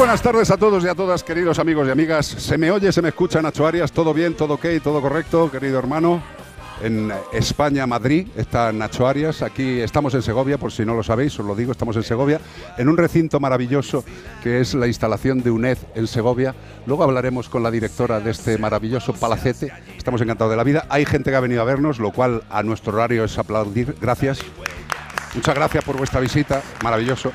Buenas tardes a todos y a todas, queridos amigos y amigas. ¿Se me oye, se me escucha, Nacho Arias? ¿Todo bien, todo ok, todo correcto, querido hermano? En España, Madrid, está Nacho Arias. Aquí estamos en Segovia, por si no lo sabéis, os lo digo, estamos en Segovia, en un recinto maravilloso que es la instalación de UNED en Segovia. Luego hablaremos con la directora de este maravilloso palacete. Estamos encantados de la vida. Hay gente que ha venido a vernos, lo cual a nuestro horario es aplaudir. Gracias. Muchas gracias por vuestra visita, maravilloso.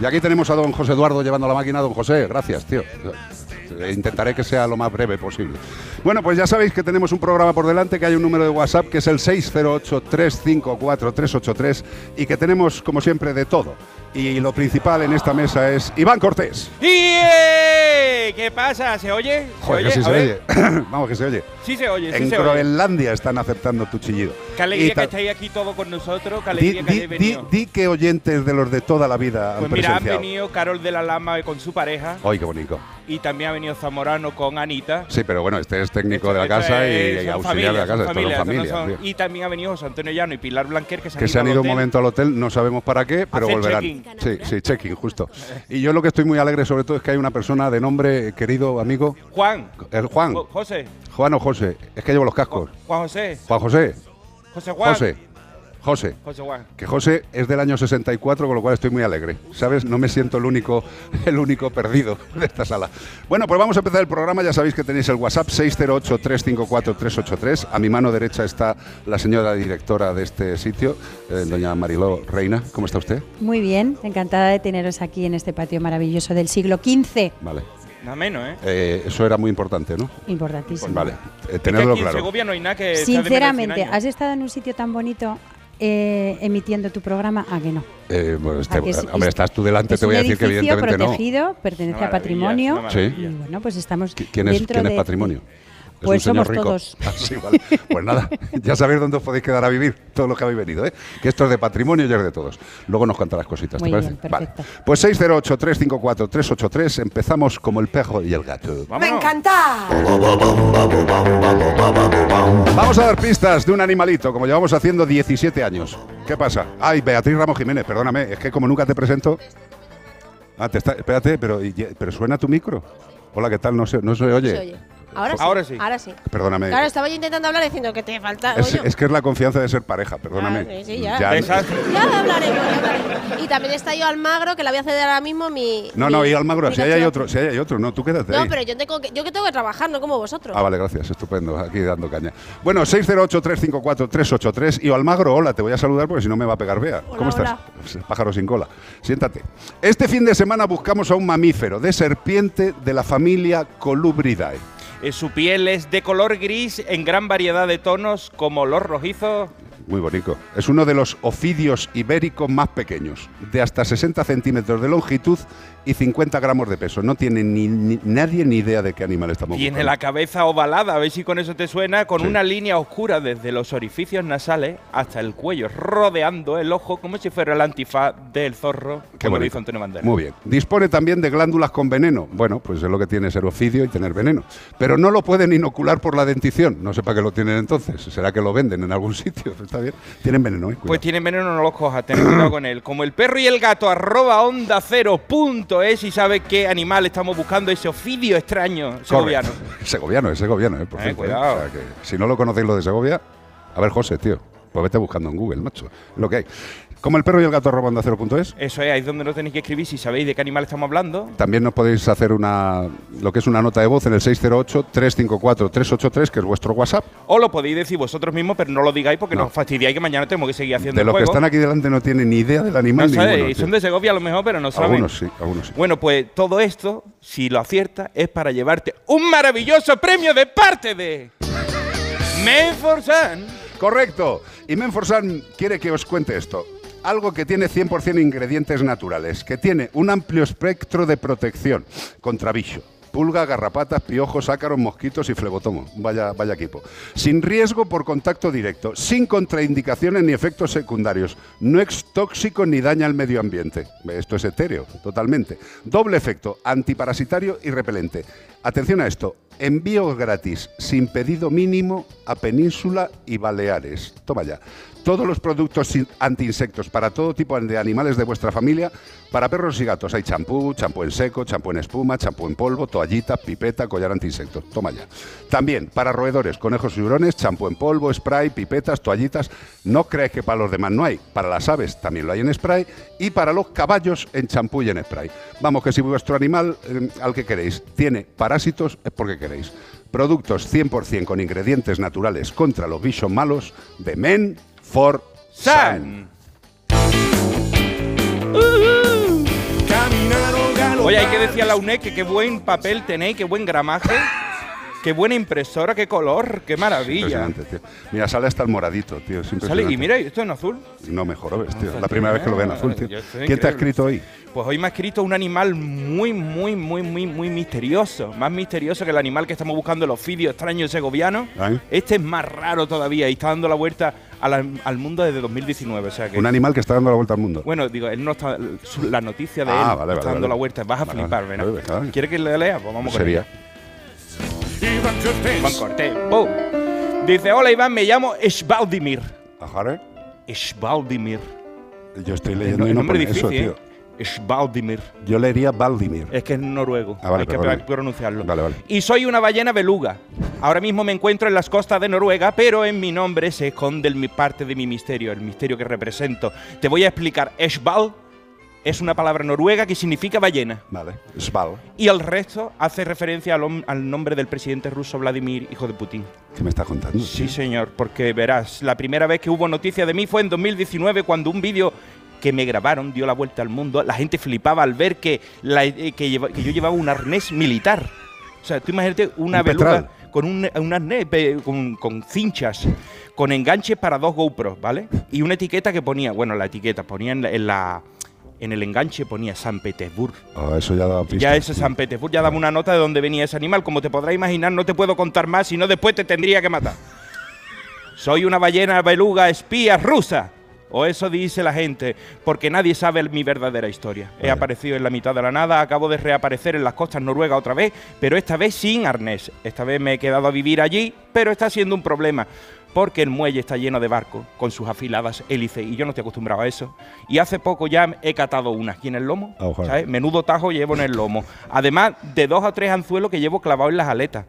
Y aquí tenemos a don José Eduardo llevando la máquina. Don José, gracias, tío. Eh, Intentaré que sea lo más breve posible. Bueno, pues ya sabéis que tenemos un programa por delante, que hay un número de WhatsApp que es el 608-354-383 y que tenemos, como siempre, de todo. Y lo principal en esta mesa es Iván Cortés. ¡Y eh! ¿Qué pasa? ¿Se oye? ¿Se Joder, que sí se oye. Vamos, que se oye. Sí se oye, sí en se oye. Groenlandia están aceptando tu chillido. Qué alegría que estáis aquí todos con nosotros, qué Di, alegría que di- hayáis di- venido. di que oyentes de los de toda la vida han pues mira, han presenciado. venido Carol de la Lama con su pareja ¡Ay, qué bonito! y también ha venido Zamorano con Anita. Sí, pero bueno, este es técnico de la casa es- y, auxiliar de la casa. Esto son- tío. Y también ha venido José Antonio Llano y Pilar Blanquer que se han, que se han ido un momento al hotel, no sabemos para qué, pero Hacer volverán. Sí, sí, check-in, justo. Y yo lo que estoy muy alegre sobre todo es que hay una persona de nombre, querido amigo, Juan. el Juan, Jo- José. Juan o José, es que llevo los cascos. Juan José. Juan José, José Juan. José, José. José Juan. Que José es del año 64, con lo cual estoy muy alegre. ¿Sabes? No me siento el único, el único perdido de esta sala. Bueno, pues vamos a empezar el programa. Ya sabéis que tenéis el WhatsApp 608-354-383. A mi mano derecha está la señora directora de este sitio, eh, doña Mariló Reina. ¿Cómo está usted? Muy bien, encantada de teneros aquí en este patio maravilloso del siglo XV. Vale. Nada menos, ¿eh? Eh, eso era muy importante, ¿no? Importantísimo. Vale. Eh, Es que tenerlo en claro. Segovia no hay nada que sea de menos de 100 Sinceramente. ¿has estado en un sitio tan bonito eh, emitiendo tu programa? ¿A que no? Eh, bueno, este- ¿A que es- hombre, estás tú delante, es te voy a decir que evidentemente no. protegido, pertenece a patrimonio. Sí. Y bueno, pues estamos ¿Qui- ¿Quién es, dentro quién es de- patrimonio? ¿Es Pues un señor somos rico? todos. Ah, sí, vale. Pues nada, ya sabéis dónde os podéis quedar a vivir, todos los que habéis venido, ¿eh? Que esto es de patrimonio y es de todos. Luego nos contarás cositas, Muy ¿te parece? bien, Vale. perfecto. Pues 608-354-383, empezamos como el perro y el gato. Vámonos. Vamos a dar pistas de un animalito, como llevamos haciendo 17 años. ¿Qué pasa? Ay, Beatriz Ramos Jiménez, perdóname, es que como nunca te presento... Ah, te está, espérate, pero, pero suena tu micro. Hola, ¿qué tal? No se, no se oye. Se oye. Ahora sí. Ahora sí. Ahora sí. Perdóname. Claro, estaba yo intentando hablar diciendo que te falta. Es, coño. es que es la confianza de ser pareja, perdóname. Ah, sí, sí, ya. Ya- Desastre. Ya hablaremos. Y también está yo Almagro, que la voy a ceder ahora mismo mi. no, mi- no, y Almagro, si hay otro, si hay otro, no, tú quédate No, ahí. pero yo tengo, que, yo que tengo que trabajar, no como vosotros. Ah, vale, gracias, estupendo, aquí dando caña. Bueno, 608-354-383. Y Almagro, hola, te voy a saludar porque si no me va a pegar Bea. Hola, ¿Cómo estás? hola. Pues, Pájaro sin cola. Siéntate. Este fin de semana buscamos a un mamífero de serpiente de la familia Colubridae. Eh, Su piel es de color gris en gran variedad de tonos, como los rojizos. Muy bonito. Es uno de los ofidios ibéricos más pequeños, de hasta 60 centímetros de longitud y 50 gramos de peso. No tiene ni, ni- nadie ni idea de qué animal estamos Tiene buscando. la cabeza ovalada, a ver si con eso te suena, con Sí. una línea oscura desde los orificios nasales hasta el cuello, rodeando el ojo como si fuera el antifaz del zorro, Qué como lo hizo Antonio Banderas. Muy bien. Dispone también de glándulas con veneno. Bueno, pues es lo que tiene ser ofidio y tener veneno. Pero no lo pueden inocular por la dentición. No sé para qué lo tienen entonces. ¿Será que lo venden en algún sitio? Está bien. Tienen veneno, ¿eh? Pues Cuidado. tiene veneno, no los cojas, ten cuidado con él. Como el perro y el gato, arroba onda cero punto es y sabe qué animal estamos buscando, ese ofidio extraño segoviano. Segoviano, es segoviano, ¿eh? Por Eh, cierto, ¿eh? cuidado. O sea que, si no lo conocéis lo de Segovia, a ver, José, tío. Pues vete buscando en Google, macho. Es lo que hay. Como el perro y el gato arroba onda cero punto es. Eso es, ahí es donde nos tenéis que escribir si sabéis de qué animal estamos hablando. También nos podéis hacer una lo que es una nota de voz en el 608-354-383, que es vuestro WhatsApp. O lo podéis decir vosotros mismos, pero no lo digáis porque No. nos fastidiáis que mañana tenemos que seguir haciendo De el los que están aquí delante no tienen ni idea del no animal sabéis, ninguno, tío. son de Segovia a lo mejor, pero no saben. Algunos sí, algunos sí. Bueno, pues todo esto, si lo aciertas, es para llevarte un maravilloso premio de parte de Menforsan. Correcto. Y Menforsan quiere que os cuente esto. Algo que tiene 100% ingredientes naturales, que tiene un amplio espectro de protección contra bicho. Pulga, garrapatas, piojos, ácaros, mosquitos y flebotomo. Vaya, vaya equipo. Sin riesgo por contacto directo, sin contraindicaciones ni efectos secundarios. No es tóxico ni daña al medio ambiente. Esto es etéreo, totalmente. Doble efecto, antiparasitario y repelente. Atención a esto. Envío gratis, sin pedido mínimo, a Península y Baleares. Toma ya. Todos los productos antiinsectos para todo tipo de animales de vuestra familia. Para perros y gatos hay champú, champú en seco, champú en espuma, champú en polvo, toallita, pipeta, collar antiinsectos. Toma ya. También para roedores, conejos y hurones, champú en polvo, spray, pipetas, toallitas. No crees que para los demás no hay. Para las aves también lo hay en spray. Y para los caballos en champú y en spray. Vamos, que si vuestro animal eh, al que queréis tiene parásitos es porque queréis. Productos 100% con ingredientes naturales contra los bichos malos de Men for galopar. Oye, hay que decir a la UNED que qué buen papel tenéis, qué buen gramaje, qué buena impresora, qué color, qué maravilla. Impresionante, tío. Mira, sale hasta el moradito, tío. Es Sale, y mira, esto en azul. No mejoró, ves, tío. La primera vez que lo veo en azul, tío. ¿Quién te ha escrito hoy? Pues hoy me ha escrito un animal muy, muy, muy, muy, muy misterioso. Más misterioso que el animal que estamos buscando los vídeos extraños segovianos. Ay. Este es más raro todavía y está dando la vuelta a la- al mundo desde 2019. O sea que. Un animal que está dando la vuelta al mundo. Bueno, digo, él no está. La noticia de Ah, él vale, está vale, dando vale. la vuelta. Vas a flipar, ¿verdad? ¿Quieres que le lea? Pues vamos con Sería. Iván Cortés. ¡Bum! Dice: Hola Iván, me llamo Svaldimir. Ajá, Svaldimir. Yo estoy El, leyendo y el no nombre pone eso, difícil, tío. Svaldimir. Yo leería Valdimir. Es que es noruego. Ah, vale, Hay que perdóname. pronunciarlo. Vale, vale. Y soy una ballena beluga. Ahora mismo me encuentro en las costas de Noruega, pero en mi nombre se esconde el mi parte de mi misterio, el misterio que represento. Te voy a explicar. Esval es una palabra noruega que significa ballena. Vale. Sval. Y el resto hace referencia al, al nombre del presidente ruso Vladimir, hijo de Putin. ¿Qué me estás contando? Sí, señor, porque verás, la primera vez que hubo noticia de mí fue en 2019 cuando un vídeo que me grabaron dio la vuelta al mundo. La gente flipaba al ver que, la- eh, que, lleva- que yo llevaba un arnés militar. O sea, tú imagínate una Un beluga con un, un arnés con, con cinchas, con enganches para dos GoPros, ¿vale? Y una etiqueta que ponía, bueno, la etiqueta ponía en la... En, la- en el enganche ponía San Petersburg. Oh, eso ya daba pista. Ya ese San Petersburg ya daba una nota de dónde venía ese animal. Como te podrás imaginar, no te puedo contar más, si no después te tendría que matar. Soy una ballena beluga espía rusa. O eso dice la gente, porque nadie sabe mi verdadera historia. He aparecido en la mitad de la nada, acabo de reaparecer en las costas noruegas otra vez, pero esta vez sin arnés. Esta vez me he quedado a vivir allí, pero está siendo un problema, porque el muelle está lleno de barcos con sus afiladas hélices y yo no estoy acostumbrado a eso. Y hace poco ya he catado una aquí en el lomo, Ah. ¿sabes? Menudo tajo llevo en el lomo. Además de dos o tres anzuelos que llevo clavados en las aletas.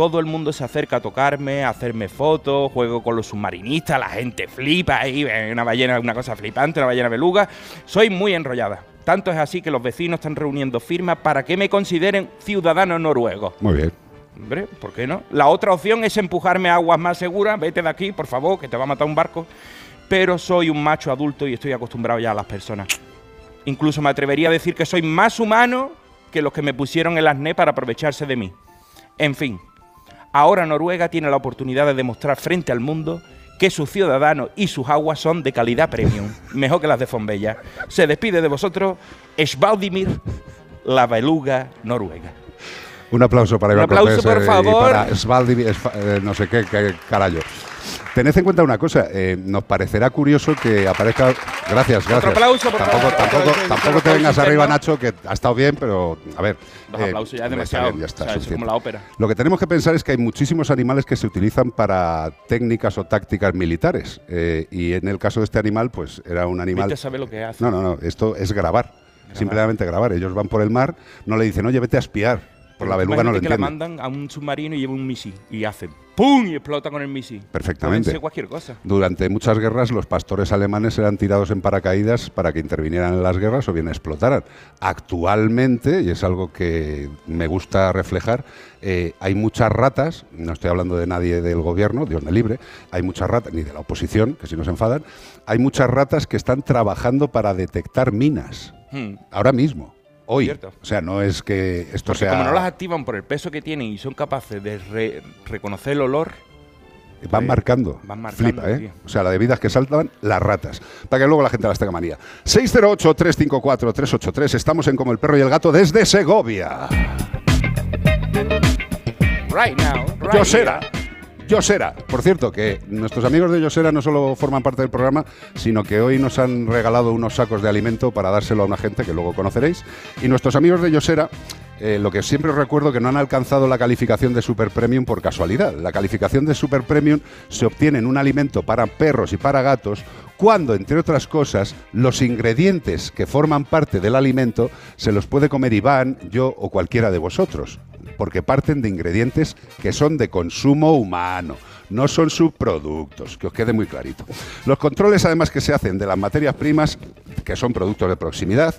Todo el mundo se acerca a tocarme, a hacerme fotos, juego con los submarinistas, la gente flipa ahí, una ballena, una cosa flipante, una ballena beluga. Soy muy enrollada. Tanto es así que los vecinos están reuniendo firmas para que me consideren ciudadano noruego. Muy bien. Hombre, ¿por qué no? La otra opción es empujarme a aguas más seguras. Vete de aquí, por favor, que te va a matar un barco. Pero soy un macho adulto y estoy acostumbrado ya a las personas. Incluso me atrevería a decir que soy más humano que los que me pusieron el acné para aprovecharse de mí. En fin, ahora Noruega tiene la oportunidad de demostrar frente al mundo que sus ciudadanos y sus aguas son de calidad premium, mejor que las de Fombella. Se despide de vosotros Svaldimir, la beluga noruega. Un aplauso para Un Iván aplauso, Cortés, por eh, y favor. para Svaldi, Sva- eh, no sé qué, qué carajo. Tened en cuenta una cosa, eh, nos parecerá curioso que aparezca. Gracias, gracias. aplauso, por tampoco, favor. Tampoco, Otro- tampoco otro te vengas aplauso arriba. Nacho, que ha estado bien, pero a ver. Dos eh, aplausos ya es demasiado. bien, ya está, O sea, es como la ópera. Lo que tenemos que pensar es que hay muchísimos animales que se utilizan para técnicas o tácticas militares. eh, y en el caso de este animal, pues era un animal. Vete a saber lo que hace. No, no, no, esto es grabar. Simplemente grabar. Ellos van por el mar, no le dicen, oye, vete a espiar. Por la beluga no lo que la mandan a un submarino y lleva un misil y hace ¡pum! y explota con el misil. Perfectamente. Pueden cualquier cosa. Durante muchas guerras los pastores alemanes eran tirados en paracaídas para que intervinieran en las guerras o bien explotaran. Actualmente, y es algo que me gusta reflejar, eh, hay muchas ratas, no estoy hablando de nadie del gobierno, Dios me libre, hay muchas ratas, ni de la oposición, que si no se enfadan, hay muchas ratas que están trabajando para detectar minas, Hmm. ahora mismo, hoy. Cierto. O sea, no es que esto Porque sea... como no las activan por el peso que tienen y son capaces de re- reconocer el olor, Van Eh, marcando. van marcando, Flipa, ¿eh? tío. O sea, la de vidas que saltan, las ratas. Para que luego la gente las tenga manía. 608-354-383. Estamos en Como el Perro y el Gato desde Segovia. right now, right Yosera. here. Yosera. Por cierto, que nuestros amigos de Yosera no solo forman parte del programa, sino que hoy nos han regalado unos sacos de alimento para dárselo a una gente que luego conoceréis. Y nuestros amigos de Yosera, eh, lo que siempre os recuerdo que no han alcanzado la calificación de Super Premium por casualidad. La calificación de Super Premium se obtiene en un alimento para perros y para gatos cuando, entre otras cosas, los ingredientes que forman parte del alimento se los puede comer Iván, yo o cualquiera de vosotros porque parten de ingredientes que son de consumo humano, no son subproductos, que os quede muy clarito. Los controles además que se hacen de las materias primas, que son productos de proximidad,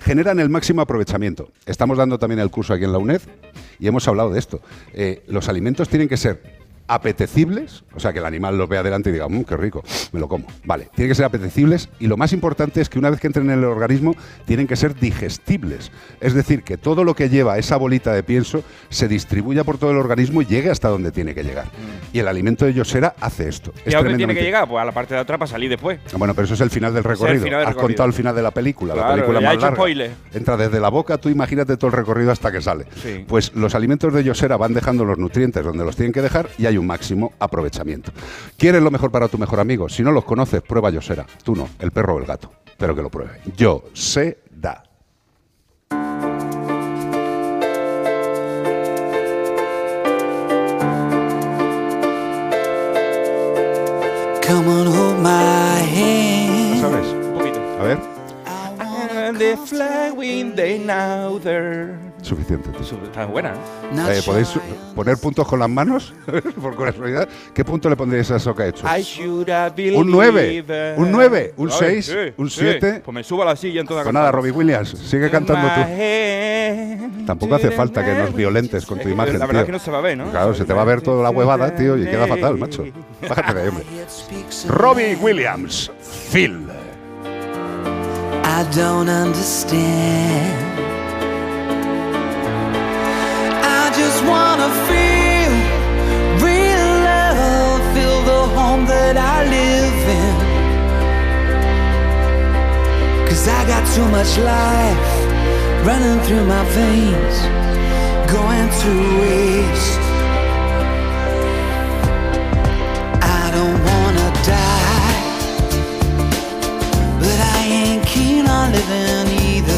generan el máximo aprovechamiento. Estamos dando también el curso aquí en la UNED y hemos hablado de esto. Eh, los alimentos tienen que ser apetecibles, o sea, que el animal los vea delante y diga, mmm, qué rico, me lo como. Vale, tienen que ser apetecibles y lo más importante es que una vez que entren en el organismo, tienen que ser digestibles. Es decir, que todo lo que lleva esa bolita de pienso se distribuya por todo el organismo y llegue hasta donde tiene que llegar. Y el alimento de Yosera hace esto. ¿Y Es a dónde tiene que llegar? Pues a la parte de atrás para salir después. bueno, pero eso es el final del es recorrido. final del Has recorrido. contado el final de la película. la película más he larga. spoiler. Entra desde la boca, tú imagínate todo el recorrido hasta que sale. Sí. Pues los alimentos de Yosera van dejando los nutrientes donde los tienen que dejar y hay un máximo aprovechamiento. ¿Quieres lo mejor para tu mejor amigo? Si no los conoces, prueba Yosera. Tú no, el perro o el gato. Pero que lo pruebe. Yo sé da. Come on, hold my hand. ¿Sabes? Un poquito. A ver. And now there. Suficiente. Está buena, ¿eh? Eh, ¿Podéis poner puntos con las manos? Por casualidad. ¿Qué punto le pondríais a eso que ha hecho? Un nueve, believed. un nueve, un Ay, seis, sí, un sí. siete. Pues me subo a la silla en toda Pues nada, Robbie Williams, sigue cantando tú. Tampoco hace falta que nos violentes con tu imagen, La verdad tío. que no se va a ver, ¿no? Claro, se te va a ver toda la huevada, tío, y queda fatal, macho. Bájate de ahí, hombre. Robbie Williams, Phil. I don't understand. Wanna feel real love, feel the home that I live in. Cause I got too much life running through my veins, going to waste. I don't wanna die. But I ain't keen on living either.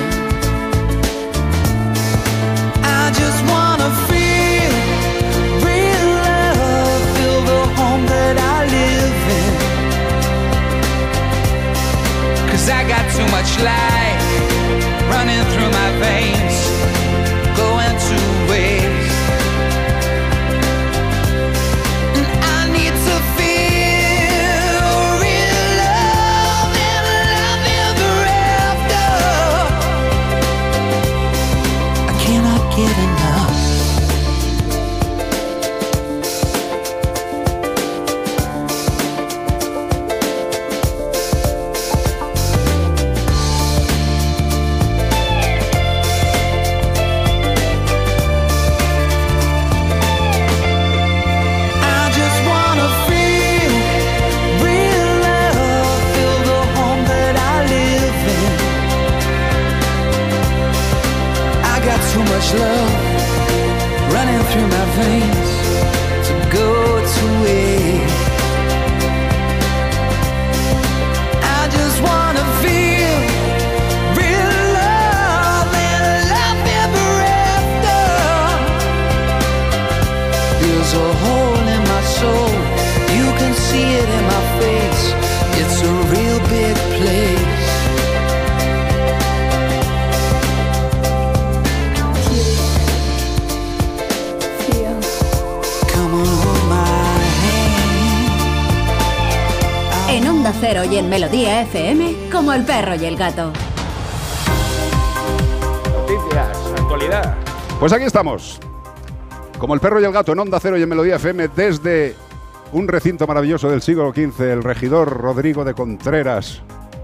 Cause I live in. 'Cause I got too much life running through my veins, A hole in my soul, you can see it in my face. It's a real big place. En Onda Cero y en Melodía FM, como el perro y el gato. Noticias, actualidad. Pues aquí estamos. Como el perro y el gato en Onda Cero y en Melodía FM desde un recinto maravilloso del siglo XV, el regidor Rodrigo de Contreras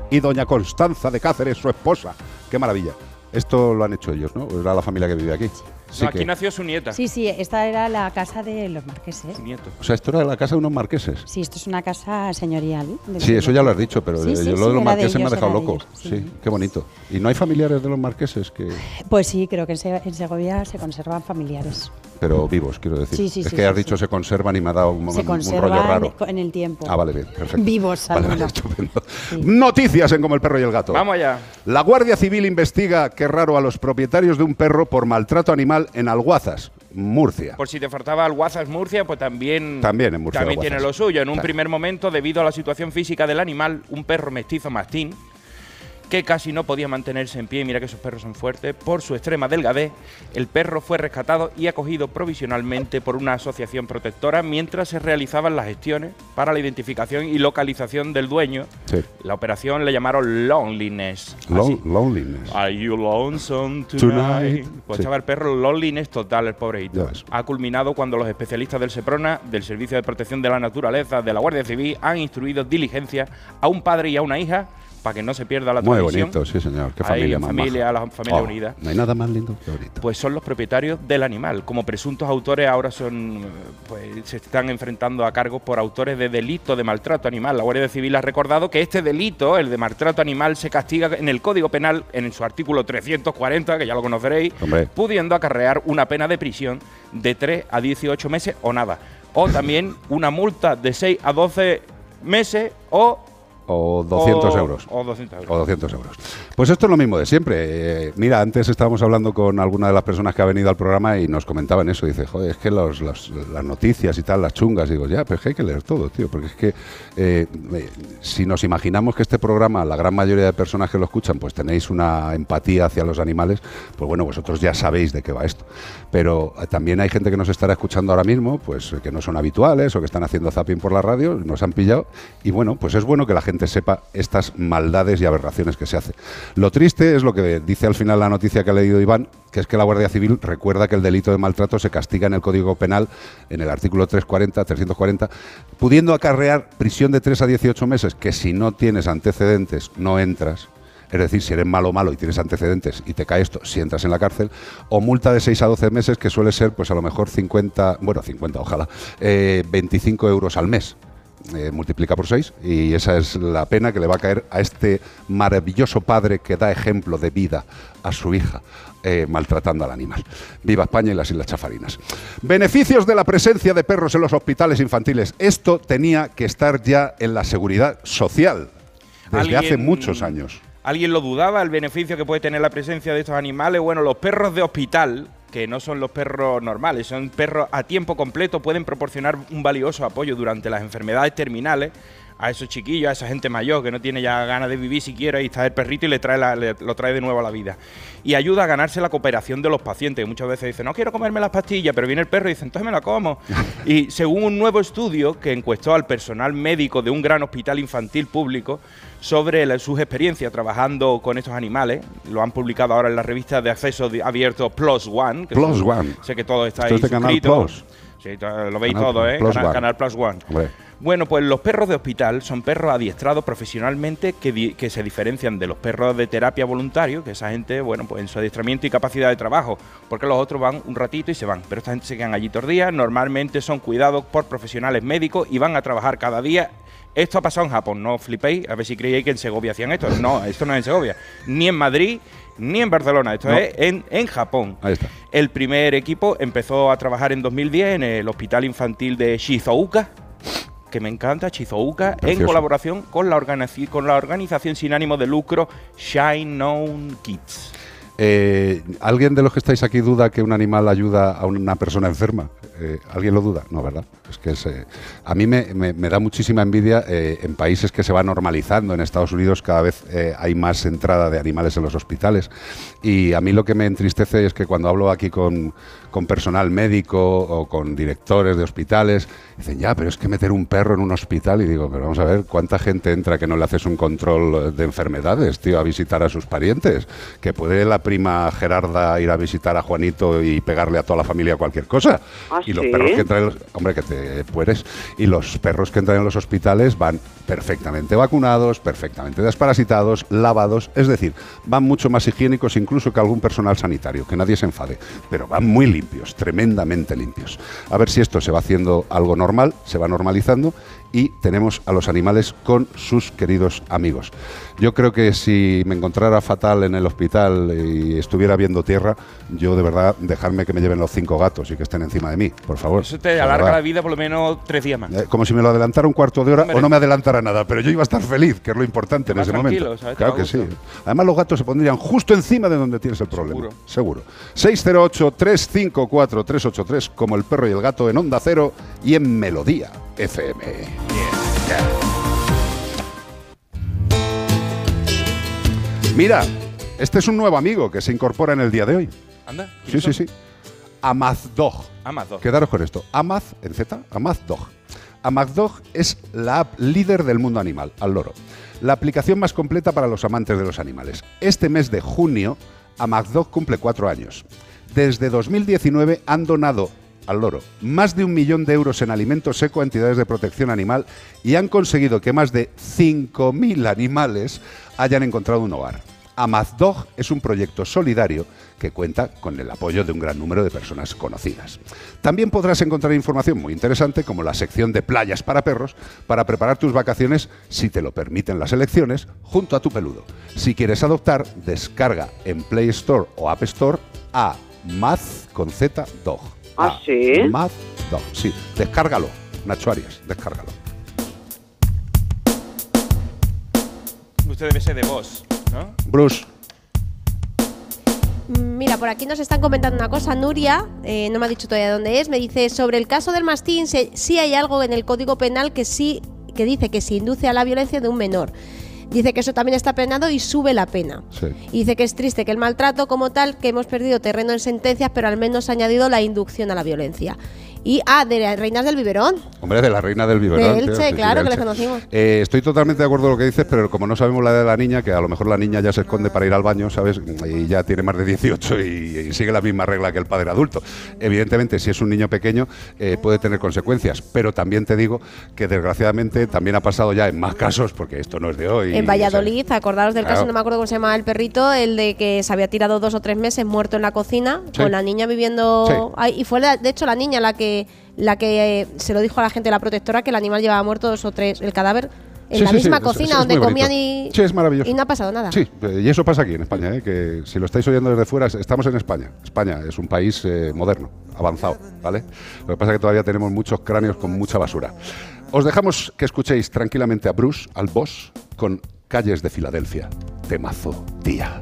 y doña Constanza de Cáceres, su esposa. Qué maravilla. Esto lo han hecho ellos, ¿no? Era la familia que vive aquí. Sí No, aquí que- nació su nieta. Sí, sí, esta era la casa de los marqueses. Su nieto. O sea, esto era la casa de unos marqueses. Sí, esto es una casa señorial. Sí, eso ya lo has dicho, pero Sí, sí, yo sí, lo de los marqueses me ha dejado de loco. ellos, Sí. qué bonito. ¿Y no hay familiares de los marqueses que Pues sí, creo que en Se- en Segovia se conservan familiares. pero vivos, quiero decir? Sí, sí, es sí, que sí, has dicho se conservan y me ha dado un, se un- un conservan rollo raro. en el tiempo. Ah, vale, bien, perfecto. Vivos, Vale, vale, estupendo. Noticias en Como el perro y el gato. Vamos allá. La Guardia Civil investiga, qué raro, a los propietarios de un perro por maltrato animal en Alguazas, Murcia. Por si te faltaba WhatsApp Murcia, pues también, También en Murcia también Alguazas. tiene lo suyo. En un Claro. primer momento, debido a la situación física del animal, un perro mestizo mastín, que casi no podía mantenerse en pie, mira que esos perros son fuertes, por su extrema delgadez, el perro fue rescatado y acogido provisionalmente por una asociación protectora mientras se realizaban las gestiones para la identificación y localización del dueño. Sí. La operación le llamaron Loneliness. Lon- loneliness. Are you lonesome tonight? Tonight. Pues Sí. estaba el perro loneliness total, el pobrecito. Ha culminado cuando los especialistas del SEPRONA, del Servicio de Protección de la Naturaleza, de la Guardia Civil, han instruido diligencia a un padre y a una hija para que no se pierda la Muy tradición. bonito, sí, señor. Qué Ahí, familia en más familia, maja. la familia Oh, unida. No hay nada más lindo que bonito. Pues son los propietarios del animal. Como presuntos autores ahora son, pues se están enfrentando a cargos por autores de delito de maltrato animal. La Guardia Civil ha recordado que este delito, el de maltrato animal, se castiga en el Código Penal en su artículo 340, que ya lo conoceréis, Hombre. pudiendo acarrear una pena de prisión de 3 a 18 meses o nada. O también una multa de 6 a 12 meses o O 200 o- euros. O 200 euros. O 200 euros. Pues esto es lo mismo de siempre. Eh, mira, antes estábamos hablando con alguna de las personas que ha venido al programa y nos comentaban eso. Dice, joder, es que los- los- las noticias y tal, las chungas. Digo, ya, pero es que hay que leer todo, tío. Porque es que eh, si nos imaginamos que este programa, la gran mayoría de personas que lo escuchan, pues tenéis una empatía hacia los animales, pues bueno, vosotros ya sabéis de qué va esto. Pero eh, también hay gente que nos estará escuchando ahora mismo, pues que no son habituales o que están haciendo zapping por la radio, nos han pillado. Y bueno, pues es bueno que la gente sepa estas maldades y aberraciones que se hacen. Lo triste es lo que dice al final la noticia que ha leído Iván, que es que la Guardia Civil recuerda que el delito de maltrato se castiga en el Código Penal, en el artículo 340, 340, pudiendo acarrear prisión de 3 a 18 meses, que si no tienes antecedentes no entras. Es decir, si eres malo malo y tienes antecedentes y te cae esto, si entras en la cárcel, o multa de 6 a 12 meses, que suele ser, pues a lo mejor 50, bueno, 50, ojalá, eh, 25 euros al mes. Eh, multiplica por 6 y esa es la pena que le va a caer a este maravilloso padre que da ejemplo de vida a su hija eh, maltratando al animal. Viva España y las Islas Chafarinas. Beneficios de la presencia de perros en los hospitales infantiles. Esto tenía que estar ya en la seguridad social desde hace muchos años. ¿Alguien lo dudaba el beneficio que puede tener la presencia de estos animales? Bueno, los perros de hospital, que no son los perros normales, son perros a tiempo completo, pueden proporcionar un valioso apoyo durante las enfermedades terminales a esos chiquillos, a esa gente mayor que no tiene ya ganas de vivir siquiera y está el perrito y le trae la- le- lo trae de nuevo a la vida. Y ayuda a ganarse la cooperación de los pacientes, muchas veces dicen, no quiero comerme las pastillas, pero viene el perro y dice, entonces me la como. y según un nuevo estudio que encuestó al personal médico de un gran hospital infantil público sobre la- sus experiencias trabajando con estos animales, lo han publicado ahora en la revista de acceso de- abierto Plus One. que Plus son- One. Sé que todo está Esto ahí es de Canal. Plus. Sí, lo veis Canal todo, ¿eh? Plus Canal. Canal Plus One. Hombre. Bueno, pues los perros de hospital son perros adiestrados profesionalmente que, se diferencian de los perros de terapia voluntario, que esa gente, bueno, pues en su adiestramiento y capacidad de trabajo, porque los otros van un ratito y se van, pero esta gente se quedan allí todos los días, normalmente son cuidados por profesionales médicos y van a trabajar cada día. Esto ha pasado en Japón, no flipéis, a ver si creíais que en Segovia hacían esto. No, esto no es en Segovia, ni en Madrid, ni en Barcelona, esto No. es en, en Japón. Ahí está. El primer equipo empezó a trabajar en 2010 en el Hospital Infantil de Shizuoka, que me encanta, Shizuoka, en Precioso. colaboración con la, con la organización sin ánimo de lucro Shine On Kids. Eh, ¿Alguien de los que estáis aquí duda que un animal ayuda a una persona enferma? Eh, ¿Alguien lo duda? No, ¿verdad? Es que eh, a mí me, da muchísima envidia en países que se va normalizando. En Estados Unidos cada vez hay más entrada de animales en los hospitales. Y a mí lo que me entristece es que cuando hablo aquí con, con personal médico o con directores de hospitales, dicen, ya, pero es que meter un perro en un hospital. Y digo, pero vamos a ver, ¿cuánta gente entra que no le haces un control de enfermedades, tío, a visitar a sus parientes? Que puede la prima Gerarda ir a visitar a Juanito y pegarle a toda la familia cualquier cosa. ¿Ah, y los sí? perros que entran en los, hombre, que te puedes. Y los perros que entran en los hospitales van perfectamente vacunados, perfectamente desparasitados, lavados, es decir, van mucho más higiénicos incluso que algún personal sanitario, que nadie se enfade, pero van muy limpios, tremendamente limpios. A ver si esto se va haciendo algo normal, se va normalizando y tenemos a los animales con sus queridos amigos. Yo creo que si me encontrara fatal en el hospital y estuviera viendo tierra, yo de verdad dejarme que me lleven los cinco gatos y que estén encima de mí, por favor. Eso te alarga verdad. la vida por lo menos tres días más. Eh, Como si me lo adelantara un cuarto de hora o no me adelantara nada, pero yo iba a estar feliz, que es lo importante en ese momento. ¿sabes? Claro que sí. Además, los gatos se pondrían justo encima de donde tienes el problema. Seguro. 608-354-383, como el perro y el gato en Onda Cero y en Melodía FM. Mira, este es un nuevo amigo que se incorpora en el día de hoy. Anda. Sí, sí, sí. Amazdog. Amazdog. Quedaros con esto. Amaz, en Z, Amazdog. Amazdog es la app líder del mundo animal, al loro. La aplicación más completa para los amantes de los animales. Este mes de junio, Amazdog cumple cuatro años. Desde 2019 han donado al loro más de un millón de euros en alimento seco a entidades de protección animal y han conseguido que más de 5.000 animales hayan encontrado un hogar. Amazdog es un proyecto solidario que cuenta con el apoyo de un gran número de personas conocidas. También podrás encontrar información muy interesante como la sección de playas para perros para preparar tus vacaciones si te lo permiten las elecciones junto a tu peludo. Si quieres adoptar, descarga en Play Store o App Store a Maz con Z Dog. ¿Ah, A sí? Maz Dog, sí. Descárgalo, Nacho Arias, descárgalo. Usted debe ser de vos, ¿no? Bruce. Mira, por aquí nos están comentando una cosa. Nuria, eh, no me ha dicho todavía dónde es, me dice sobre el caso del mastín, sí hay algo en el Código Penal que sí que dice que se induce a la violencia de un menor. Dice que eso también está penado y sube la pena. Sí. Y dice que es triste que el maltrato como tal, que hemos perdido terreno en sentencias, pero al menos ha añadido la inducción a la violencia. Y, ah, de las reinas del biberón. Hombre, de la reina del biberón. De Elche, claro, de que les conocimos. Eh, estoy totalmente de acuerdo con lo que dices, pero como no sabemos la edad de la niña, que a lo mejor la niña ya se esconde para ir al baño, ¿sabes? Y ya tiene más de 18 y, y sigue la misma regla que el padre adulto. Evidentemente, si es un niño pequeño, eh, puede tener consecuencias, pero también te digo que desgraciadamente también ha pasado ya en más casos, porque esto no es de hoy. en Valladolid, acordaros del caso, no me acuerdo cómo se llamaba el perrito, el de que se había tirado dos o tres meses muerto en la cocina, Sí. con la niña viviendo Sí. ahí. Y fue, la- de hecho, la niña la que la que eh, se lo dijo a la gente, la protectora, que el animal llevaba muerto dos o tres, el cadáver, en Sí, la sí, misma cocina es- donde comían y, Sí, es maravilloso. y no ha pasado nada. Sí, eh, y eso pasa aquí en España, ¿eh? que si lo estáis oyendo desde fuera, estamos en España. España es un país eh, moderno, avanzado, ¿vale? Lo que pasa es que todavía tenemos muchos cráneos con mucha basura. Os dejamos que escuchéis tranquilamente a Bruce, al boss, con Calles de Filadelfia. Temazo, tía.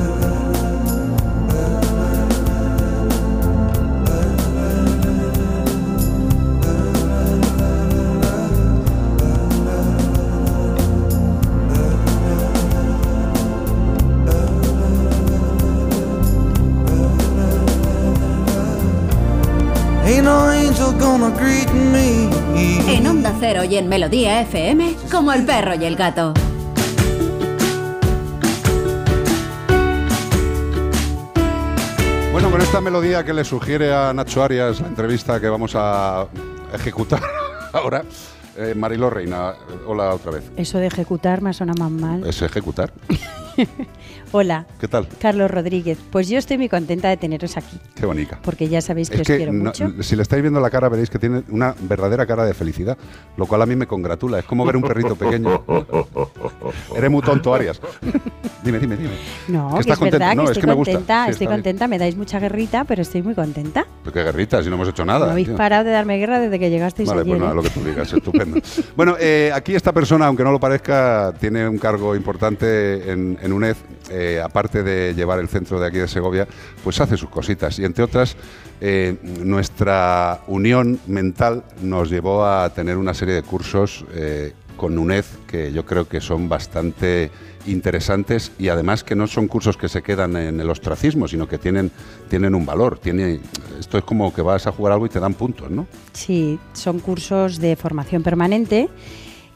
En Onda Cero y en Melodía FM, como el perro y el gato. Bueno, con esta melodía que le sugiere a Nacho Arias la entrevista que vamos a ejecutar ahora, eh, Mariló Reina, hola otra vez. Eso de ejecutar me suena más mal. ¿Es ejecutar? Hola, ¿Qué tal? Carlos Rodríguez. Pues yo estoy muy contenta de teneros aquí, Qué bonita. porque ya sabéis que Es os que quiero no- mucho. si le estáis viendo la cara veréis que tiene una verdadera cara de felicidad, lo cual a mí me congratula. Es como ver un perrito pequeño. Eres muy tonto, Arias. dime, dime, dime. No, que que, estás es verdad contenta. No, que es estoy que me gusta. contenta, Sí, estoy bien. contenta, me dais mucha guerrita, pero estoy muy contenta. Pero qué guerrita, si no hemos hecho nada. no habéis tío. parado de darme guerra desde que llegasteis Vale, ayer. pues nada, ¿eh? lo que tú digas, estupendo. bueno, eh, aquí esta persona, aunque no lo parezca, tiene un cargo importante en, en UNED, eh, aparte de llevar el centro de aquí de Segovia, pues hace sus cositas. Y entre otras, eh, nuestra unión mental nos llevó a tener una serie de cursos eh, con UNED que yo creo que son bastante interesantes y además que no son cursos que se quedan en el ostracismo, sino que tienen, tienen un valor. Tiene, esto es como que vas a jugar algo y te dan puntos, ¿no? Sí, son cursos de formación permanente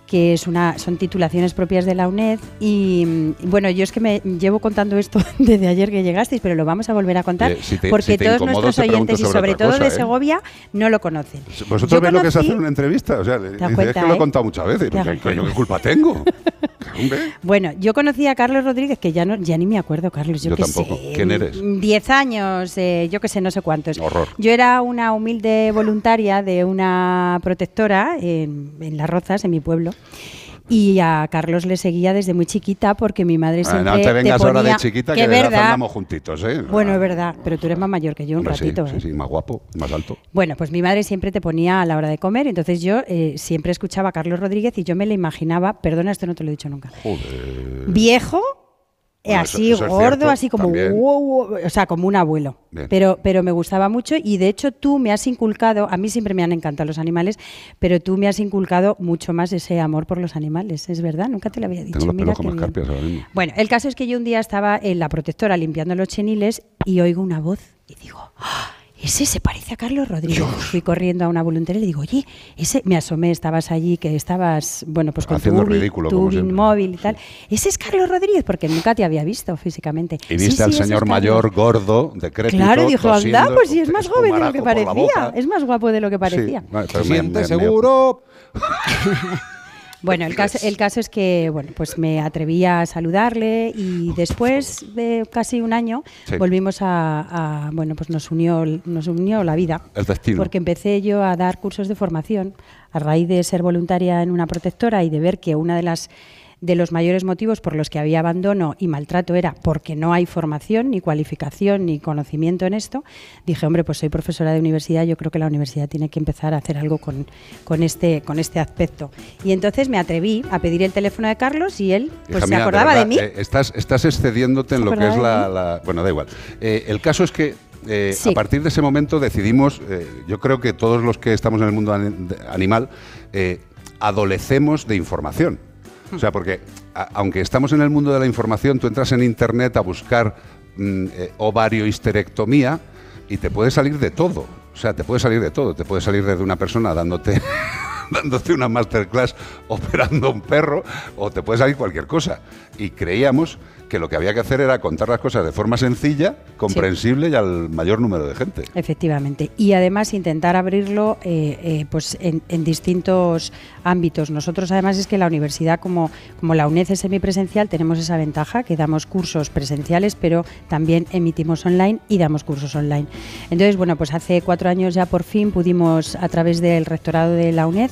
que es una, son titulaciones propias de la UNED y bueno, yo es que me llevo contando esto desde ayer que llegasteis, pero lo vamos a volver a contar si te- porque si todos nuestros oyentes y sobre todo cosa, de ¿eh? Segovia no lo conocen. Vosotros Yo veis lo que es hacer una entrevista. O sea, es que lo he ¿eh? contado muchas veces. ¿Qué, culpa tengo? Bueno, yo conocí a Carlos Rodríguez, que ya no, ya ni me acuerdo, Carlos, yo, Yo qué tampoco. sé. ¿Quién eres? Diez años, eh, yo que sé, no sé cuántos. Horror. Yo era una humilde voluntaria de una protectora en, en Las Rozas, en mi pueblo. Y a Carlos le seguía desde muy chiquita porque mi madre Ah, siempre no te vengas ahora de ponía- chiquita que que, de edad verdad. andamos juntitos, ¿eh? Bueno, es verdad, pero tú eres más mayor que yo un hombre, ratito. Sí, ¿eh? sí, más guapo, más alto. Bueno, pues mi madre siempre te ponía a la hora de comer, entonces yo eh, siempre escuchaba a Carlos Rodríguez y yo me le imaginaba, perdona, esto no te lo he dicho nunca, Joder. viejo, Bueno, así eso- eso es gordo, cierto, así como, también. wow, wow, o sea, como un abuelo. Bien. Pero, pero me gustaba mucho y de hecho tú me has inculcado, a mí siempre me han encantado los animales, pero tú me has inculcado mucho más ese amor por los animales, es verdad, nunca te lo había dicho. Tengo los mira pelos qué como bien. escarpias ahora mismo. Bueno, el caso es que yo un día estaba en la protectora limpiando los cheniles y oigo una voz y digo, "Ah, ese se parece a Carlos Rodríguez. Fui corriendo a una voluntaria y le digo, oye, ese, me asomé, estabas allí, que estabas, bueno, pues con Haciendo tu, ridículo, tu como móvil y tal. Ese es Carlos Rodríguez, porque nunca te había visto físicamente. Y "Sí, viste al sí, ese es señor Carlos". mayor, gordo, decrépito. Claro, y dijo, anda, pues sí, es más joven de lo que parecía. Es más guapo de lo que parecía. Sí, vale, pero ¿Se me- siente me- me- seguro? Bueno, el caso, el caso es que bueno, pues me atreví a saludarle y después de casi un año Sí. volvimos a, a- bueno, pues nos unió, nos unió la vida. El destino. Porque empecé yo a dar cursos de formación a raíz de ser voluntaria en una protectora y de ver que una de las de los mayores motivos por los que había abandono y maltrato era porque no hay formación, ni cualificación, ni conocimiento en esto. Dije, hombre, pues soy profesora de universidad, yo creo que la universidad tiene que empezar a hacer algo con, con este, con este aspecto. Y entonces me atreví a pedir el teléfono de Carlos y él pues, Hija se mía, acordaba de, verdad, mí. eh, estás, estás excediéndote en ¿Se lo que es la, Bueno, da igual. Eh, el caso es que eh, Sí. a partir de ese momento decidimos, eh, yo creo que todos los que estamos en el mundo animal, eh, adolecemos de información. O sea, porque aunque estamos en el mundo de la información, tú entras en internet a buscar mm, eh, ovario histerectomía y te puede salir de todo. O sea, te puede salir de todo. Te puede salir desde una persona dándote dándote una masterclass operando un perro o te puede salir cualquier cosa. Y creíamos que lo que había que hacer era contar las cosas de forma sencilla, comprensible y al mayor número de gente. Efectivamente. Y además intentar abrirlo eh, eh, pues en, en distintos ámbitos. Nosotros además es que la universidad, como, como la UNED es semipresencial, tenemos esa ventaja que damos cursos presenciales, pero también emitimos online y damos cursos online. Entonces, bueno, pues hace cuatro años ya por fin pudimos, a través del rectorado de la UNED,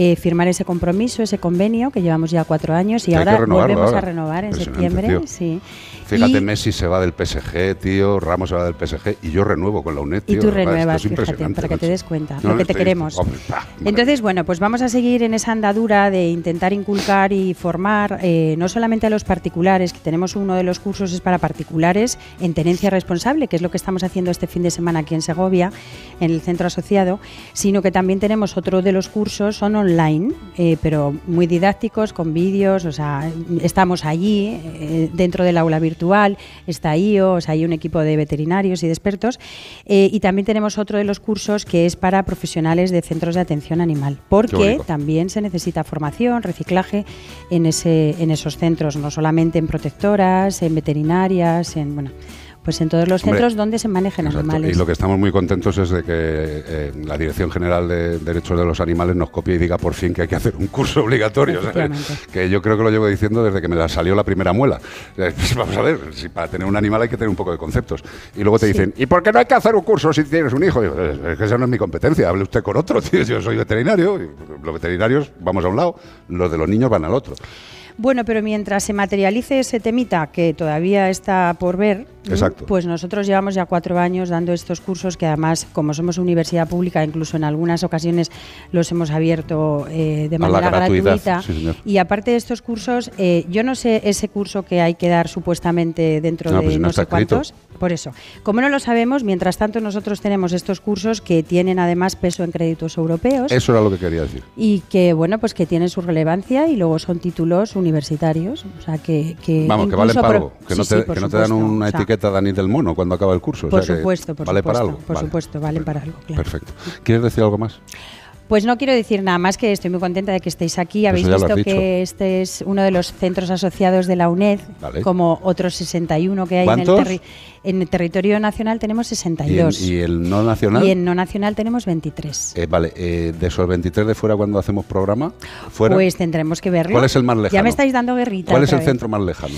eh, firmar ese compromiso, ese convenio que llevamos ya cuatro años y Que ahora volvemos ahora. a renovar en Impresionante, septiembre. tío. Sí. Fíjate, Y- Messi se va del PSG, tío, Ramos se va del PSG y yo renuevo con la UNED, Y tú renuevas, es fíjate, para que te des cuenta, No, lo que te queremos. hombre, bah, Entonces, bueno, pues vamos a seguir en esa andadura de intentar inculcar y formar eh, no solamente a los particulares, que tenemos uno de los cursos es para particulares en tenencia responsable, que es lo que estamos haciendo este fin de semana aquí en Segovia, en el centro asociado, sino que también tenemos otro de los cursos, son online, eh, pero muy didácticos, con vídeos, o sea, estamos allí, eh, dentro del aula virtual, está IO, o sea, hay un equipo de veterinarios y de expertos, eh, y también tenemos otro de los cursos que es para profesionales de centros de atención animal, porque también se necesita formación, reciclaje en, ese, en esos centros, no solamente en protectoras, en veterinarias, en, bueno, pues en todos los Hombre, centros donde se manejen Exacto. animales. Y lo que estamos muy contentos es de que eh, la Dirección General de Derechos de los Animales nos copie y diga por fin que hay que hacer un curso obligatorio. Que yo creo que lo llevo diciendo desde que me la salió la primera muela. Eh, pues vamos a ver, si para tener un animal hay que tener un poco de conceptos. Y luego te Sí. dicen, ¿y por qué no hay que hacer un curso si tienes un hijo? Yo, es que esa no es mi competencia, hable usted con otro, tío. Yo soy veterinario, y los veterinarios vamos a un lado, los de los niños van al otro. Bueno, pero mientras se materialice ese temita que todavía está por ver. Exacto. pues nosotros llevamos ya cuatro años dando estos cursos que además, como somos universidad pública, incluso en algunas ocasiones los hemos abierto eh, de manera gratuita. sí, y aparte de estos cursos, eh, yo no sé ese curso que hay que dar supuestamente dentro No, de pues si no no sé cuántos. escrito. Por eso, como no lo sabemos, mientras tanto nosotros tenemos estos cursos que tienen además peso en créditos europeos Eso era lo que quería decir. y que bueno pues que tienen su relevancia y luego son títulos universitarios o sea que, que Vamos, que vale incluso para pro- algo. Que sí, no te, sí, que no te dan una O sea, etiqueta Dani del Mono cuando acaba el curso. o por sea supuesto por vale supuesto para algo. por Vale. supuesto valen para algo claro. Perfecto. ¿Quieres decir algo más? Pues no quiero decir nada más que estoy muy contenta de que estéis aquí. Habéis visto que este es uno de los centros asociados de la UNED, Vale. como otros 61 que hay en el, ¿Cuántos? En el territorio nacional tenemos ¿Y, en- 62 y el no nacional? y en no nacional tenemos 23. Eh, vale, eh, de esos 23 de fuera cuando hacemos programa, fuera, Pues tendremos que verlo. ¿cuál es el más Ya lejano? me estáis dando guerrita. ¿Cuál es el vez. centro más lejano?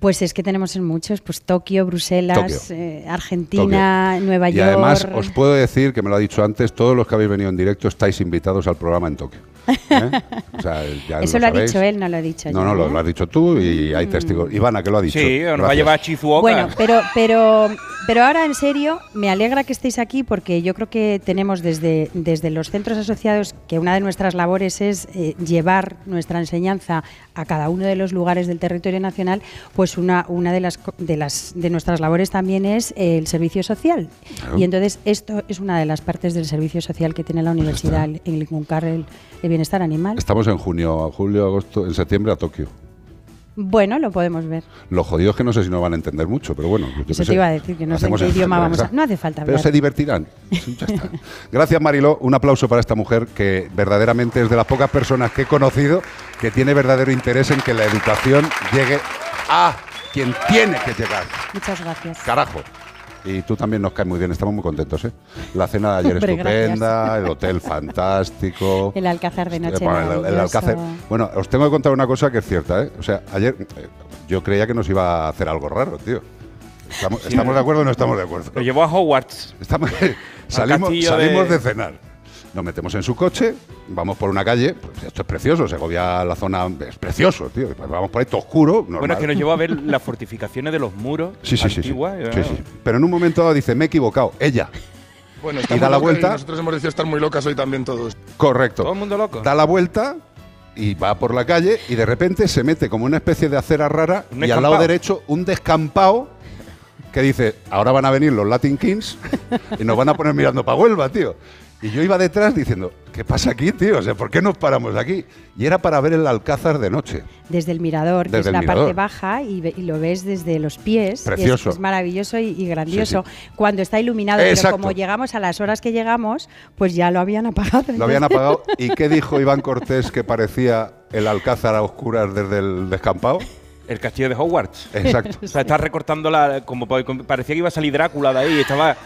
Pues es que tenemos en muchos, pues Tokio, Bruselas, Tokio. eh, Argentina, Nueva Y York. además os puedo decir, que me lo ha dicho antes, todos los que habéis venido en directo estáis invitados al programa en Tokio. ¿Eh? O sea, ya Eso lo ha sabéis. dicho él, no lo he dicho No, yo. no, lo, ¿eh? lo has dicho tú y hay testigos. Ivana, que lo ha dicho. Sí, nos va a llevar a Chizuoka. Bueno, pero, pero, pero ahora en serio, me alegra que estéis aquí porque yo creo que tenemos desde, desde los centros asociados que una de nuestras labores es eh, llevar nuestra enseñanza a cada uno de los lugares del territorio nacional, pues una, una de, las, de, las, de nuestras labores también es el servicio social. Claro. Y entonces esto es una de las partes del servicio social que tiene la universidad en Linkuncar, el, el bienestar animal. Estamos en junio, julio, agosto, en septiembre a Tokio. Bueno, lo podemos ver. Lo jodido es que no sé si nos van a entender mucho, pero bueno. yo Eso te sé. iba a decir, que no sé en qué idioma vamos a... No hace falta Pero hablar. se divertirán. Sí, ya está. Gracias, Mariló. Un aplauso para esta mujer que verdaderamente es de las pocas personas que he conocido que tiene verdadero interés en que la educación llegue a quien tiene que llegar. Muchas gracias. Carajo. Y tú también nos caes muy bien, estamos muy contentos, ¿eh? La cena de ayer Hombre, estupenda, el hotel fantástico. El Alcázar de noche Bueno, el-. Alcázar. Bueno, os tengo que contar una cosa que es cierta, ¿eh? O sea, ayer eh, yo creía que nos iba a hacer algo raro, tío. ¿Estamos, ¿estamos de acuerdo o no estamos de acuerdo? Lo llevó a Hogwarts. Estamos, salimos salimos de... de- cenar. Nos metemos en su coche, vamos por una calle, pues esto es precioso, Segovia, la zona es precioso, tío. Pues vamos por ahí todo oscuro, normal. Bueno, es que nos llevó a ver las fortificaciones de los muros Sí, sí, sí, sí. antiguas. Sí, sí. Pero en un momento dado dice, me he equivocado, ella. Bueno, Y da la vuelta. nosotros hemos decidido estar muy locas hoy también todos. Correcto. Todo el mundo loco. Da la vuelta y va por la calle y de repente se mete como una especie de acera rara Un y al lado derecho un descampado que dice, ahora van a venir los Latin Kings y nos van a poner mirando para Huelva, tío. Y yo iba detrás diciendo, ¿qué pasa aquí, tío? O sea, ¿por qué nos paramos aquí? Y era para ver el Alcázar de noche. Desde el mirador, que Desde es el la parte mirador. baja, y, ve- y lo ves desde los pies. y es- Precioso. Es, maravilloso y, y grandioso. Sí, Cuando está iluminado, pero como llegamos a las horas que llegamos, pues ya lo habían apagado. Lo habían apagado. ¿Y qué dijo Iván Cortés que parecía el Alcázar a oscuras desde el descampado? El castillo de Hogwarts. Exacto. O sea, está recortando la. Como pa- como parecía que iba a salir Drácula de ahí. Estaba.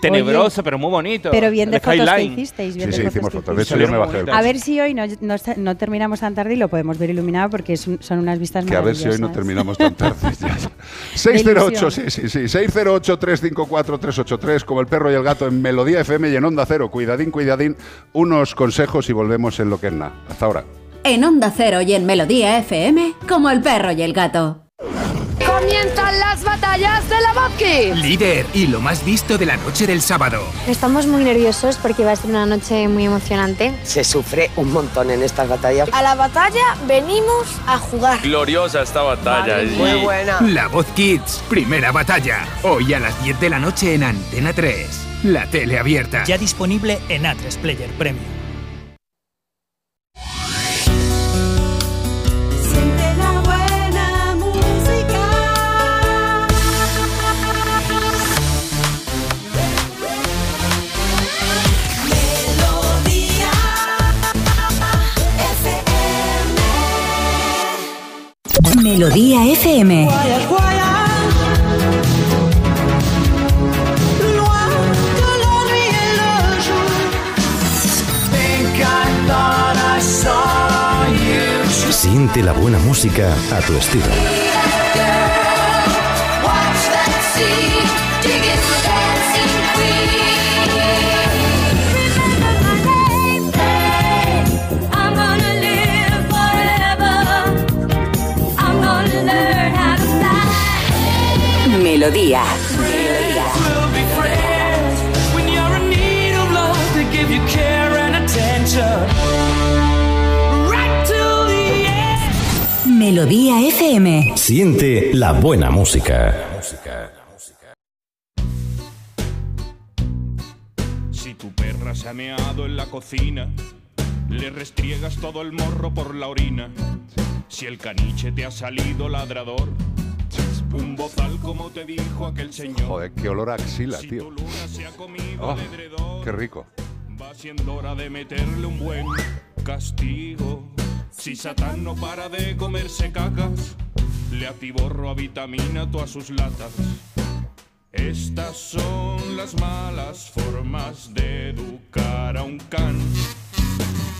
Tenebroso, pero muy bonito. Pero bien El de fotos que hicisteis. Sí, Bien sí, de hicimos que fotos. De hecho, yo me bajé el A ver si hoy no, no, no terminamos tan tarde y lo podemos ver iluminado porque es un- son unas vistas Que a ver si hoy no maravillosas. terminamos tan tarde. Ya, ya. 608, sí, sí, sí. 608-354-383, como el perro y el gato en Melodía FM y en Onda Cero. Cuidadín, cuidadín. Unos consejos y volvemos en lo que es nada. Hasta ahora. En Onda Cero y en Melodía FM, como el perro y el gato. Comienzan las batallas de la Vodki. Líder y lo más visto de la noche del sábado. Estamos muy nerviosos porque va a ser una noche muy emocionante. Se sufre un montón en estas batallas. A la batalla venimos a jugar. Gloriosa esta batalla. y- Muy buena. La Voz Kids, primera batalla. Hoy a las 10 de la noche en Antena 3. La tele abierta. Ya disponible en A3 Player Premium. Le jour. Siente la buena música a tu estilo. End. Melodía FM. Siente la buena música. Si tu perra se ha meado en la cocina, le restriegas todo el morro por la orina. Si el caniche te ha salido ladrador, un bozal como te dijo aquel señor. Joder, qué olor a axila, Si tío. Oh, qué rico. va siendo hora de meterle un buen castigo. Si Satán no para de comerse cacas, le atiborro a vitamina todas sus latas. Estas son las malas formas de educar a un can.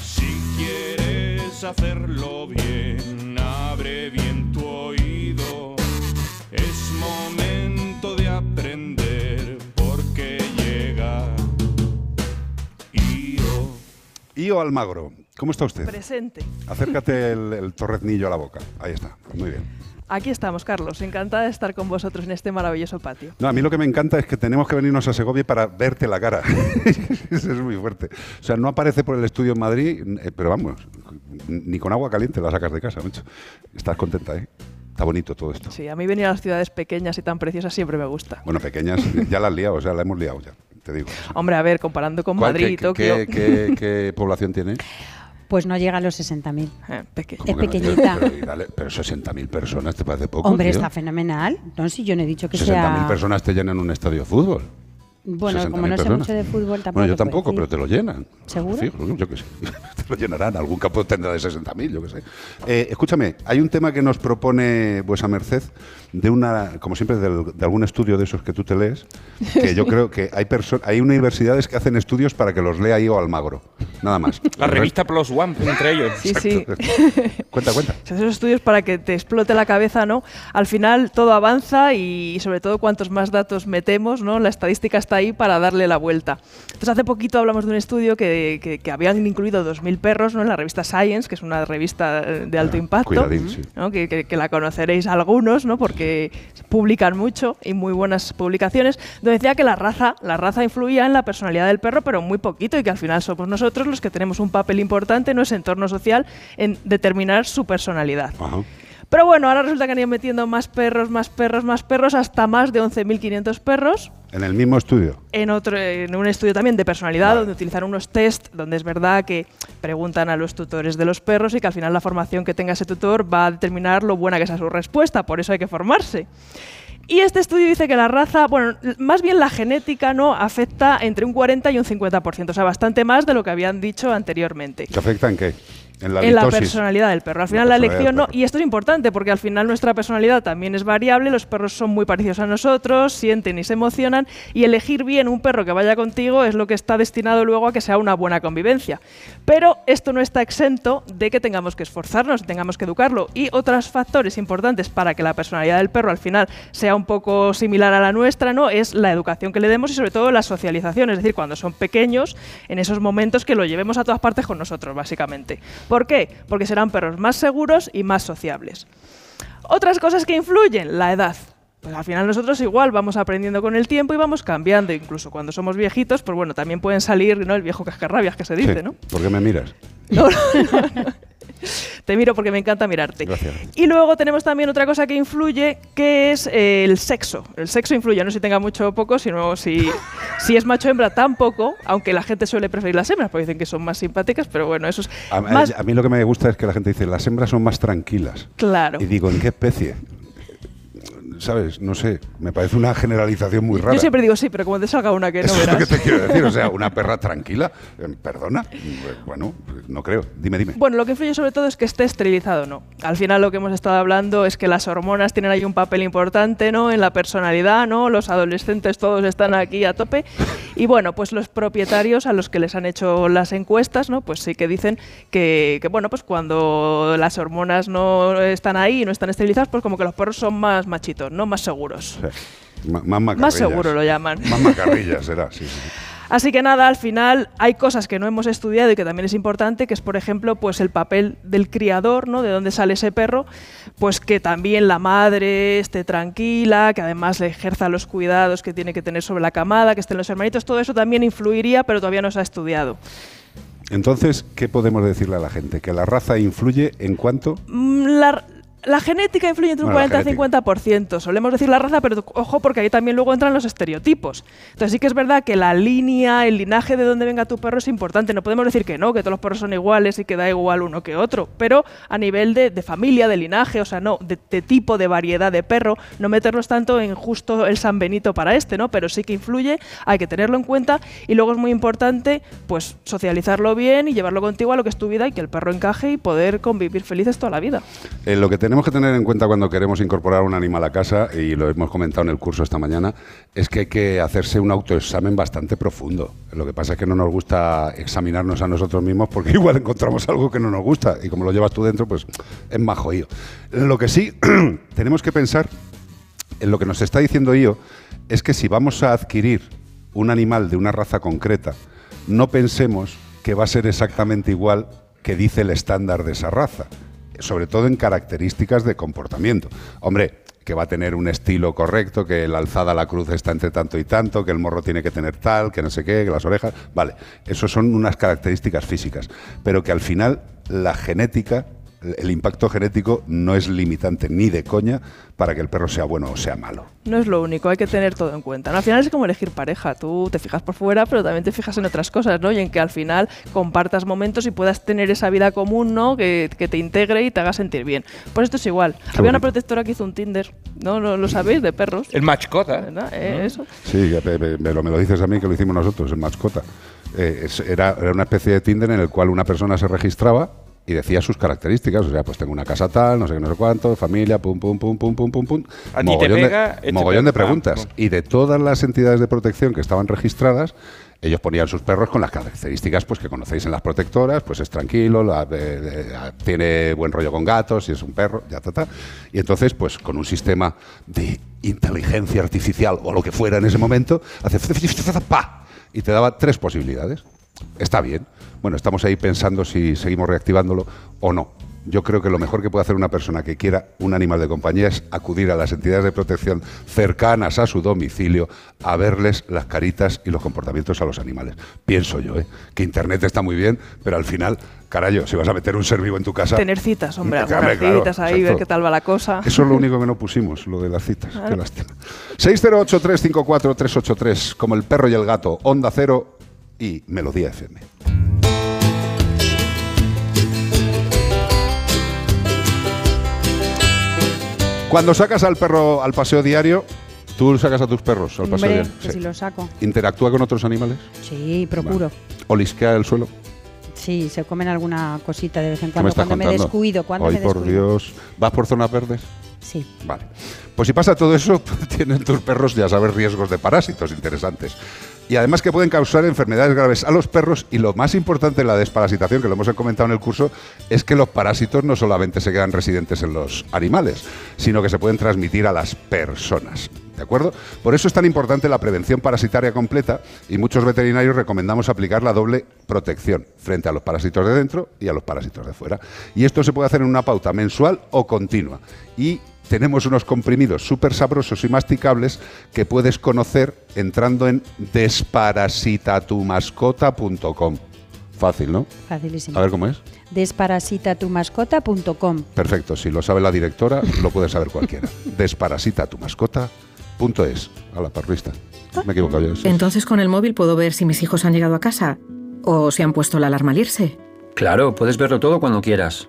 Si quieres hacerlo bien, abre bien Io Almagro, ¿cómo está usted? Presente. Acércate el, el torreznillo a la boca. Ahí está, muy bien. Aquí estamos, Carlos. Encantada de estar con vosotros en este maravilloso patio. No, a mí lo que me encanta es que tenemos que venirnos a Segovia para verte la cara. Eso es muy fuerte. O sea, no aparece por el estudio en Madrid, eh, pero vamos, ni con agua caliente la sacas de casa, mucho. Estás contenta, ¿eh? Está bonito todo esto. Sí, a mí venir a las ciudades pequeñas y tan preciosas siempre me gusta. Bueno, pequeñas, ya la has liado, o sea, la hemos liado ya, te digo. Hombre, a ver, comparando con ¿Cuál- Madrid qué- y Tokio. qué- qué- qué población tiene? Pues no llega a los 60.000. Eh, peque- Es pequeñita. Pero, dale, pero 60.000 personas, ¿te parece poco? Hombre, tío? está fenomenal. No, si yo no he dicho que 60.000 sea... personas te llenan un estadio de fútbol. Bueno, 60.000 como no sé personas. mucho de fútbol, tampoco Bueno, yo tampoco, pero te lo llenan. ¿Seguro? Sí, yo qué sé. te lo llenarán. Algún campo tendrá de 60.000, yo qué sé. Eh, escúchame, hay un tema que nos propone vuesa merced de una, como siempre, del- de algún estudio de esos que tú te lees, que yo creo que hay hay universidades que hacen estudios para que los lea yo Almagro. Nada más. La El revista Plus One, entre ellos. Sí, sí. Cuenta, cuenta. Se hacen esos estudios para que te explote la cabeza, ¿no? Al final todo avanza y sobre todo cuantos más datos metemos, ¿no? La estadística está ahí para darle la vuelta. Entonces hace poquito hablamos de un estudio que, que- que habían incluido 2.000 perros, ¿no? En la revista Science, que es una revista eh, de alto impacto. Cuidadín, sí. ¿no? que, que- que la conoceréis algunos, ¿no? porque publican mucho y muy buenas publicaciones, donde decía que la raza, la raza influía en la personalidad del perro, pero muy poquito, y que al final somos nosotros los que tenemos un papel importante en ese entorno social en determinar su personalidad. Pero bueno, ahora resulta que han ido metiendo más perros, más perros, más perros, hasta más de 11.500 perros. En el mismo estudio. En, otro, en un estudio también de personalidad, donde utilizan unos test, donde es verdad que preguntan a los tutores de los perros y que al final la formación que tenga ese tutor va a determinar lo buena que sea su respuesta, por eso hay que formarse. Y este estudio dice que la raza, bueno, más bien la genética, ¿no? Afecta entre un 40 y un 50%, o sea, bastante más de lo que habían dicho anteriormente. ¿Te afecta en qué? En la en la litosis. personalidad del perro. Al final la, elección no. Y esto es importante porque al final nuestra personalidad también es variable. Los perros son muy parecidos a nosotros, sienten y se emocionan. Y elegir bien un perro que vaya contigo es lo que está destinado luego a que sea una buena convivencia. Pero esto no está exento de que tengamos que esforzarnos, tengamos que educarlo. Y otros factores importantes para que la personalidad del perro al final sea un poco similar a la nuestra, ¿no? Es la educación que le demos y sobre todo la socialización. Es decir, cuando son pequeños, en esos momentos que lo llevemos a todas partes con nosotros, básicamente. ¿Por qué? Porque serán perros más seguros y más sociables. Otras cosas que influyen, la edad. Pues al final nosotros igual vamos aprendiendo con el tiempo y vamos cambiando. Incluso cuando somos viejitos, pues bueno, también pueden salir ¿no? el viejo cascarrabias que se dice, Sí. ¿no? ¿Por qué me miras? No, Te miro porque me encanta mirarte. Gracias. Y luego tenemos también otra cosa que influye, que es eh, el sexo. El sexo influye, no si tenga mucho o poco, sino si, si es macho o hembra tampoco, aunque la gente suele preferir las hembras, porque dicen que son más simpáticas, pero bueno, eso es A, más... a mí lo que me gusta es que la gente dice, las hembras son más tranquilas. Claro. Y digo, ¿en qué especie? ¿Sabes? No sé, me parece una generalización muy rara. Yo siempre digo sí, pero como te salga una que no Eso es lo que te quiero decir, o sea, una perra tranquila, eh, perdona, bueno, no creo, dime, dime. Bueno, lo que influye sobre todo es que esté esterilizado no. Al final lo que hemos estado hablando es que las hormonas tienen ahí un papel importante, ¿no? En la personalidad, ¿no? Los adolescentes todos están aquí a tope. Y bueno, pues los propietarios a los que les han hecho las encuestas, ¿no? Pues sí que dicen que, que, bueno, pues cuando las hormonas no están ahí, no están esterilizadas, pues como que los perros son más machitos, ¿no? Más seguros. Ma- más macarrillas. Más seguro lo llaman. Más macarrillas será, sí, sí. sí. Así que nada, al final hay cosas que no hemos estudiado y que también es importante, que es por ejemplo, pues el papel del criador, ¿no? De dónde sale ese perro, pues que también la madre esté tranquila, que además le ejerza los cuidados que tiene que tener sobre la camada, que estén los hermanitos, todo eso también influiría, pero todavía no se ha estudiado. Entonces, ¿qué podemos decirle a la gente? ¿Que la raza influye en cuánto? Mm, La, la genética influye entre un Bueno, la 40 y 50%. Solemos decir la raza, pero ojo, porque ahí también luego entran los estereotipos. Entonces sí que es verdad que la línea, el linaje de donde venga tu perro es importante. No podemos decir que no, que todos los perros son iguales y que da igual uno que otro. Pero a nivel de, de familia, de linaje, o sea, no, de, de tipo, de variedad de perro, no meterlos tanto en justo el San Benito para este, ¿no? Pero sí que influye, hay que tenerlo en cuenta. Y luego es muy importante, pues, socializarlo bien y llevarlo contigo a lo que es tu vida y que el perro encaje y poder convivir felices toda la vida. Eh, lo que tenemos que tener en cuenta cuando queremos incorporar un animal a casa, y lo hemos comentado en el curso esta mañana, es que hay que hacerse un autoexamen bastante profundo. Lo que pasa es que no nos gusta examinarnos a nosotros mismos porque igual encontramos algo que no nos gusta y como lo llevas tú dentro, pues es más jodido. Lo que sí tenemos que pensar en lo que nos está diciendo Io es que si vamos a adquirir un animal de una raza concreta, no pensemos que va a ser exactamente igual que dice el estándar de esa raza, sobre todo en características de comportamiento. Hombre, que va a tener un estilo correcto, que la alzada a la cruz está entre tanto y tanto, que el morro tiene que tener tal, que no sé qué, que las orejas, vale, eso son unas características físicas, pero que al final la genética el impacto genético no es limitante ni de coña para que el perro sea bueno o sea malo. No es lo único, hay que tener todo en cuenta. ¿no? Al final es como elegir pareja. Tú te fijas por fuera, pero también te fijas en otras cosas, ¿no? Y en que al final compartas momentos y puedas tener esa vida común, ¿no? Que, que te integre y te haga sentir bien. Pues esto es igual. Había una protectora que hizo un Tinder, ¿no? ¿Lo, lo sabéis? De perros. El mascota. ¿Verdad? Eh, Eso. Sí, me, me- me lo, me lo dices a mí que lo hicimos nosotros, el mascota. Eh, es- era, era una especie de Tinder en el cual una persona se registraba y decía sus características, o sea, pues tengo una casa tal, no sé qué, no sé cuánto, familia, pum, pum, pum, pum, pum, pum, pum. A ti te Mogollón pega, de, este mogollón de pega, preguntas. Y de todas las entidades de protección que estaban registradas, ellos ponían sus perros con las características pues que conocéis en las protectoras, pues es tranquilo, la- de- de- tiene buen rollo con gatos, si es un perro, ya ta, ta. Y entonces, pues con un sistema de inteligencia artificial o lo que fuera en ese momento, hace pa y te daba tres posibilidades. Está bien. Bueno, estamos ahí pensando si seguimos reactivándolo o no. Yo creo que lo mejor que puede hacer una persona que quiera un animal de compañía es acudir a las entidades de protección cercanas a su domicilio a verles las caritas y los comportamientos a los animales. Pienso yo, ¿eh? que Internet está muy bien, pero al final, carayo, si vas a meter un ser vivo en tu casa... Tener citas, hombre, algunas claro, citas ahí, ver qué tal va la cosa. Eso es lo único que no pusimos, lo de las citas. Claro. Qué lástima. 608-354-383, como el perro y el gato, Onda Cero y Melodía FM. Cuando sacas al perro al paseo diario, tú sacas a tus perros al paseo Hombre, diario. que si lo saco. ¿Interactúa con otros animales? Sí, procuro. ¿Olisquea el suelo? Sí, se comen alguna cosita de vez en ¿Qué me cuando. Cuando me contando? descuido, cuando Ay, me por. Dios. ¿Vas por zonas verdes? Sí. Vale. Pues si pasa todo eso, tienen tus perros, ya sabes, riesgos de parásitos interesantes. Y además que pueden causar enfermedades graves a los perros y lo más importante la desparasitación, que lo hemos comentado en el curso, es que los parásitos no solamente se quedan residentes en los animales, sino que se pueden transmitir a las personas. ¿De acuerdo? Por eso es tan importante la prevención parasitaria completa y muchos veterinarios recomendamos aplicar la doble protección frente a los parásitos de dentro y a los parásitos de fuera. Y esto se puede hacer en una pauta mensual o continua. Y tenemos unos comprimidos súper sabrosos y masticables que puedes conocer entrando en desparasitatumascota.com. Fácil, ¿no? Facilísimo. A ver cómo es. Desparasitatumascota.com. Perfecto, si lo sabe la directora, lo puede saber cualquiera. Desparasitatumascota.es. A la parrista. Me he equivocado yo. sí. Entonces con el móvil puedo ver si mis hijos han llegado a casa o si han puesto la alarma al irse. Claro, puedes verlo todo cuando quieras.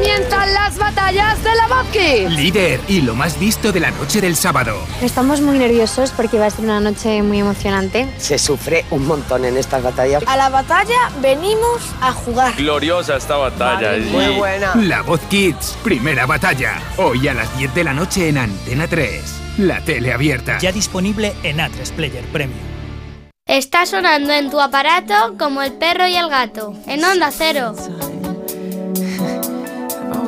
Comienzan las batallas de la Voz Kids. Líder y lo más visto de la noche del sábado. Estamos muy nerviosos porque va a ser una noche muy emocionante. Se sufre un montón en estas batallas. A la batalla venimos a jugar. Gloriosa esta batalla. Muy buena. La Voz Kids, primera batalla. Hoy a las 10 de la noche en Antena 3. La tele abierta. Ya disponible en A3 Player Premium. Está sonando en tu aparato como el perro y el gato, en Onda Cero.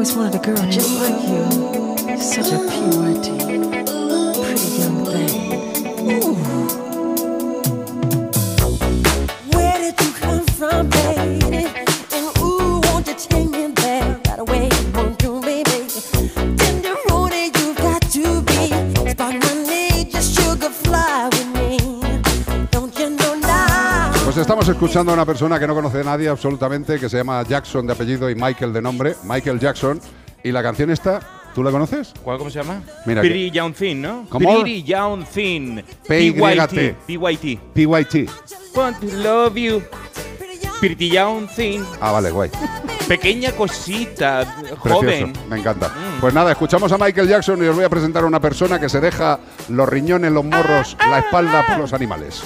Always wanted a girl just like you. Such a purity. Pretty young thing. Where Pues estamos escuchando a una persona que no conoce a nadie absolutamente, que se llama Jackson de apellido y Michael de nombre, Michael Jackson. Y la canción esta, ¿tú la conoces? ¿Cuál, ¿Cómo se llama? Mira Pretty Young Thing, ¿no? ¿Cómo? Pretty Young Thing. P-Y-T. PYT. PYT. Want to love you. Pretty Young Thing. Ah, vale, guay. Pequeña cosita, Precioso, joven. me encanta. Pues nada, escuchamos a Michael Jackson y os voy a presentar a una persona que se deja los riñones, los morros, la espalda por los animales.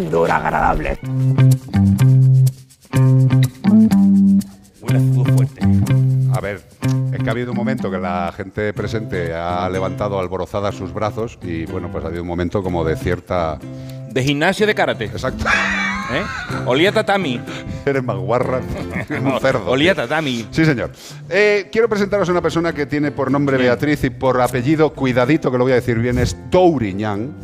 Sudor agradable. Huele fuerte. A ver, es que ha habido un momento que la gente presente ha levantado alborozada sus brazos y bueno, pues ha habido un momento como de cierta... De gimnasio de karate. Exacto. ¿Eh? Olía tatami. Eres más guarra, un cerdo. Olía tatami. Sí, señor. Eh, quiero presentaros a una persona que tiene por nombre Beatriz y por apellido, cuidadito que lo voy a decir bien, es Touriñán.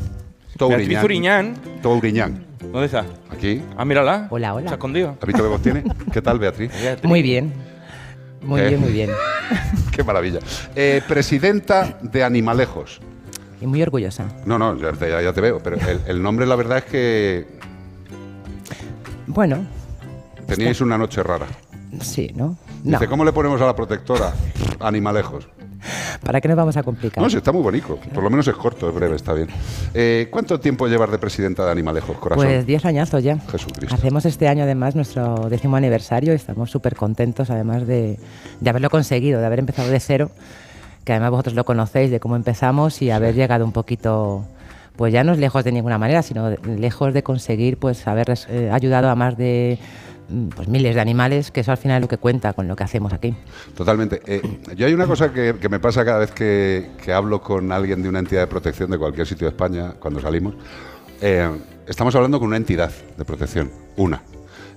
Beatriz Uriñán. Touriñán. ¿Dónde está? Aquí. Ah, mírala. Hola, hola. Se ha escondido. ¿Has visto qué voz tiene? ¿Qué tal, Beatriz? Muy bien. Muy bien, muy bien. Qué maravilla. Eh, presidenta de Animalejos. Y muy orgullosa. No, no, ya te, ya te veo, pero el, el nombre la verdad es que Bueno, teníais una noche rara. sí, ¿no? No. Dice, ¿cómo le ponemos a la protectora? Animalejos. ¿Para qué nos vamos a complicar? No, sí, está muy bonito. Por lo menos es corto, es breve, está bien. Eh, ¿Cuánto tiempo llevas de presidenta de Animalejos, corazón? Pues 10 añazos ya. Jesucristo. Hacemos este año además nuestro décimo aniversario y estamos súper contentos además de, de haberlo conseguido, de haber empezado de cero, que además vosotros lo conocéis de cómo empezamos y haber llegado un poquito, pues ya no es lejos de ninguna manera, sino lejos de conseguir pues haber eh, ayudado a más de pues, miles de animales, que eso al final es lo que cuenta con lo que hacemos aquí. Totalmente. Eh, yo hay una cosa que, que me pasa cada vez que, que hablo con alguien de una entidad de protección de cualquier sitio de España, cuando salimos. Eh, estamos hablando con una entidad de protección, una.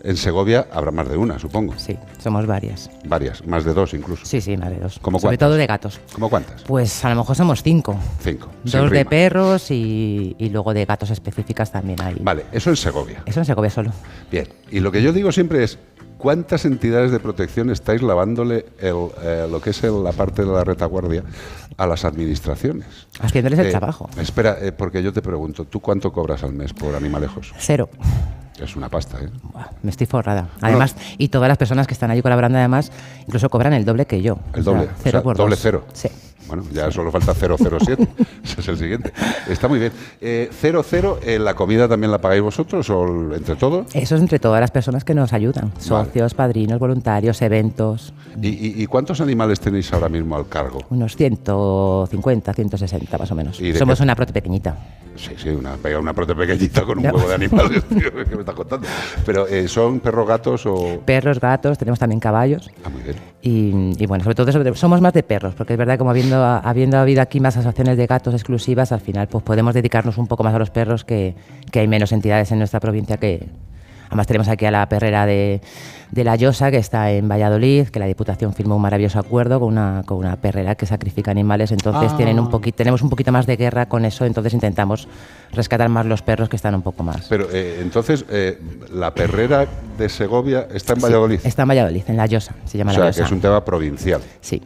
En Segovia habrá más de una, supongo. Sí, somos varias. Varias, más de dos incluso. Sí, sí, más de dos. ¿Cómo Sobre cuántas? todo de gatos. ¿Cómo cuántas? Pues a lo mejor somos cinco. Cinco. Dos de perros y, y luego de gatos específicas también hay. Vale, eso en Segovia. Eso en Segovia solo. Bien, y lo que yo digo siempre es, ¿cuántas entidades de protección estáis lavándole el, eh, lo que es el- la parte de la retaguardia a las administraciones? Haciéndoles el Eh, trabajo. Espera, eh, porque yo te pregunto, ¿tú cuánto cobras al mes por animalejos? Cero. Es una pasta, ¿eh? Me estoy forrada. Además, y todas las personas que están allí colaborando, además, incluso cobran el doble que yo. El O sea, doble, cero o sea, por doble dos. cero. Sí. Bueno, ya solo falta 007. Ese es el siguiente. Está muy bien. Eh, cero, cero, eh, ¿la comida también la pagáis vosotros o entre todos? Eso es entre todas las personas que nos ayudan. Socios, padrinos, voluntarios, eventos. ¿Y, y- y cuántos animales tenéis ahora mismo al cargo? Unos 150, 160 más o menos. ¿Y de Somos qué- una prote pequeñita. Sí, sí, una, una prote pequeñita con un huevo de animales, tío, ¿qué me estás contando? Pero, eh, ¿son perros, gatos o...? Perros, gatos, tenemos también caballos. Ah, muy bien. Y, bueno, sobre todo somos más de perros, porque es verdad como habiendo, habiendo habido aquí más asociaciones de gatos exclusivas, al final pues podemos dedicarnos un poco más a los perros, que, que hay menos entidades en nuestra provincia que... Además tenemos aquí a la perrera de, de La Llosa, que está en Valladolid, que la Diputación firmó un maravilloso acuerdo con una, con una perrera que sacrifica animales, entonces Ah. tienen un poquito, tenemos un poquito más de guerra con eso, entonces intentamos rescatar más los perros que están un poco más. Pero, eh, entonces, eh, ¿la perrera de Segovia está en Valladolid? Está en Valladolid, en La Llosa, se llama o La sea, Llosa. que es un tema provincial. Sí.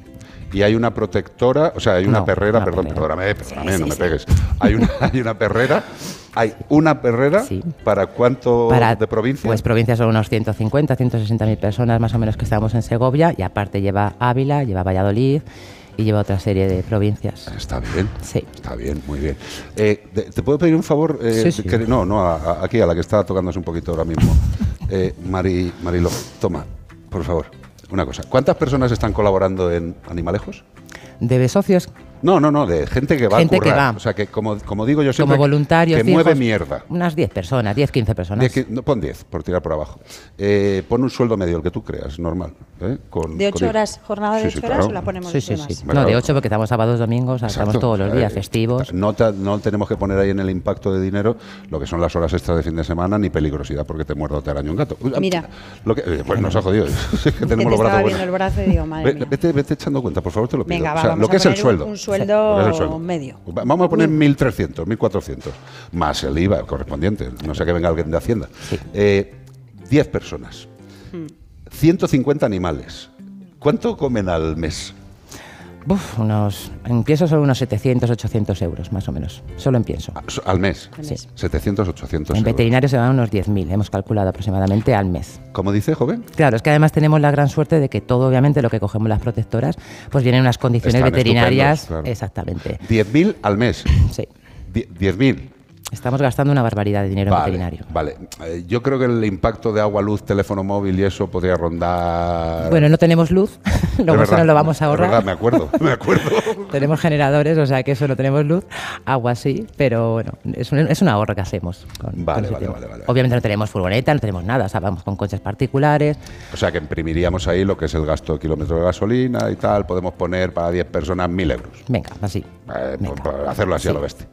Y hay una protectora, o sea, hay una No, perrera, una perdón, perrera. perdóname, perdóname, Sí, no sí, me sí. pegues. Hay una, hay una perrera, hay una perrera para cuánto Para- de provincia. Pues provincia son unos 150, 160 mil personas más o menos que estamos en Segovia y aparte lleva Ávila, lleva Valladolid y lleva otra serie de provincias. Está bien. Sí. Está bien, muy bien. Eh, ¿Te puedo pedir un favor? Eh, Sí, sí. que- no, no, a- a- aquí, a la que está tocándose un poquito ahora mismo. Eh, Mari, Marilo, toma, por favor, una cosa. ¿Cuántas personas están colaborando en Animalejos? ¿De socios? No, no, no, de gente que va Gente a que currar. va. O sea, que como, como digo yo siempre, Como voluntarios. que mueve mierda. Unas 10 personas, 10, 15 personas. Diez que- no, pon 10, por tirar por abajo. Eh, pon un sueldo medio, el que tú creas, normal. ¿eh? Con- ¿De con- ocho horas, jornada de Sí, ocho sí, horas claro. o la ponemos Sí, de sí, sí. No, de 8 porque estamos sábados, domingos, estamos Exacto. todos los días, Eh, festivos. No, no tenemos que poner ahí en el impacto de dinero lo que son las horas extras de fin de semana ni peligrosidad porque te muerda o te araña un gato. Uy, Mira. Lo que, eh, pues nos ha jodido. Es que Que tenemos te los brazos el brazo y digo, madre mía. Vete, vete echando cuenta, por favor, te lo pido. Venga, O va, sea, vamos lo a que es el sueldo. un- un sueldo Lo que es el sueldo. medio. Va- Vamos a poner 1.300, 1.400, más el IVA correspondiente. No sé que venga alguien de Hacienda. Eh, 10 personas, Hmm. 150 animales. ¿Cuánto comen al mes? Uf, unos, en pienso son unos 700, 800 euros, más o menos. Solo en pienso. Al mes. Sí. 700, 800 En euros. veterinario se van unos 10.000, hemos calculado aproximadamente al mes. ¿Cómo dice, joven? Claro, es que además tenemos la gran suerte de que todo, obviamente, lo que cogemos las protectoras, pues vienen en unas condiciones Están veterinarias. claro. Exactamente. 10.000 al mes. Sí. Die- 10.000. Estamos gastando una barbaridad de dinero en veterinario. vale. Eh, yo creo que el impacto de agua, luz, teléfono móvil y eso podría rondar... Bueno, no tenemos luz, luego eso verdad, no lo vamos a ahorrar. verdad, me acuerdo, me acuerdo. tenemos generadores, o sea que eso no tenemos luz. Agua sí, pero bueno, es un, es un ahorro que hacemos. con- Vale, con vale, vale, vale. Obviamente no tenemos furgoneta, no tenemos nada, o sea, vamos con coches particulares. O sea que imprimiríamos ahí lo que es el gasto de kilómetros de gasolina y tal. Podemos poner para 10 personas 1.000 euros. Venga, así. Eh, por- por hacerlo así a lo bestia.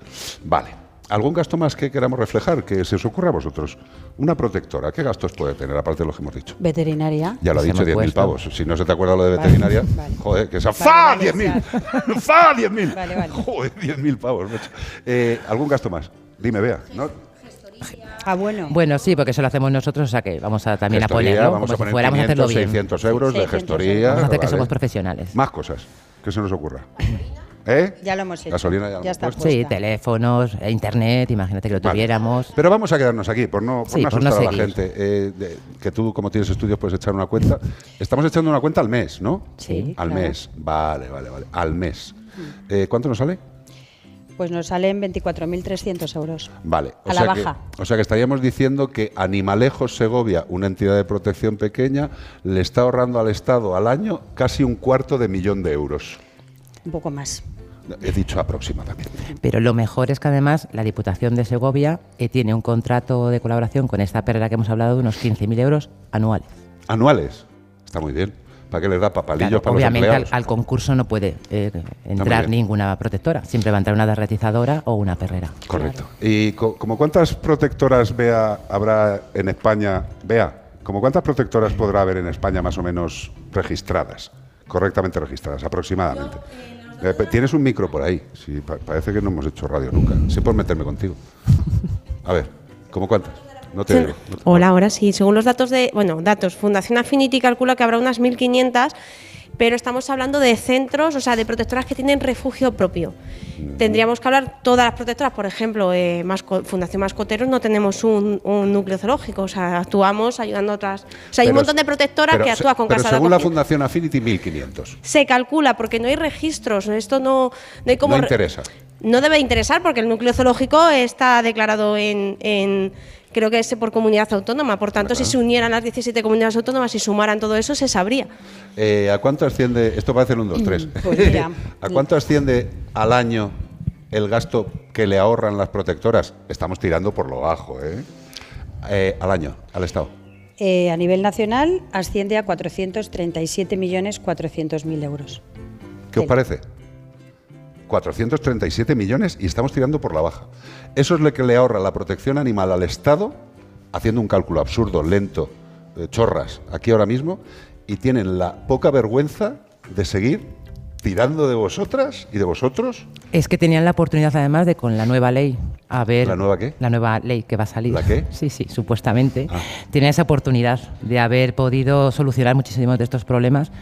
Vale. ¿Algún gasto más que queramos reflejar? Que se os ocurra a vosotros. Una protectora, ¿qué gastos puede tener, aparte de los que hemos dicho? Veterinaria. Ya lo ha dicho, hemos 10.000 puesto. pavos. Si no se te acuerda lo de veterinaria, vale. joder, que Vale, ¡Fa! vale, ¡10.000! ¡Fa! ¡10.000! Vale, vale. Joder, 10.000 pavos. macho. Eh, ¿Algún gasto más? Dime, vea. ¿no? Ah, bueno. Bueno, sí, porque eso lo hacemos nosotros, o sea que vamos a también Gestoría, apoyarlo, vamos como a poner si fuéramos a hacerlo 500, bien. 600 euros de 600 gestoría. Vamos a hacer que vale. somos profesionales. Más cosas. que se nos ocurra? ¿Eh? Ya lo hemos hecho. Gasolina ya, lo hemos Ya está puesto. Sí, teléfonos, e internet, imagínate que lo Vale. tuviéramos. Pero vamos a quedarnos aquí, por no, por Sí, no por no asustar a la seguir. gente. eh, de- que tú, como tienes estudios, puedes echar una cuenta. Estamos echando una cuenta al mes, ¿no? Sí, Al claro. mes. Vale, vale, vale. Al mes. Eh, ¿Cuánto nos sale? Pues nos salen 24.300 euros. Vale. A la baja. Que, o sea que estaríamos diciendo que Animalejos Segovia, una entidad de protección pequeña, le está ahorrando al Estado al año casi un cuarto de millón de euros. Un poco más. He dicho aproximadamente. Pero lo mejor es que además la Diputación de Segovia eh, tiene un contrato de colaboración con esta perrera que hemos hablado de unos 15.000 euros anuales. Anuales. Está muy bien. ¿Para qué les da papalillos Claro, para obviamente los al, empleados? al concurso no puede eh, entrar ninguna protectora, siempre va a entrar una derretizadora o una perrera. Correcto. ¿Y co- como cuántas protectoras vea habrá en España? Vea, como cuántas protectoras podrá haber en España más o menos registradas, correctamente registradas, aproximadamente? Eh, pe- Tienes un micro por ahí. Sí, pa- parece que no hemos hecho radio nunca. Sí por meterme contigo. A ver, ¿cómo cuántas? No te Sí. oigo. no te- Hola, ahora sí. Según los datos de, bueno, datos, Fundación Affinity calcula que habrá unas 1.500, pero estamos hablando de centros, o sea, de protectoras que tienen refugio propio. Tendríamos que hablar todas las protectoras, por ejemplo, eh, Masco- Fundación Mascoteros no tenemos un, un núcleo zoológico, o sea, actuamos ayudando a otras. O sea, hay un montón de protectoras pero que actúan con Pero casas de según la. Fundación Affinity, 1.500. Se calcula porque no hay registros, esto no, no hay como No re- interesa. no debe interesar porque el núcleo zoológico está declarado en, en- creo que es por comunidad autónoma. Por tanto, si se unieran las 17 comunidades autónomas y sumaran todo eso, se sabría. Eh, ¿A cuánto asciende? Esto parece 1, 2, 3. Pues. ¿A cuánto asciende al año el gasto que le ahorran las protectoras? Estamos tirando por lo bajo, ¿eh? Eh, al año, al Estado. Eh, a nivel nacional asciende a 437.400.000 euros. ¿Qué os parece? 437 millones y estamos tirando por la baja. Eso es lo que le ahorra la protección animal al Estado, haciendo un cálculo absurdo, lento, de chorras, aquí ahora mismo, y tienen la poca vergüenza de seguir tirando de vosotras y de vosotros. Es que tenían la oportunidad además de con la nueva ley, a ver... ¿La nueva qué? La nueva ley que va a salir. ¿La qué? Sí, sí, supuestamente. Ah. Tenían esa oportunidad de haber podido solucionar muchísimos de estos problemas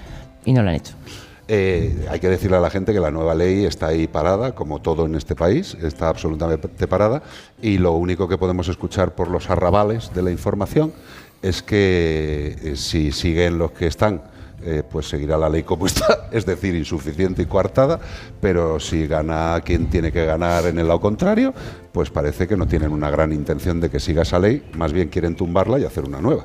y no lo han hecho. Eh, hay que decirle a la gente que la nueva ley está ahí parada, como todo en este país, está absolutamente parada, y lo único que podemos escuchar por los arrabales de la información es que eh, si siguen los que están, eh, pues seguirá la ley como está, es decir, insuficiente y coartada, pero si gana quien tiene que ganar en el lado contrario, pues parece que no tienen una gran intención de que siga esa ley, más bien quieren tumbarla y hacer una nueva.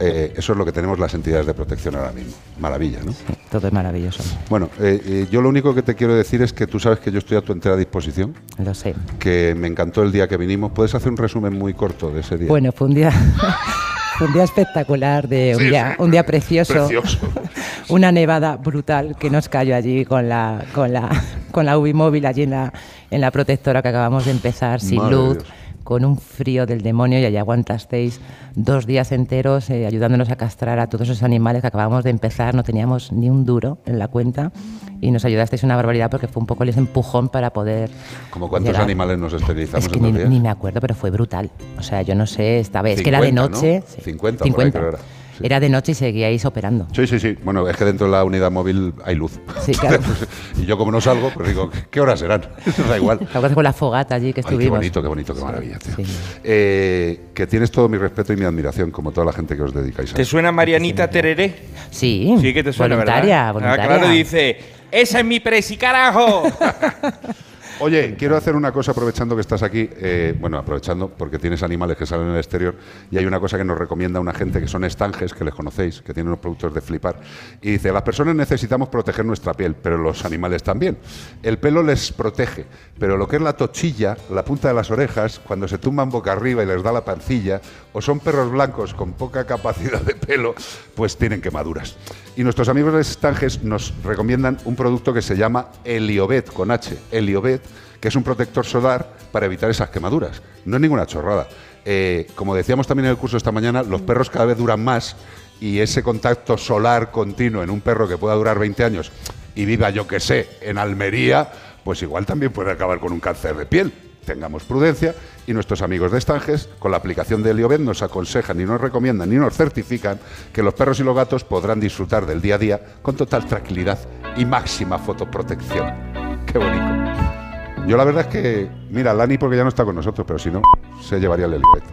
Eh, eso es lo que tenemos las entidades de protección ahora mismo. Maravilla, ¿no? Todo es maravilloso. Bueno, eh, eh, yo lo único que te quiero decir es que tú sabes que yo estoy a tu entera disposición, Lo sé. que me encantó el día que vinimos. ¿Puedes hacer un resumen muy corto de ese día? Bueno, fue un día, fue un día espectacular, de un, Sí, día, sí. un día precioso, Precioso. una nevada brutal que nos cayó allí con la, con la, con la UBI móvil allí en la, en la protectora que acabamos de empezar, sin Madre luz, Dios. Con un frío del demonio y allí aguantasteis dos días enteros eh, ayudándonos a castrar a todos esos animales que acabamos de empezar, no teníamos ni un duro en la cuenta y nos ayudasteis una barbaridad porque fue un poco el empujón para poder ¿Como cuántos llegar. animales nos esterilizamos Es que ni, ni me acuerdo, pero fue brutal. O sea, yo no sé, esta vez, que era de 50, ¿no? noche. sí, 50 por ahí. Sí. Era de noche y seguíais operando. Sí, sí, sí. Bueno, es que dentro de la unidad móvil hay luz. Sí, claro. y yo como no salgo, pues digo, ¿qué horas serán? da igual. Cosa con la fogata allí que Ay, qué estuvimos. bonito, qué bonito, qué maravilla. tío. Sí. Eh, que tienes todo mi respeto y mi admiración, como toda la gente que os dedicáis a ¿Te suena Marianita Tereré? Sí, Sí que te suena, voluntaria, ¿verdad? voluntaria. Ah, claro, dice, ¡Esa es mi presi, carajo! Oye, quiero hacer una cosa aprovechando que estás aquí. eh, bueno, aprovechando porque tienes animales que salen en el exterior y hay una cosa que nos recomienda una gente que son estanges, que les conocéis, que tienen unos productos de flipar. Y dice, las personas necesitamos proteger nuestra piel, pero los animales también. El pelo les protege, pero lo que es la tochilla, la punta de las orejas, cuando se tumban boca arriba y les da la pancilla, o son perros blancos con poca capacidad de pelo, pues tienen quemaduras. Y nuestros amigos de estanges nos recomiendan un producto que se llama Heliobet con H, Heliobet, que es un protector solar para evitar esas quemaduras. No es ninguna chorrada. Eh, como decíamos también en el curso esta mañana, los perros cada vez duran más y ese contacto solar continuo en un perro que pueda durar 20 años y viva, yo que sé, en Almería, pues igual también puede acabar con un cáncer de piel. Tengamos prudencia y nuestros amigos de Estanges, con la aplicación de Heliobet, nos aconsejan y nos recomiendan y nos certifican que los perros y los gatos podrán disfrutar del día a día con total tranquilidad y máxima fotoprotección. Qué bonito. Yo la verdad es que, mira, Lani porque ya no está con nosotros, pero si no, se llevaría el Heliobet.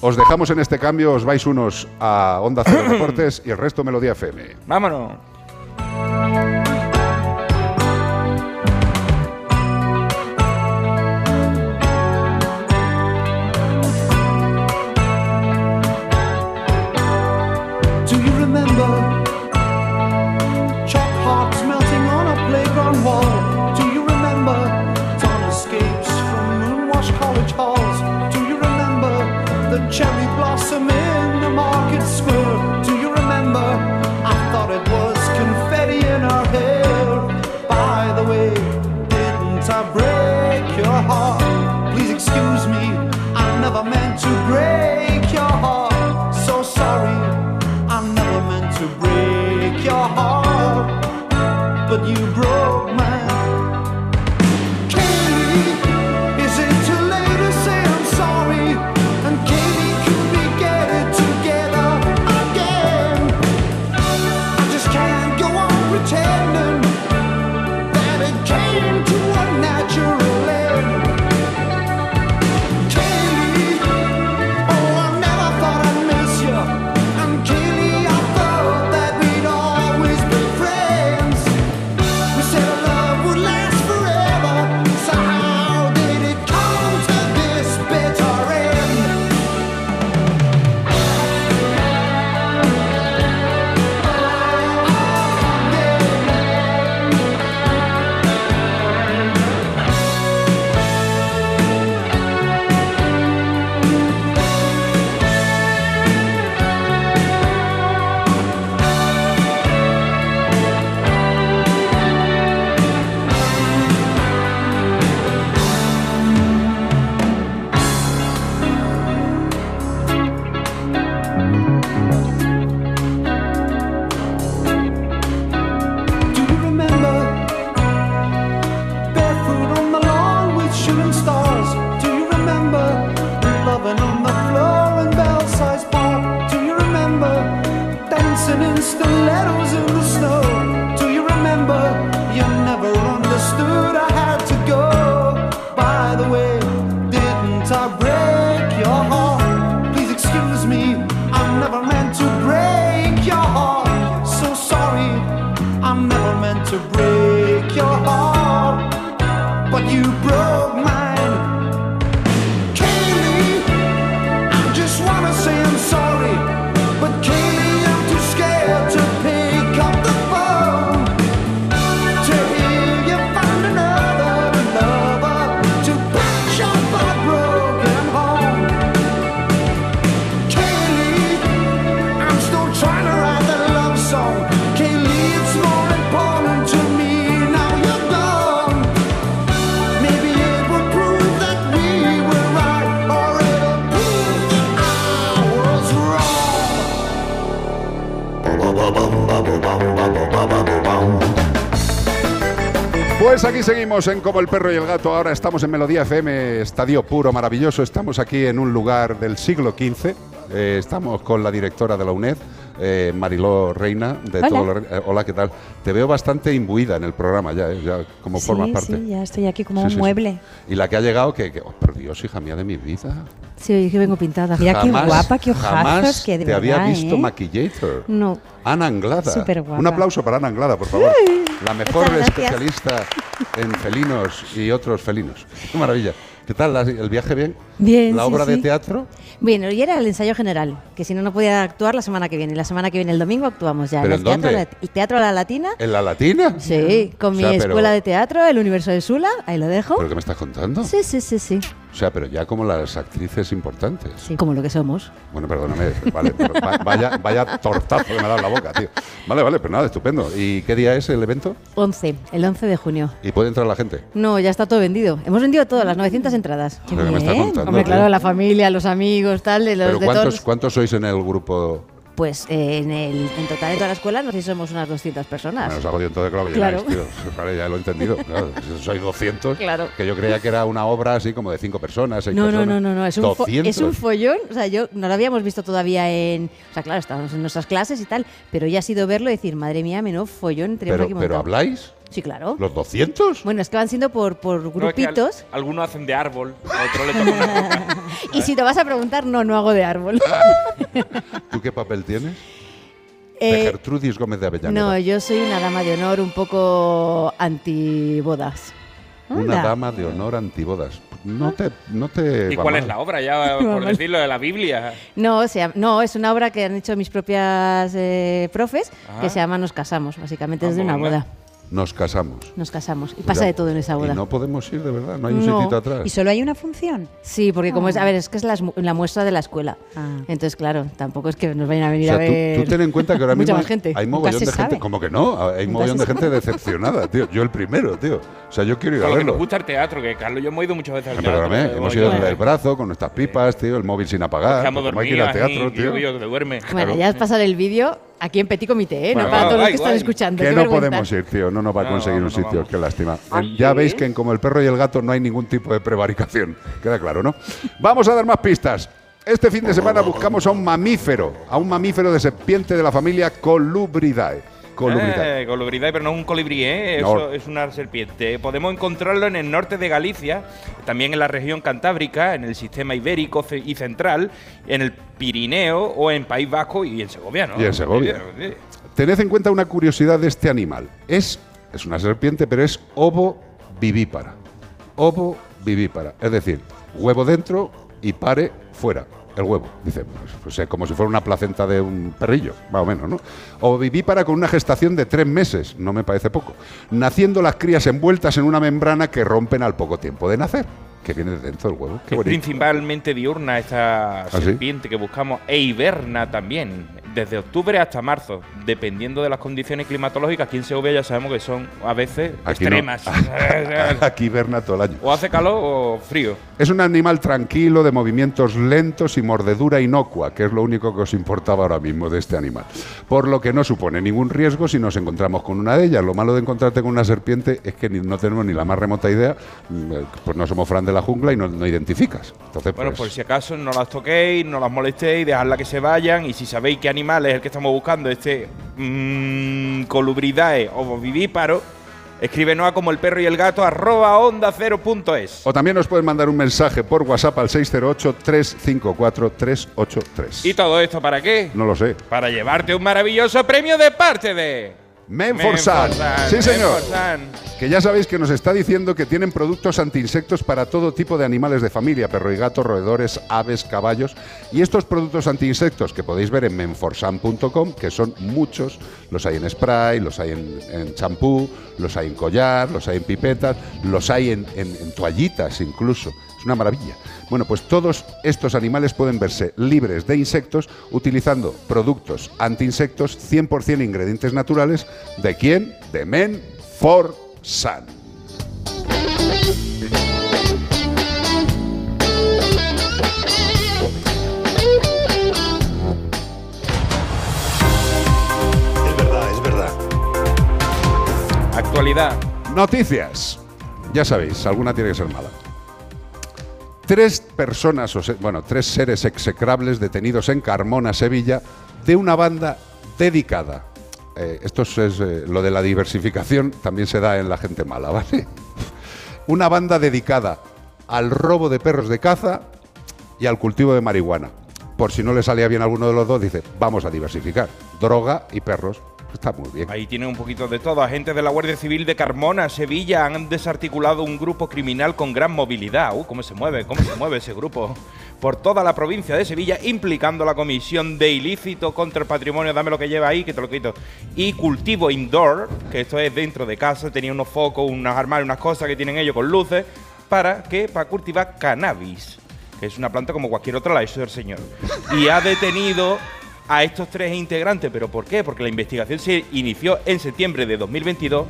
Os dejamos en este cambio, os vais unos a Onda Cero Deportes y el resto Melodía FM. Vámonos. Pues aquí seguimos en Como el perro y el gato. Ahora estamos en Melodía FM, estadio puro, maravilloso. Estamos aquí en un lugar del siglo XV. Eh, estamos con la directora de la UNED, eh, Mariló Reina, de Hola. todo lo- eh, hola, ¿qué tal? Te veo bastante imbuida en el programa ya, ¿eh? ya como formas sí, parte. sí, ya estoy aquí como Sí, un sí, mueble. Y la que ha llegado, que, que- oh, por Dios, hija mía de mi vida. Sí, que vengo pintada. Mira qué Jamás- guapa, qué ojazos, que de te había verdad, visto ¿eh? maquillator. No. Ana Anglada. Superguapa. Un aplauso para Ana Anglada, por favor. La mejor especialista en felinos y otros felinos. Qué maravilla. ¿Qué tal? ¿La- ¿El viaje bien? Bien, ¿La sí, obra de teatro? Bien, hoy era el ensayo general, que si no, no podía actuar la semana que viene. La semana que viene, el domingo, actuamos ya. ¿Pero el en teatro, dónde? el teatro La Latina. ¿En la latina? Sí, con O mi pero- escuela de teatro, el Universo de Sula, ahí lo dejo. ¿Pero qué me estás contando? Sí, sí, sí, sí. O sea, pero ya como las actrices importantes. Sí, como lo que somos. Bueno, perdóname, vale, pero va- vaya, vaya tortazo que me ha dado la boca, tío. Vale, vale, pero nada, estupendo. ¿Y qué día es el evento? 11, el 11 de junio. ¿Y puede entrar la gente? No, ya está todo vendido. Hemos vendido todas las 900 entradas. ¿Pero qué me está contando, Hombre, tío? claro, la familia, los amigos, tal, de los ¿Pero de cuántos, todos. cuántos sois en el grupo? Pues eh, en, el, en total en toda la escuela no sé si somos unas 200 personas. Bueno, os hago entonces, claro, que Claro. llegáis, tío. Vale, ya lo he entendido. Claro, sois 200, Claro. que yo creía que era una obra así como de 5 personas, 6 No, no, personas. no, no, no, es un, fo- 200. es un follón. O sea, yo no lo habíamos visto todavía en. O sea, claro, estábamos en nuestras clases y tal, pero ya ha sido verlo y decir, madre mía, menudo follón tenemos pero, aquí pero montado". habláis, Sí, claro. los 200. Bueno, es que van siendo por, por No, es que al- grupitos. algunos hacen de árbol, a otros le tocan una coca. Y si te vas a preguntar, no, no hago de árbol. ¿Tú qué papel tienes? de Eh, Gertrudis Gómez de Avellaneda. no, yo soy una dama de honor un poco antibodas. Una dama de honor antibodas. No te, no te ¿Y cuál mal. es la obra? Ya, por decirlo, de la Biblia. No, o sea, no, es una obra que han hecho mis propias eh, profes Ajá. que se llama Nos casamos. Básicamente Ah, es de una boda. Nos casamos. Nos casamos. Y pasa de todo en esa boda. Y no podemos ir, de verdad. No hay un No. sitito atrás. ¿Y solo hay una función? Sí, porque como es, Ah. a ver, es que es mu- la, muestra de la escuela. Ah. Entonces, claro, tampoco es que nos vayan a O venir sea, a tú- ver. tú, ten en cuenta que ahora mismo hay, gente. hay mogollón de gente, como que no, hay Nunca mogollón de gente decepcionada, tío. Yo el primero, tío. O sea, yo quiero ir a verlo. gusta el teatro, que Carlos yo hemos ido muchas veces al teatro. Perdóname, Hemos hemos ido ido- del brazo con nuestras pipas, tío, el móvil sin apagar. hemos hay que ir al teatro, tío. Bueno, ya os pasaré el vídeo aquí en Petit Comité, ¿eh? Bueno, no para todos los que están escuchando. Que no vergüenza. podemos ir, tío. No nos va a No, conseguir un sitio. vamos. Qué lástima. Eh, Ya veis que en Como el perro y el gato no hay ningún tipo de prevaricación. Queda claro, ¿no? Vamos a dar más pistas. Este fin de semana buscamos a un mamífero, a un mamífero de serpiente de la familia Colubridae. Colubridae. Eh, pero no es un colibrí, ¿eh? No. Eso es una serpiente. Podemos encontrarlo en el norte de Galicia, también en la región cantábrica, en el sistema ibérico y central, en el Pirineo o en País Vasco y en Segovia, ¿no? Y en Segovia. Sí. Tened en cuenta una curiosidad de este animal. Es, es una serpiente, pero es ovo-vivípara. Ovo-vivípara. Es decir, huevo dentro y pare fuera. El huevo, dice, pues, pues, eh, como si fuera una placenta de un perrillo, más o menos, ¿no? Ovovivípara con una gestación de tres meses, no me parece poco. Naciendo las crías envueltas en una membrana que rompen al poco tiempo de nacer, que viene de dentro del huevo. Qué Es principalmente diurna esta ¿Ah, sí? serpiente que buscamos e hiberna también, desde octubre hasta marzo, dependiendo de las condiciones climatológicas. Aquí en Segovia ya sabemos que son a veces Aquí no. extremas. Aquí hiberna todo el año. o hace calor o frío. Es un animal tranquilo, de movimientos lentos y mordedura inocua, que es lo único que os importaba ahora mismo de este animal. Por lo que no supone ningún riesgo si nos encontramos con una de ellas. Lo malo de encontrarte con una serpiente es que no tenemos ni la más remota idea, mm, eh, pues no somos Fran de la jungla y no, no identificas. Entonces, Bueno, pues, por si acaso no las toquéis, no las molestéis, dejadla que se vayan. Y si sabéis qué animal es el que estamos buscando, este mm, colubridae o vivíparo, escríbenos a como el perro y el gato arroba onda cero punto es. O también nos pueden mandar un mensaje por WhatsApp al 608-354-383. ¿Y todo esto para qué? No lo sé. Para llevarte un maravilloso premio de parte de Menforsan. Menforsan, Sí, señor. Menforsan. Que ya sabéis que nos está diciendo que tienen productos antiinsectos para todo tipo de animales de familia, perro y gato, roedores, aves, caballos. Y estos productos antiinsectos que podéis ver en menforsan.com, que son muchos, los hay en spray, los hay en champú, los hay en collar, los hay en pipetas, los hay en, en- en toallitas incluso. Es una maravilla. Bueno, pues todos estos animales pueden verse libres de insectos utilizando productos antiinsectos 100% ingredientes naturales. ¿De quién? De Men for Sun. Es verdad, es verdad. Actualidad. Noticias. Ya sabéis, alguna tiene que ser mala. Tres personas, bueno, tres seres execrables detenidos en Carmona, Sevilla, de una banda dedicada. Eh, esto es, es, eh, lo de la diversificación, también se da en la gente mala, ¿vale? Una banda dedicada al robo de perros de caza y al cultivo de marihuana. Por si no le salía bien a alguno de los dos, dice, vamos a diversificar. Droga y perros. Está muy bien. Ahí tienen un poquito de todo. Agentes de la Guardia Civil de Carmona, Sevilla, han desarticulado un grupo criminal con gran movilidad. Uh, cómo se mueve, cómo se mueve ese grupo. Por toda la provincia de Sevilla, implicando la comisión de ilícito contra el patrimonio, dame lo que lleva ahí, que te lo quito. Y cultivo indoor, que esto es dentro de casa, tenía unos focos, unas armarios, unas cosas que tienen ellos con luces, para que para cultivar cannabis, que es una planta como cualquier otra, la el señor. Y ha detenido a estos tres integrantes. ¿Pero por qué? Porque la investigación se inició en septiembre de 2022.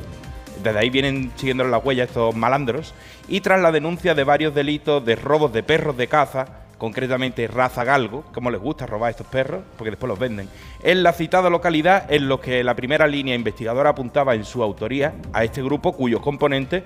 Desde ahí vienen siguiendo las huellas estos malandros. Y tras la denuncia de varios delitos de robos de perros de caza, concretamente raza galgo, como les gusta robar estos perros, porque después los venden, en la citada localidad en lo que la primera línea investigadora apuntaba en su autoría a este grupo cuyos componentes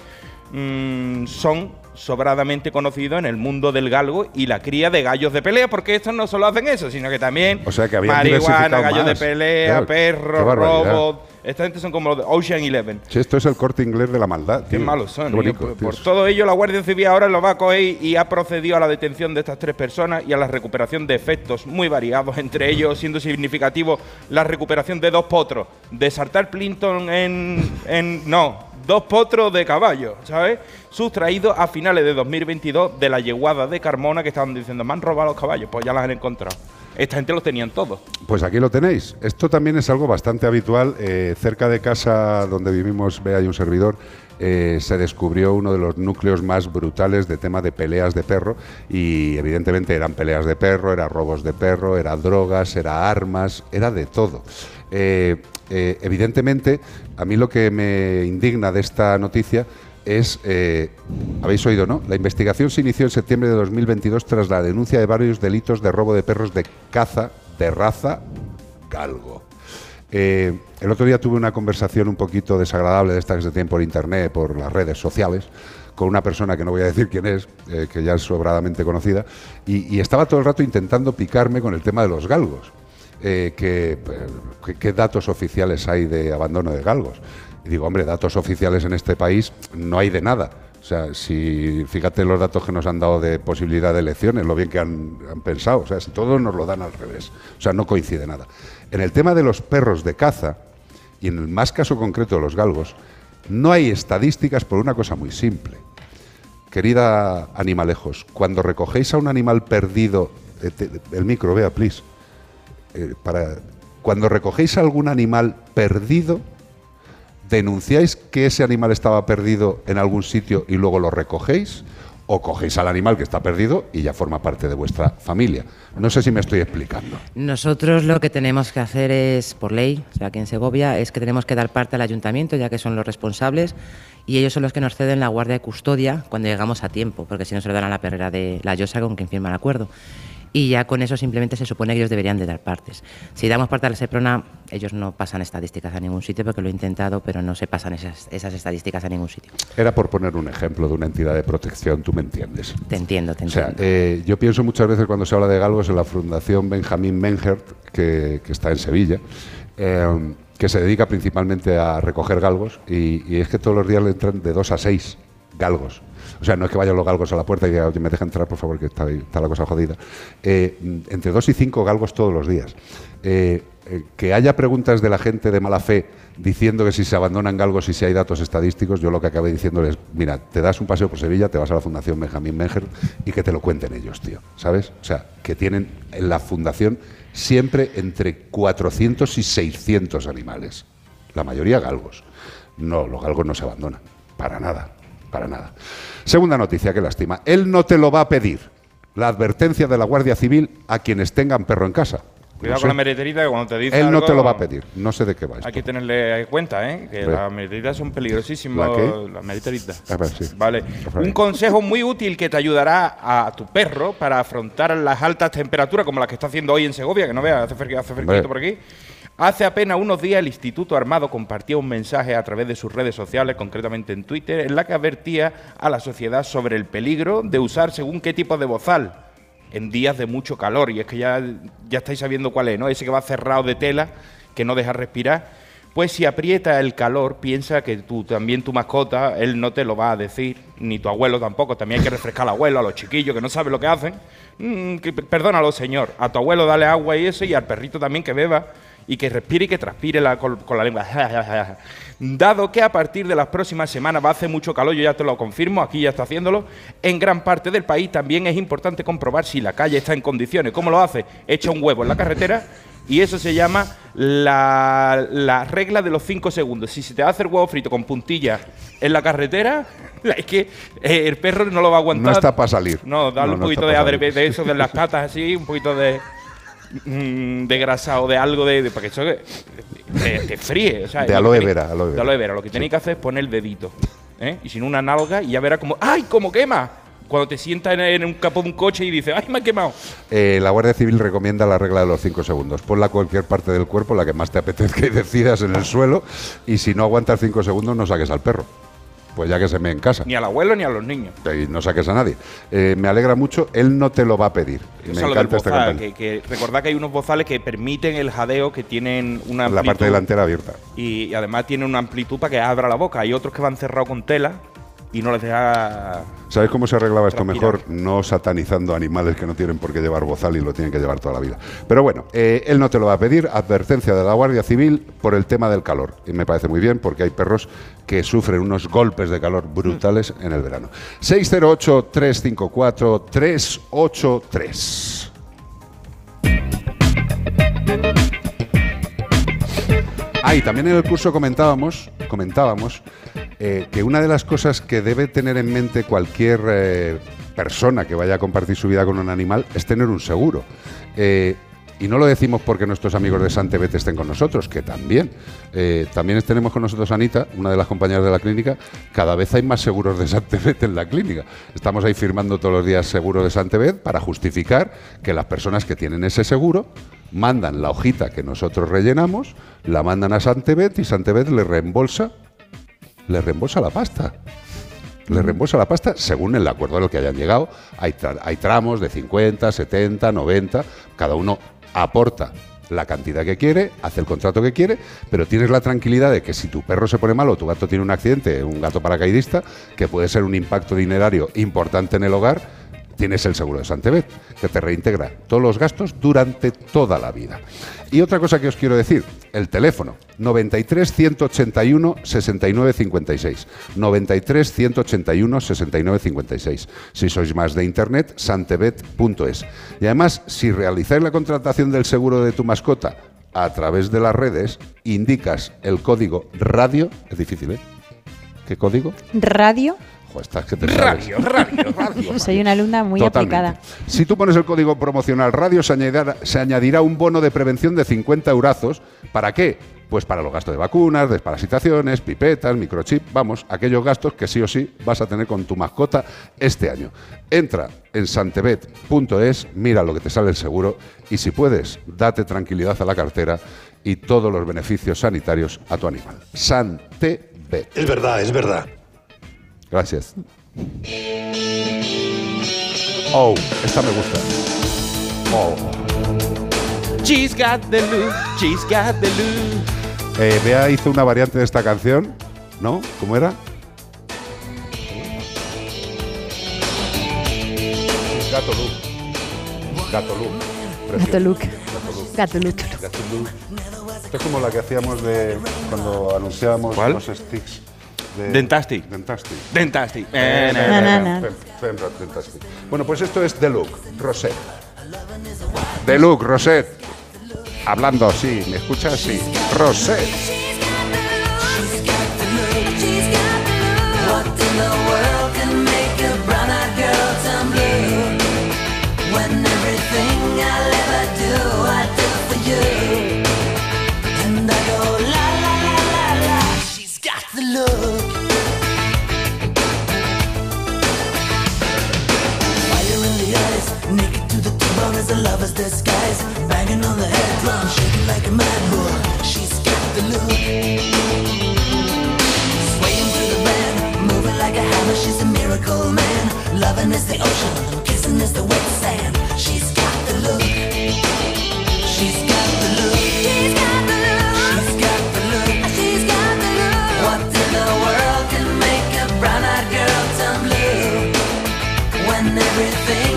mm, son sobradamente conocidos en el mundo del galgo y la cría de gallos de pelea, porque estos no solo hacen eso, sino que también O sea que habían marihuana, gallos de pelea, Claro, perros, robots. Esta gente son como los de Ocean Eleven. Sí, esto es el corte inglés de la maldad. Qué tío. malos son. Qué por, todo ello, la Guardia Civil ahora lo va a coger y ha procedido a la detención de estas tres personas y a la recuperación de efectos muy variados, entre ellos siendo significativo la recuperación de dos potros, de Sartar Plinton en, en. No, dos potros de caballo, ¿sabes? Sustraídos a finales de 2022 de la yeguada de Carmona que estaban diciendo, me han robado los caballos, pues ya las han encontrado. Esta gente los tenían todos. Pues aquí lo tenéis. Esto también es algo bastante habitual. Eh, cerca de casa donde vivimos, vea, hay un servidor. eh, se descubrió uno de los núcleos más brutales de tema de peleas de perro y evidentemente eran peleas de perro, era robos de perro, era drogas, era armas, era de todo. Eh, eh, evidentemente, a mí lo que me indigna de esta noticia es, eh, habéis oído, ¿no? La investigación se inició en septiembre de 2022 tras la denuncia de varios delitos de robo de perros de caza de raza galgo. Eh, el otro día tuve una conversación un poquito desagradable de esta que se tiene por internet, por las redes sociales, con una persona que no voy a decir quién es, que ya es sobradamente conocida, y estaba todo el rato intentando picarme con el tema de los galgos. Eh, que, ¿Qué datos oficiales hay de abandono de galgos? Y digo, hombre, datos oficiales en este país no hay de nada. O sea, si fíjate los datos que nos han dado de posibilidad de elecciones, lo bien que han, pensado. O sea, si todos nos lo dan al revés. O sea, no coincide nada. En el tema de los perros de caza, y en el más caso concreto de los galgos, no hay estadísticas por una cosa muy simple. Querida animalejos, cuando recogéis a un animal perdido, eh, el micro, vea, please. Eh, para, cuando recogéis algún animal perdido, ¿denunciáis que ese animal estaba perdido en algún sitio y luego lo recogéis? ¿O cogéis al animal que está perdido y ya forma parte de vuestra familia? No sé si me estoy explicando. Nosotros lo que tenemos que hacer es, por ley, o sea, aquí en Segovia, es que tenemos que dar parte al ayuntamiento, ya que son los responsables, y ellos son los que nos ceden la guardia de custodia cuando llegamos a tiempo, porque si no se lo dan a la perrera de la Llosa con quien firma el acuerdo. Y ya con eso simplemente se supone que ellos deberían de dar partes. Si damos parte a la SEPRONA, ellos no pasan estadísticas a ningún sitio, porque lo he intentado, pero no se pasan esas, esas estadísticas a ningún sitio. Era por poner un ejemplo de una entidad de protección, tú me entiendes. Te entiendo, te O sea, entiendo. eh, yo pienso muchas veces cuando se habla de galgos en la Fundación Benjamín Menhert, que, que está en Sevilla, eh, que se dedica principalmente a recoger galgos, y, y es que todos los días le entran de dos a seis galgos. O sea, no es que vayan los galgos a la puerta y digan, oye, me deja entrar, por favor, que está, la cosa jodida. Eh, entre dos y cinco galgos todos los días. Eh, eh, que haya preguntas de la gente de mala fe diciendo que si se abandonan galgos y si hay datos estadísticos, yo lo que acabé diciéndoles, mira, te das un paseo por Sevilla, te vas a la Fundación Benjamín Menger y que te lo cuenten ellos, tío, ¿sabes? O sea, que tienen en la fundación siempre entre 400 y 600 animales, la mayoría galgos. No, los galgos no se abandonan, para nada, para nada. Segunda noticia, que lástima, él no te lo va a pedir, la advertencia de la Guardia Civil a quienes tengan perro en casa. Cuidado No con sé. la mereterita que cuando te dice Él no algo, te lo va a pedir, no sé de qué va esto. Hay que tenerle cuenta, ¿eh? Que las mereteritas son peligrosísimas. ¿La qué? Las mereteritas. A ver, sí. Vale. Un consejo muy útil que te ayudará a tu perro para afrontar las altas temperaturas como las que está haciendo hoy en Segovia, que no veas, hace, fresqui- hace fresquito por aquí. Hace apenas unos días el Instituto Armado compartía un mensaje a través de sus redes sociales, concretamente en Twitter, en la que advertía a la sociedad sobre el peligro de usar según qué tipo de bozal en días de mucho calor. Y es que ya, ya estáis sabiendo cuál es, ¿no? Ese que va cerrado de tela, que no deja respirar. Pues si aprieta el calor, piensa que tú, también tu mascota, él no te lo va a decir, ni tu abuelo tampoco. También hay que refrescar al abuelo, a los chiquillos que no saben lo que hacen. Mm, perdónalo, señor. A tu abuelo dale agua y eso, y al perrito también que beba y que respire y que transpire la- con, con la lengua. Dado que a partir de las próximas semanas va a hacer mucho calor, yo ya te lo confirmo, aquí ya está haciéndolo, en gran parte del país también es importante comprobar si la calle está en condiciones. ¿Cómo lo hace? Echa un huevo en la carretera y eso se llama la, la regla de los 5 segundos. Si se te a hacer huevo frito con puntilla en la carretera, es que eh, el perro no lo va a aguantar. No está para salir. No, dale No, un no poquito está de de eso, de las patas así, un poquito de, mm, de grasa o de algo de, de- para que eso te, te fríe. o sea, De aloe vera, aloe De vera. aloe vera. Lo que tenéis que hacer es poner el dedito. ¿eh? Y sin una nalga y ya verás como ¡ay, cómo quema! Cuando te sientas en, en un capó de un coche y dices ¡ay, me ha quemado! Eh, la Guardia Civil recomienda la regla de los 5 segundos. Ponla a cualquier parte del cuerpo, la que más te apetezca y decidas en el suelo. Y si no aguantas 5 segundos, no saques al perro. Pues ya que se me en casa. Ni al abuelo ni a los niños. Y no saques a nadie. Eh, me alegra mucho, él no te lo va a pedir. Y me encanta esta bozal, que, que recordad que hay unos bozales que permiten el jadeo, que tienen una La parte amplitud delantera abierta. y, y además tienen una amplitud para que abra la boca. Hay otros que van cerrados con tela y no les deja ¿Sabes cómo se arreglaba esto mejor? No satanizando animales que no tienen por qué llevar bozal y lo tienen que llevar toda la vida. Pero bueno, eh, él no te lo va a pedir. Advertencia de la Guardia Civil por el tema del calor. Y me parece muy bien porque hay perros que sufren unos golpes de calor brutales en el verano. 608-354-383. Ah, y también en el curso comentábamos, comentábamos eh, que una de las cosas que debe tener en mente cualquier eh, persona que vaya a compartir su vida con un animal es tener un seguro. Eh, y no lo decimos porque nuestros amigos de Santebet estén con nosotros, que también. También tenemos con nosotros a Anita, una de las compañeras de la clínica. Cada vez hay más seguros de Santebet en la clínica. Estamos ahí firmando todos los días seguro de Santebet para justificar que las personas que tienen ese seguro mandan la hojita que nosotros rellenamos, la mandan a Santebet y Santebet le reembolsa, le reembolsa la pasta. Le reembolsa la pasta según el acuerdo al que hayan llegado. Hay, tra- hay tramos de 50, 70, 90, cada uno aporta la cantidad que quiere, hace el contrato que quiere, pero tienes la tranquilidad de que si tu perro se pone malo, tu gato tiene un accidente, un gato paracaidista, que puede ser un impacto dinerario importante en el hogar, tienes el seguro de Santebet, que te reintegra todos los gastos durante toda la vida. Y otra cosa que os quiero decir, el teléfono 93 181 69 56. 93 181 69 56. Si sois más de internet, santebet.es. Y además, si realizáis la contratación del seguro de tu mascota a través de las redes, indicas el código radio, es difícil, ¿eh? ¿Qué código? Radio. Jo, estás que te sabes. Radio, radio, radio. Soy una alumna muy Totalmente. aplicada. Si tú pones el código promocional radio, se añadirá, se añadirá un bono de prevención de 50 eurazos. ¿Para qué? Pues para los gastos de vacunas, desparasitaciones, pipetas, microchip, vamos, aquellos gastos que sí o sí vas a tener con tu mascota este año. Entra en santebet.es, mira lo que te sale el seguro y si puedes, date tranquilidad a la cartera y todos los beneficios sanitarios a tu animal. Santebet. Es verdad, es verdad. Gracias. Oh, esta me gusta. Oh. She's got the look, she's got the look. Eh, Bea hizo una variante de esta canción, ¿no? ¿Cómo era? Gato Look. Gato Look. Precioso. Gato Luke. Gato Look. Gato Luke. Gato Look. Esto es como la que hacíamos de cuando anunciábamos ¿Cuál? los sticks. De Dentastic. Dentastic. Dentastic. Bueno, pues esto es The Look, Rosette. The Look, Rosette. Hablando así, ¿me escuchas? Sí. Rosette. What as a lover's disguise. Banging on the head drum, shaking like a mad bull. She's got the look Swaying through the band, moving like a hammer. She's a miracle man. Loving is the ocean, kissing is the wet sand. She's got the look. She's got the look. She's got the look. She's got the look. She's got the look. What in the world can make a brown-eyed girl turn blue? When everything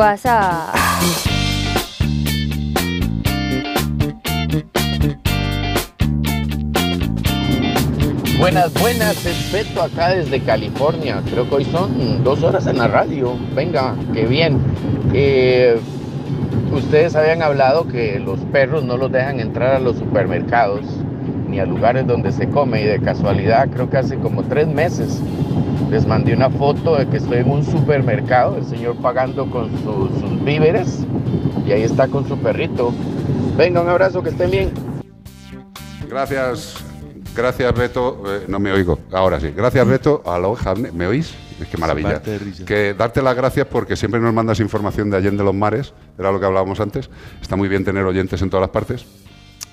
WhatsApp... Buenas, buenas, es Beto acá desde California. Creo que hoy son dos horas en la radio. Venga, qué bien. Eh, ustedes habían hablado que los perros no los dejan entrar a los supermercados ni a lugares donde se come y de casualidad creo que hace como tres meses les mandé una foto de que estoy en un supermercado, el señor pagando con sus, sus víveres y ahí está con su perrito. Venga, un abrazo, que estén bien. Gracias, gracias Beto. Eh, no me oigo, ahora sí. Gracias Beto. Aló, Javne, ¿me oís? Es que maravilla. Que darte las gracias porque siempre nos mandas información de Allende los Mares, era lo que hablábamos antes. Está muy bien tener oyentes en todas las partes.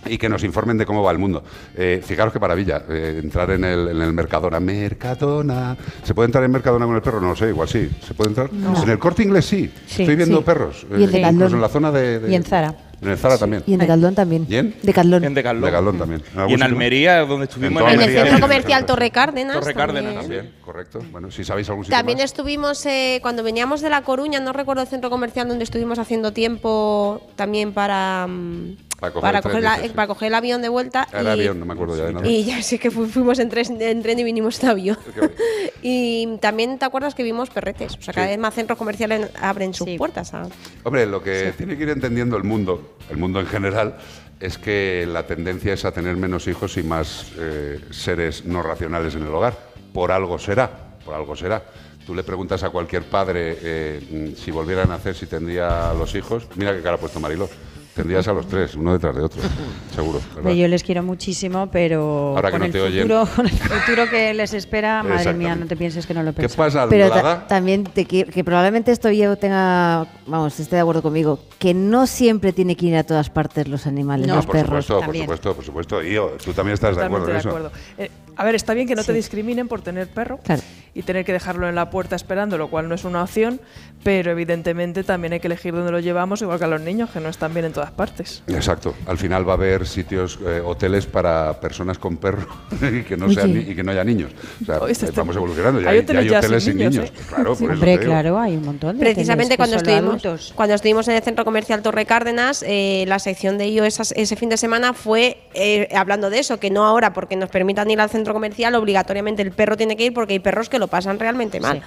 Y que nos informen de cómo va el mundo. Eh, fijaros qué maravilla, eh, entrar en el, en el Mercadona. Mercadona. ¿Se puede entrar en Mercadona con el perro? No lo sé, igual sí. ¿Se puede entrar? No. En el corte inglés sí. Sí, Estoy viendo sí. perros. Y en eh, Decathlon. incluso en la zona de, de- Y en Zara. En el Zara también. Y en Decathlon también. ¿Y en? Decathlon. En Decathlon. Decathlon también. Y en? Almería, donde estuvimos. toda En el centro comercial. Torre Cárdenas. Torre Cárdenas también. También, correcto. Bueno, si sabéis algún sitio También más. estuvimos, eh, cuando veníamos de La Coruña, no recuerdo el centro comercial donde estuvimos haciendo tiempo también para, mm, Para coger para, coger la- dices, sí. para coger el avión de vuelta. Era avión, no me acuerdo ya de nada. Y ya sé que fu- fuimos en tren, en tren y vinimos de avión. y también te acuerdas que vimos perretes. O sea, cada Sí. vez más centros comerciales abren sus puertas. a- Hombre, lo que tiene que ir entendiendo el mundo, el mundo en general, es que la tendencia es a tener menos hijos y más eh, seres no racionales en el hogar. Por algo será, por algo será. Tú le preguntas a cualquier padre eh, si volviera a nacer, si tendría los hijos. Mira qué cara ha puesto Mariló. Tendrías a los tres, uno detrás de otro, seguro. Yo les quiero muchísimo, pero Ahora que con, no el te oyen. futuro, con el futuro que les espera, madre mía, no te pienses que no lo ¿Qué pienso. pasa, Pero ta- también te qui- que probablemente esto yo tenga, vamos, esté de acuerdo conmigo, que no siempre tiene que ir a todas partes los animales, No, los por perros. supuesto, por supuesto, por supuesto. Y yo, tú también estás de acuerdo en de eso. acuerdo. Eh, a ver, está bien que no te discriminen por tener perro. Claro. Y tener que dejarlo en la puerta esperando, lo cual no es una opción, pero evidentemente también hay que elegir dónde lo llevamos, igual que a los niños, que no están bien en todas partes. Exacto. Al final va a haber sitios, eh, hoteles para personas con perro y que no sean y que no haya niños. O sea, Oye, este- eh, vamos evolucionando. Ya hay hay, ya hay hoteles sin niños, niños. ¿eh? Claro, por eso Hombre, claro, hay un montón de Precisamente cuando estuvimos, cuando estuvimos en el centro comercial Torre Cárdenas, eh, la sección de ello esas- ese fin de semana fue eh, hablando de eso, que no ahora porque nos permitan ir al centro comercial, obligatoriamente el perro tiene que ir porque hay perros que lo pasan realmente mal.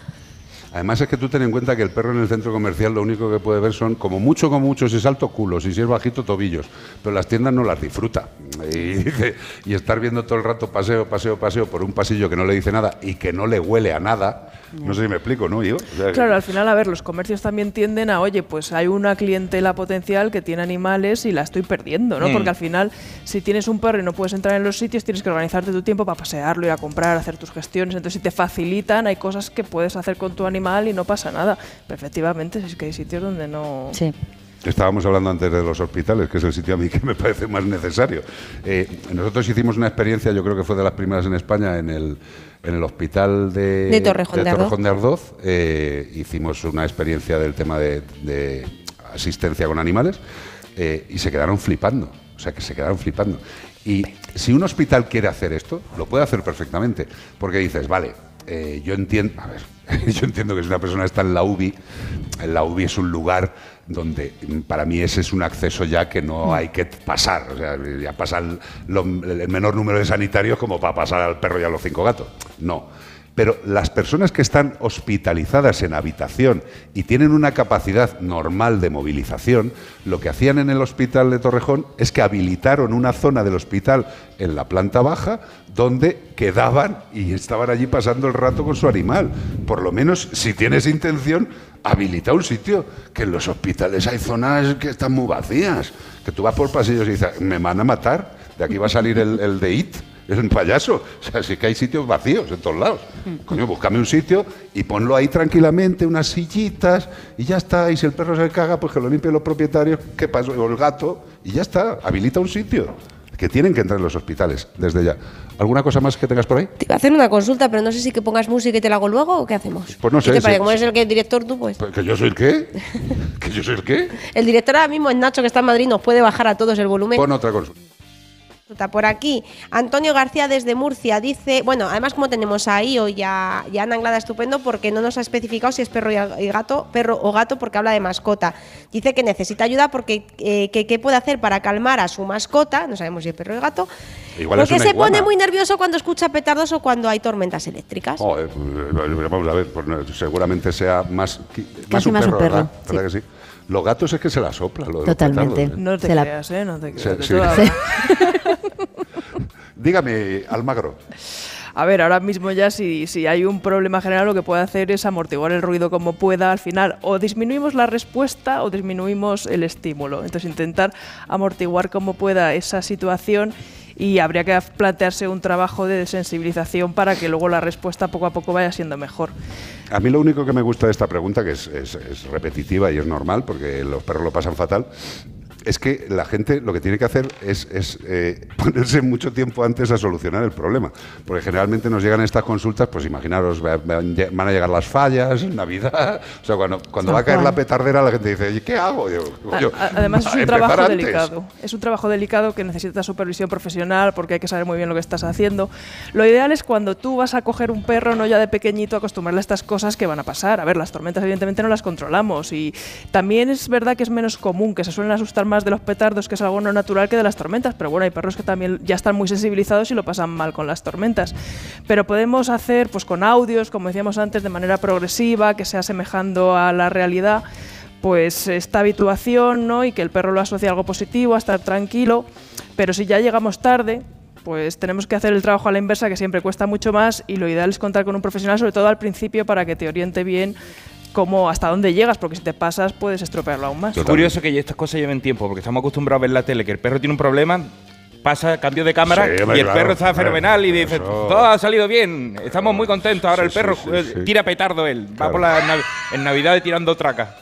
Además es que tú ten en cuenta que el perro en el centro comercial lo único que puede ver son como mucho, como mucho, si es alto culos y si es bajito tobillos, pero las tiendas no las disfruta. Y, dice- y estar viendo todo el rato paseo, paseo, paseo por un pasillo que no le dice nada y que no le huele a nada, no sé si me explico, ¿no? Yo, o sea, Claro, al final, a ver, los comercios también tienden a, oye, pues hay una clientela potencial que tiene animales y la estoy perdiendo, ¿no? Mm. Porque al final, si tienes un perro y no puedes entrar en los sitios, tienes que organizarte tu tiempo para pasearlo, ir a comprar, hacer tus gestiones. Entonces, si te facilitan, hay cosas que puedes hacer con tu animal y no pasa nada. Pero efectivamente, es que hay sitios donde no. Sí. Estábamos hablando antes de los hospitales, que es el sitio a mí que me parece más necesario. Eh, nosotros hicimos una experiencia, yo creo que fue de las primeras en España, en el, en el hospital de, De Torrejón de Ardoz. Torrejón de Ardoz. Eh, hicimos una experiencia del tema de, de asistencia con animales eh, y se quedaron flipando. O sea, que se quedaron flipando. Y si un hospital quiere hacer esto, lo puede hacer perfectamente. Porque dices, vale, yo entiendo, a ver, yo entiendo que si una persona está en la UBI, en la UBI es un lugar donde mm, para mí ese es un acceso ya que no hay que pasar. O sea, ya pasan el menor número de sanitarios como para pasar al perro y a los cinco gatos. No. Pero las personas que están hospitalizadas en habitación y tienen una capacidad normal de movilización, lo que hacían en el hospital de Torrejón es que habilitaron una zona del hospital en la planta baja donde quedaban y estaban allí pasando el rato con su animal. Por lo menos, si tienes intención, habilita un sitio, que en los hospitales hay zonas que están muy vacías, que tú vas por pasillos y dices, me van a matar, de aquí va a salir el, el de IT. Es un payaso. O sea, sí que hay sitios vacíos en todos lados. Coño, búscame un sitio y ponlo ahí tranquilamente, unas sillitas, y ya está. Y si el perro se caga, pues que lo limpien los propietarios, ¿qué pasó? O el gato, y ya está. Habilita un sitio. Que tienen que entrar en los hospitales desde ya. ¿Alguna cosa más que tengas por ahí? Te iba a hacer una consulta, pero no sé si que pongas música y te la hago luego o qué hacemos. Pues no ¿Qué sé, te sí, Como sí. eres el que director tú, pues. Pues ¿Que yo soy el qué? ¿Que yo soy el qué? El director ahora mismo es Nacho, que está en Madrid, nos puede bajar a todos el volumen. Pon otra consulta. Por aquí, Antonio García desde Murcia dice, bueno, además como tenemos a Io y a, y a Ana Anglada estupendo porque no nos ha especificado si es perro y gato, perro o gato porque habla de mascota. Dice que necesita ayuda porque eh, que qué puede hacer para calmar a su mascota, no sabemos si es perro o gato, Igual porque se iguana. pone muy nervioso cuando escucha petardos o cuando hay tormentas eléctricas. Joder, pues, vamos a ver, pues, no, seguramente sea más, qui- más Casi un más un perro. ¿Verdad que sí? Los gatos es que se la sopla. Lo de los Totalmente. ¿eh? No te Se la- creas, ¿eh? No te creas. Se- Sí. Dígame, Almagro. A ver, ahora mismo ya si, si hay un problema general lo que puede hacer es amortiguar el ruido como pueda al final. O disminuimos la respuesta o disminuimos el estímulo. Entonces intentar amortiguar como pueda esa situación y habría que plantearse un trabajo de sensibilización para que luego la respuesta poco a poco vaya siendo mejor. A mí lo único que me gusta de esta pregunta, que es, es- es repetitiva y es normal, porque los perros lo pasan fatal, es que la gente lo que tiene que hacer es, es, eh, ponerse mucho tiempo antes a solucionar el problema. Porque generalmente nos llegan estas consultas, pues imaginaros, va- van a llegar las fallas, Navidad, o sea, cuando, cuando va a caer la petardera, la gente dice, "Oye, ¿qué hago? Yo, a- Además es un trabajo antes". delicado. Es un trabajo delicado que necesita supervisión profesional porque hay que saber muy bien lo que estás haciendo. Lo ideal es cuando tú vas a coger un perro, no ya de pequeñito, acostumbrarle a estas cosas que van a pasar. A ver, las tormentas evidentemente no las controlamos y también es verdad que es menos común, que se suelen asustar más de los petardos, que es algo no natural, que de las tormentas. Pero bueno, hay perros que también ya están muy sensibilizados y lo pasan mal con las tormentas. Pero podemos hacer pues con audios, como decíamos antes, de manera progresiva, que sea asemejando a la realidad pues esta habituación, ¿no? Y que el perro lo asocie a algo positivo, a estar tranquilo. Pero si ya llegamos tarde, pues tenemos que hacer el trabajo a la inversa, que siempre cuesta mucho más, y lo ideal es contar con un profesional, sobre todo al principio, para que te oriente bien cómo hasta dónde llegas, porque si te pasas puedes estropearlo aún más. Es curioso que estas cosas lleven tiempo, porque estamos acostumbrados a ver la tele que el perro tiene un problema, pasa cambio de cámara Sí, y el claro, perro está fenomenal y dice, eso. todo ha salido bien, estamos muy contentos, ahora Sí, el perro sí, sí, sí. tira petardo él, va por la en Navidad tirando traca.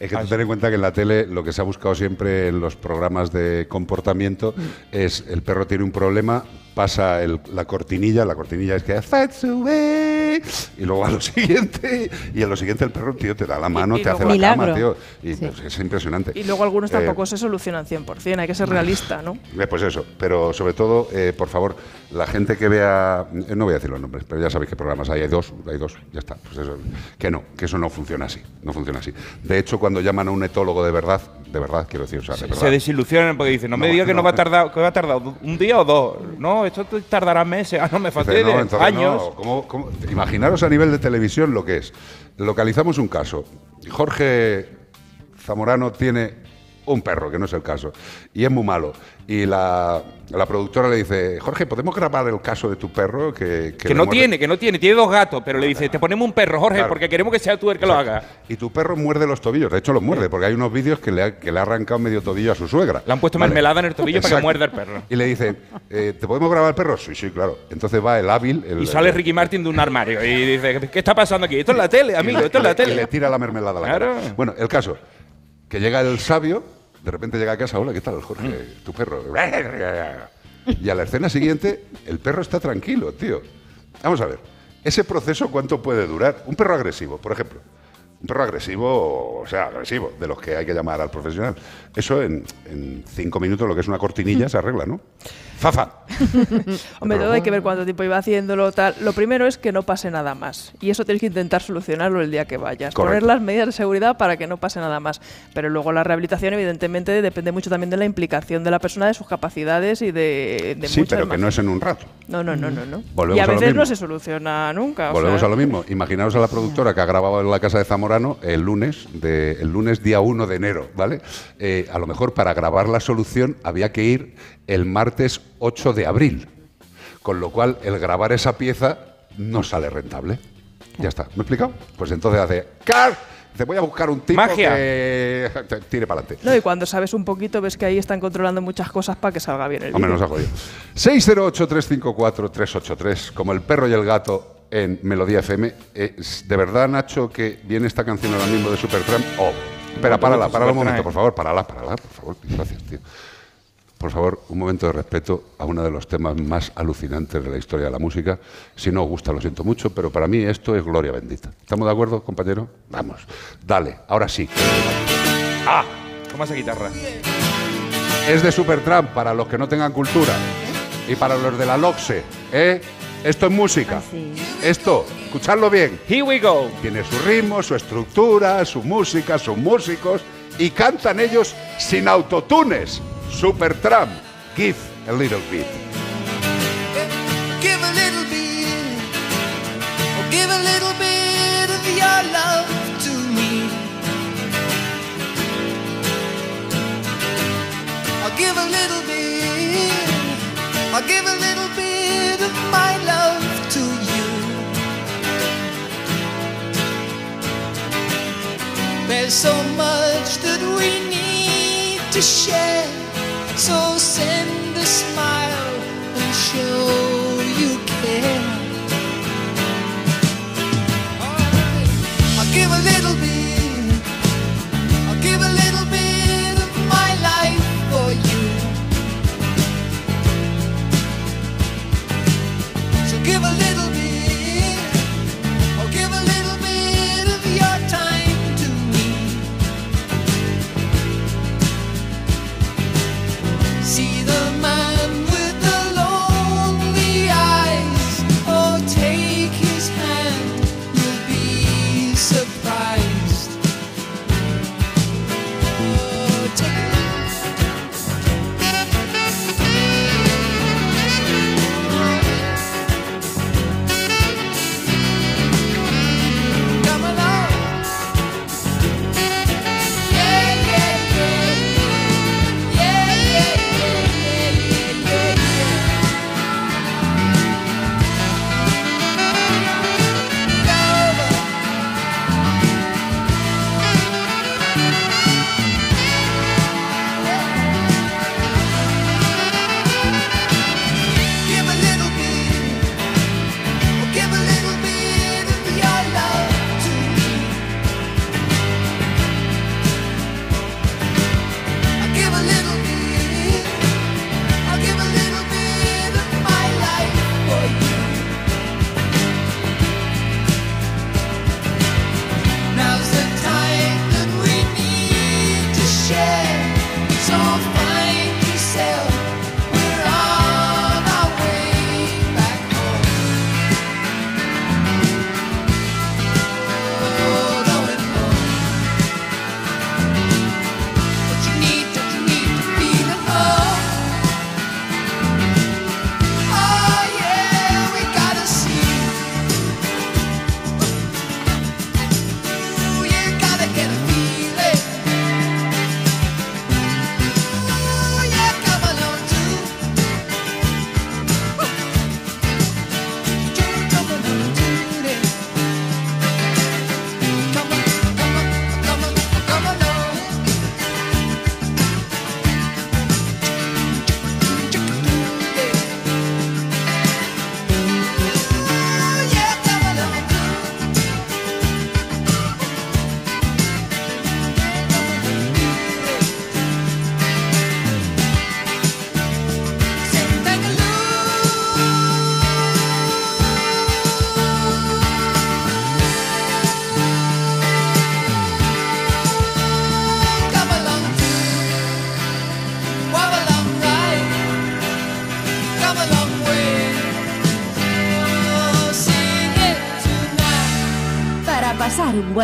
Es que tú ten en cuenta que en la tele lo que se ha buscado siempre en los programas de comportamiento es el perro tiene un problema, pasa el- la cortinilla, la cortinilla es que siguiente, y luego a lo siguiente, y a lo siguiente el perro, tío, te da la mano, y te hace la cama, tío. Y Sí. pues, es impresionante. Y luego algunos Eh, tampoco se solucionan 100%, hay que ser realista, ¿no? Eh, Pues eso, pero sobre todo, eh, por favor, la gente que vea, eh, no voy a decir los nombres, pero ya sabéis qué programas hay, hay dos, hay dos, ya está. Pues eso, que no, que eso no funciona así, no funciona así. De hecho, cuando llaman a un etólogo de verdad, de verdad, quiero decir, o sea, de verdad. Se desilusionan porque dicen, no, me No, diga que no, va a tardar, que va a tardar un día o dos. No, esto tardará meses. Ah, no, me Dice, fastidia. no, años. no, ¿cómo- cómo? Imaginaros a nivel de televisión lo que es. Localizamos un caso. Jorge Zamorano tiene un perro, que no es el caso, y es muy malo. Y la, la productora le dice, Jorge, ¿podemos grabar el caso de tu perro? Que, Que no muerde-". tiene, que no tiene, tiene dos gatos, pero le dice, te ponemos un perro, Jorge, Claro. porque queremos que sea tú el que lo haga. Y tu perro muerde los tobillos. De hecho, los muerde, porque hay unos vídeos que le ha, que le ha arrancado medio tobillo a su suegra. Le han puesto Vale. mermelada en el tobillo para que Exacto. muerda el perro. Y le dice, eh, ¿te podemos grabar el perro? Sí, sí, claro. Entonces va el hábil. el- Y sale Ricky Martin de un armario y dice, ¿qué está pasando aquí? Esto es la tele, amigo, esto es la tele. Y le tira la mermelada a la Claro. cara. Bueno, el caso, que llega el sabio, de repente llega a casa, hola, ¿qué tal, Jorge? Tu perro. Y a la escena siguiente, el perro está tranquilo, tío. Vamos a ver, ese proceso, ¿cuánto puede durar? Un perro agresivo, por ejemplo. Un perro agresivo, o sea, agresivo, de los que hay que llamar al profesional. Eso en, en cinco minutos, lo que es una cortinilla, se arregla, ¿no? Fafa. Hombre, todo hay que ver cuánto tiempo iba haciéndolo, tal. Lo primero es que no pase nada más. Y eso tienes que intentar solucionarlo el día que vayas. Correcto. Poner las medidas de seguridad para que no pase nada más. Pero luego la rehabilitación, evidentemente, depende mucho también de la implicación de la persona, de sus capacidades y de, de Sí, pero que no es en un rato. No, no, no, no. no. Volvemos y a a lo veces mismo. no se soluciona nunca. o Volvemos sea, a lo mismo. Imaginaos a la productora que ha grabado en la casa de El lunes, de, el lunes día 1 de enero, ¿vale? Eh, a lo mejor para grabar la solución había que ir el martes 8 de abril. Con lo cual, el grabar esa pieza no sale rentable. Ya está. ¿Me he explicado? Pues entonces hace. ¡Car! Te voy a buscar un tipo Magia. que te tire para adelante. No, y cuando sabes un poquito, ves que ahí están controlando muchas cosas para que salga bien el Hombre, nos ha jodido. 608-354-383, como el perro y el gato en Melodía FM. Es de verdad, Nacho, que viene esta canción ahora mismo de Supertramp. Oh, espera, párala, párala un momento, por favor, párala, párala, por favor. Gracias, tío. Por favor, un momento de respeto a uno de los temas más alucinantes de la historia de la música. Si no os gusta, lo siento mucho, pero para mí esto es gloria bendita. ¿Estamos de acuerdo, compañero? Vamos, dale, ahora sí. ¡Ah! Toma esa guitarra. es de Supertramp para los que no tengan cultura y para los de la LOXE. ¿eh? Esto es música. Esto, escuchadlo bien. Here we go. Tiene su ritmo, su estructura, su música, sus músicos y cantan ellos sin autotunes. Supertramp, give a little bit. Give a little bit, oh, give a little bit of your love to me. I'll give a little bit, I'll give a little bit of my love to you. There's so much that we need to share. So send a smile and show give a little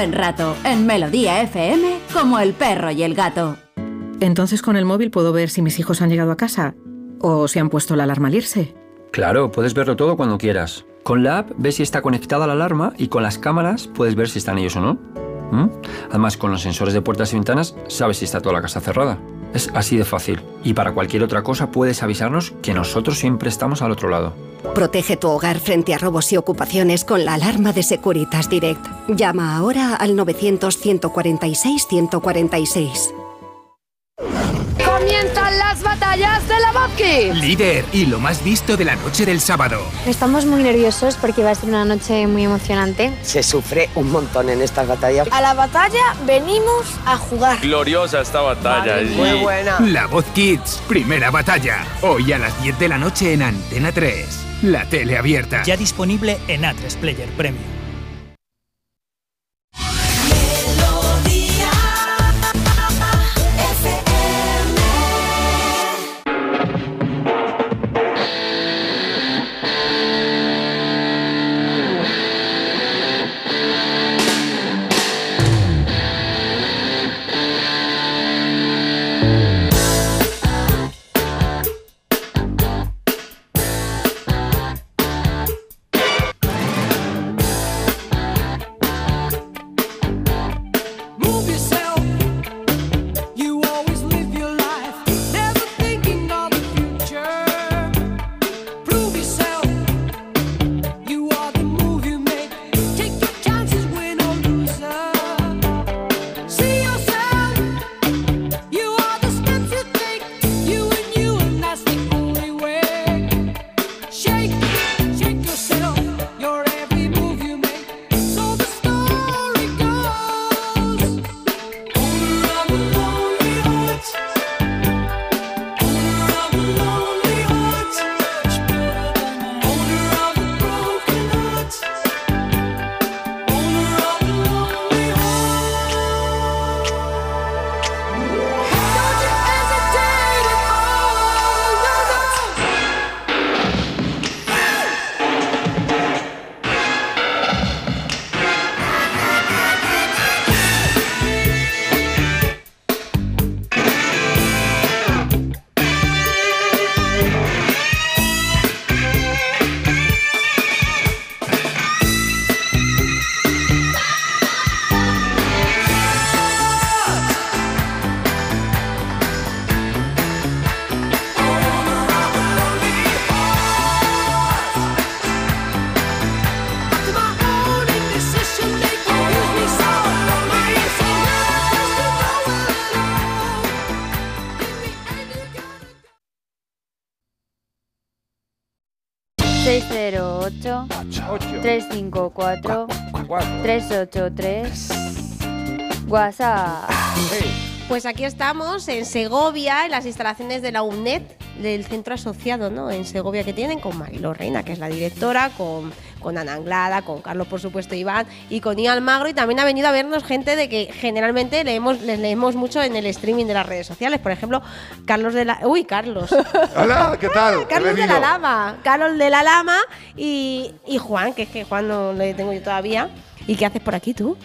buen rato en Melodía FM como el perro y el gato. Entonces con el móvil puedo ver si mis hijos han llegado a casa o si han puesto la alarma al irse. Claro, puedes verlo todo cuando quieras. Con la app ves si está conectada la alarma y con las cámaras puedes ver si están ellos o no. ¿Mm? Además, con los sensores de puertas y ventanas sabes si está toda la casa cerrada. Es así de fácil. Y para cualquier otra cosa puedes avisarnos que nosotros siempre estamos al otro lado. Protege tu hogar frente a robos y ocupaciones con la alarma de Securitas Direct. Llama ahora al 900-146-146. Comienzan las batallas de la Voz Kids. Líder y lo más visto de la noche del sábado. Estamos muy nerviosos porque va a ser una noche muy emocionante. Se sufre un montón en estas batallas. A la batalla venimos a jugar. Gloriosa esta batalla. Muy buena. La Voz Kids, primera batalla. Hoy a las 10 de la noche en Antena 3. La tele abierta. Ya disponible en A3 Player Premium. ...608... ...354... ...383... WhatsApp... Pues aquí estamos en Segovia, en las instalaciones de la UNED, del centro asociado ¿no? en Segovia que tienen, con Mariló Reina, que es la directora, con, con Ana Anglada, con Carlos, por supuesto, Iván, y con Ian Almagro. Y también ha venido a vernos gente de que generalmente leemos, les leemos mucho en el streaming de las redes sociales. Por ejemplo, Carlos de la. Uy, Carlos. Hola, ¿qué tal? Carlos de la Lama. Carlos de la Lama y, y Juan, que es que Juan no le tengo yo todavía. ¿Y qué haces por aquí tú?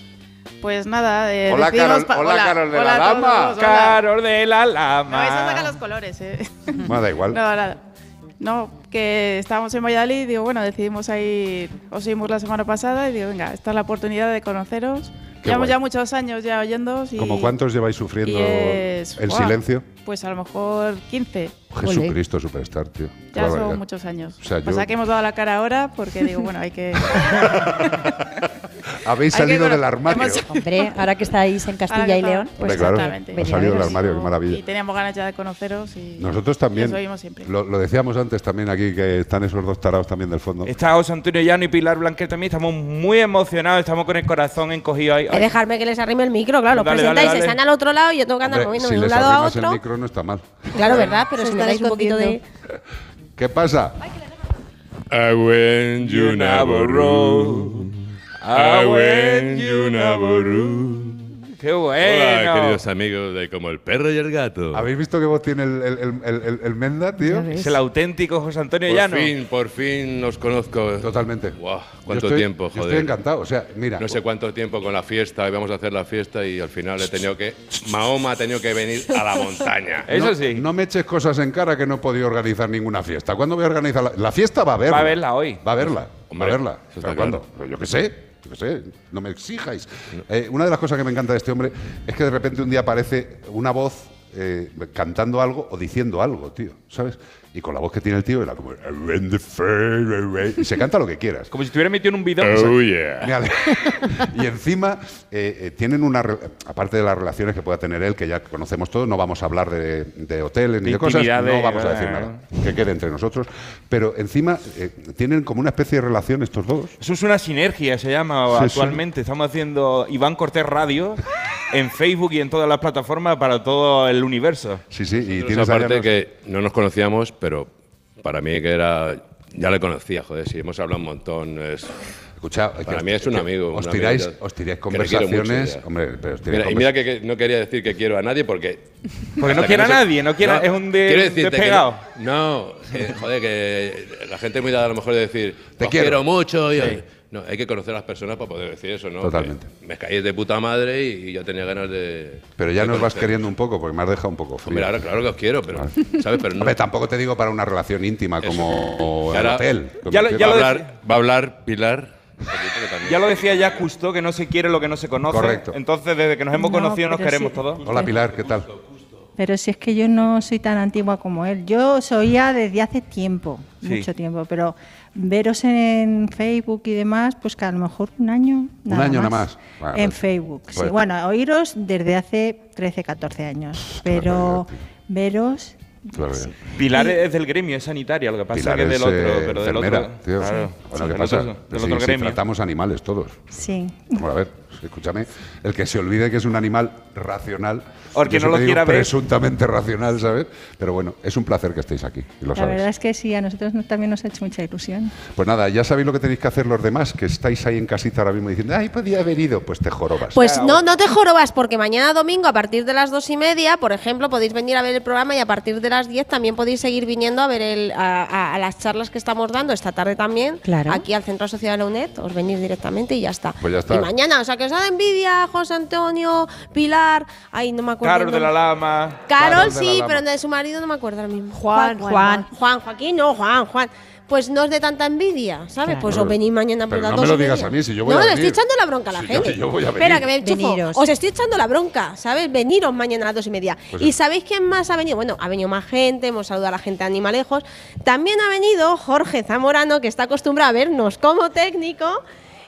Pues nada, eh, Hola, Carol- pa- hola, Carol de la hola Lama. todos, hola. Carol de la No, Lama. eso saca los colores, eh. Bueno, da igual. No, nada. No, que estábamos en Valladolid y digo, bueno, decidimos ir, os oímos la semana pasada y digo, venga, esta es la oportunidad de conoceros. Qué Llevamos guay. ya muchos años ya oyéndoos y... ¿Como cuántos lleváis sufriendo y es- el silencio? Pues a lo mejor 15. Jesucristo Superstar, tío. Ya barbaridad. son muchos años. O sea, Pasa yo- que hemos dado la cara ahora porque digo, bueno, hay que... Habéis Hay que salido cono- del armario. hemos- Hombre, ahora que estáis en Castilla que y León, pues Hombre, claro, exactamente. ha salido del armario, qué Y maravilla. teníamos ganas ya de conoceros y... Nosotros y también, siempre. lo, lo decíamos antes también aquí, que están esos dos tarados también del fondo. Está José Antonio Llano y Pilar Blanquer también. Estamos muy emocionados, estamos con el corazón encogido ahí. Eh, dejarme que les arrime el micro, claro. Los Dale, presentáis, dale, dale. están al otro lado y yo tengo que andar Hombre, moviéndome si de un lado a otro. Micro no está mal. Claro, ¿verdad? Pero Se si me dais un poquito de. escondiendo. ¿Qué pasa? I went you never. I went you never. ¡Qué bueno! Hola, queridos amigos de Como el Perro y el Gato. ¿Habéis visto qué voz tiene el, el- el- el- el- el Menda, tío? Es el auténtico José Antonio Por Llano. fin, por fin os conozco. Totalmente. Yo ¿Cuánto estoy- tiempo, yo joder? estoy encantado. O sea, mira. No sé cuánto tiempo con la fiesta, íbamos a hacer la fiesta y al final he tenido que. Mahoma ha tenido que venir a la montaña. no, No me eches cosas en cara que no he podido organizar ninguna fiesta. ¿Cuándo voy a organizar la, la fiesta? Va a verla. Va a verla hoy. Va a verla. Hombre, va a verla. eso está ¿Pero cuándo? claro. Yo qué sé. Yo sé. No me exijáis. Eh, una de las cosas que me encanta de este hombre es que de repente un día aparece una voz eh, cantando algo o diciendo algo, tío. ¿Sabes? Y con la voz que tiene el tío, era como. "When the fair- Y se canta lo que quieras. Como si estuviera metido en un bidón. Oh, yeah. Y encima eh, eh, tienen una. Aparte de las relaciones que pueda tener él, que ya conocemos todos, no vamos a hablar de, de hoteles ni De cosas, no vamos a decir nada. Que quede entre nosotros. Pero encima eh, tienen como una especie de relación estos dos. Eso es una sinergia, se llama Sí, actualmente. Estamos haciendo Iván Cortés Radio en Facebook y en todas las plataformas para todo el universo. Sí, sí, y Nosotros, tienes aparte que no nos conocíamos, pero para mí que era. Ya le conocía, joder, si hemos hablado un montón. Es, Escucha, para que- mí es un amigo. os tiráis- amigo os tiráis que le quiero mucho conversaciones, hombre, pero os tiráis Mira, y mira que, que no quería decir que quiero a nadie porque. Porque no quiere a nadie, no quiere- es un de- quiero decirte que despegado. No, no, joder, que la gente es muy dada a lo mejor de decir, Te os quiero". quiero, mucho. y- Sí. No, hay que conocer a las personas para poder decir eso, ¿no? Totalmente. Que Me caí de puta madre y, yo tenía ganas de. Pero ya de nos vas queriendo un poco, porque me has dejado un poco frío. Hombre, ahora claro que os quiero, pero. ¿Sabes? Pero no. Hombre, tampoco te digo para una relación íntima como el ahora- hotel. Ya lo- ya va, lo a hablar, va a hablar Pilar. Ya lo decía ya Custo, que no se quiere lo que no se conoce. Correcto. Entonces, desde que nos hemos No, conocido, nos queremos sí. todos. Hola Pilar, ¿qué tal? Pero si es que yo no soy tan antigua como él. Yo os oía desde hace tiempo, Sí. mucho tiempo, pero veros en Facebook y demás, pues que a lo mejor un año. Un año nada más. Bueno, en pues- Facebook. sí. pues- Bueno, oíros desde hace 13, 14 años, pero veros. Claro, ya. Pilar es del gremio, es sanitaria, lo que pasa Pilar que es del otro, eh, pero del otro. tío. claro. Bueno, Sí, ¿qué del pasa? otro- del Si- otro gremio. tratamos animales todos. Sí. Vamos a ver, escúchame. El que se olvide que es un animal racional. Porque no lo quiera ver. Presuntamente racional, ¿sabes? Pero bueno, es un placer que estéis aquí. Y lo La sabes. verdad es que sí, a nosotros no- también nos ha hecho mucha ilusión. Pues nada, ya sabéis lo que tenéis que hacer los demás, que estáis ahí en casita ahora mismo diciendo, ay, podía haber ido. Pues te jorobas. Pues no, no te jorobas, porque mañana domingo a partir de las dos y media, por ejemplo, podéis venir a ver el programa y a partir de las 10 también podéis seguir viniendo a ver el, a, a- a las charlas que estamos dando esta tarde también, Claro. aquí al Centro Sociedad de la UNED, os venís directamente y ya está. Pues ya está. Y mañana, o sea, que os da envidia, José Antonio, Pilar, ay, no me acuerdo. Carol de la. Lama. Carol, la sí, Lama. pero de su marido no me acuerdo ahora mismo. Juan, Juan, Juan, Joaquín, no, Juan, Juan. Pues no es de tanta envidia, ¿sabes? Claro. Pues os venís mañana por las no dos me lo y digas media. a mí, si yo voy no, a le venir. estoy echando la bronca a la Si yo- gente. yo voy a Espera, venir. que me. Veniros. Os estoy echando la bronca, ¿sabes? Veniros mañana a las dos y media. Pues ¿Y sí. sabéis quién más ha venido? Bueno, ha venido más gente, hemos saludado a la gente de Animalejos. También ha venido Jorge Zamorano, que está acostumbrado a vernos como técnico.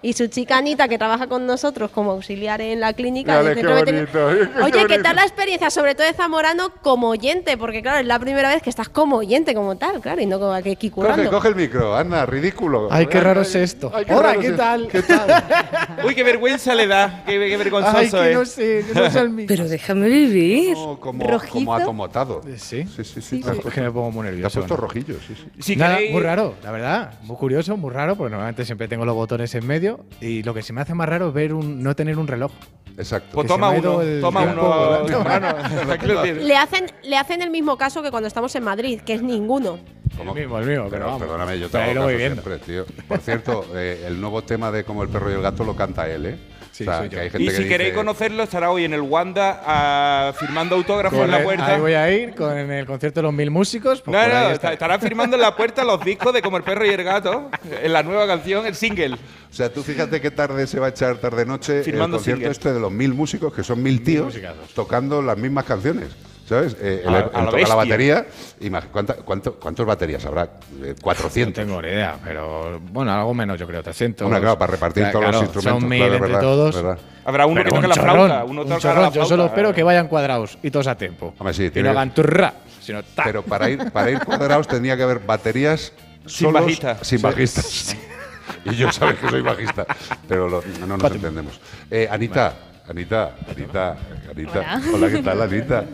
Y su chica Anita, que trabaja con nosotros como auxiliar en la clínica. Dale, qué bonito, qué Oye, ¿qué tal la experiencia, sobre todo de Zamorano, como oyente? Porque, claro, es la primera vez que estás como oyente, como tal, claro, y no como aquí Coge, currando. coge el micro, anda, ridículo. Ay, qué raro es esto. Ay, qué Hola, raro ¿qué es- tal? ¿Qué tal? Uy, qué vergüenza le da, qué, qué vergonzoso Ay, que es. no sé, que no sé el micro. Pero déjame vivir. como, como, atomotado. Sí. Sí, sí, sí. Es que me pongo muy Te has nervioso. puesto ¿no? rojillo, sí, sí. Si Nada, queréis- muy raro, la verdad. Muy curioso, muy raro, porque normalmente siempre tengo los botones en medio. Y lo que se me hace más raro es ver un, no tener un reloj. Exacto. Pues toma uno, el toma tiempo uno. Le hacen, le hacen el mismo caso que cuando estamos en Madrid, que es ninguno. ¿Cómo? El mismo, el mismo, pero Pero, vamos. perdóname, yo te lo voy viendo. siempre, tío. Por cierto, eh, el nuevo tema de Como el perro y el gato lo canta él, ¿eh? Sí, o sea, soy que yo. hay gente Y que si queréis conocerlo, estará hoy en el Wanda ah, firmando autógrafos en la puerta. Ahí voy a ir con el concierto de los mil músicos. pues No, no, está. estará firmando en la puerta los discos de Como el perro y el gato, en la nueva canción, el single. O sea, tú fíjate qué tarde se va a echar tarde-noche el concierto single. este de los mil músicos, que son mil tíos tocando las mismas canciones. ¿Sabes? Eh, A- él- a él lo toca bestia. la batería. Imag- ¿cuánta- cuánto- ¿Cuántas baterías habrá? Eh, No 400. tengo ni idea, pero bueno, algo menos, yo creo, 300. Hombre, claro, para repartir Claro, todos los instrumentos, Son mil claro, entre verdad, todos. verdad. Habrá uno Pero que toque un la chorrón, flauta, uno un toca chorrón. la Yo solo espero que vayan cuadrados y todos a tiempo. Hombre, sí, y tiene- no hagan turra, sino ta. Pero para ir, para ir cuadrados tendría que haber baterías Sin solos, bajista. Sin Sí. bajistas. y yo sabes que soy bajista, pero lo- no nos entendemos. Eh, Anita, Anita, Anita, Anita. Hola. Hola, ¿qué tal, Anita?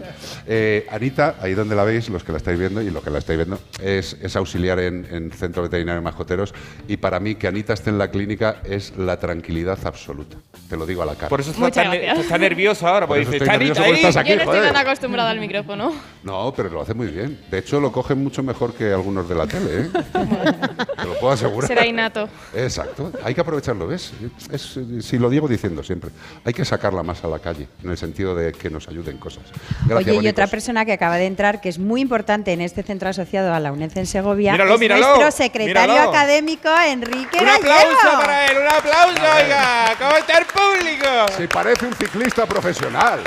Eh, Anita, ahí donde la veis, los que la estáis viendo y los que la estáis viendo, es, es auxiliar en, en Centro Veterinario de Mascoteros. Y para mí, que Anita esté en la clínica es la tranquilidad absoluta. Te lo digo a la cara. Por eso está, tan, está nervioso ahora, Por porque dice, está nervioso Anita porque ahí. estás aquí, Yo no estoy joder. tan acostumbrada al micrófono. No, pero lo hace muy bien. De hecho, lo coge mucho mejor que algunos de la tele, ¿eh? Te lo puedo asegurar. Será innato. Exacto. Hay que aprovecharlo, ¿ves? Es, si lo llevo diciendo siempre. Hay que sacarla más a la calle, en el sentido de que nos ayuden cosas. Gracias, Oye, y otra persona que acaba de entrar, que es muy importante en este centro asociado a la UNED en Segovia, Míralo, es míralo, nuestro secretario míralo. académico, Enrique Un Gallego. aplauso para él, un aplauso, oiga. ¿Cómo está el público? Si parece un ciclista profesional.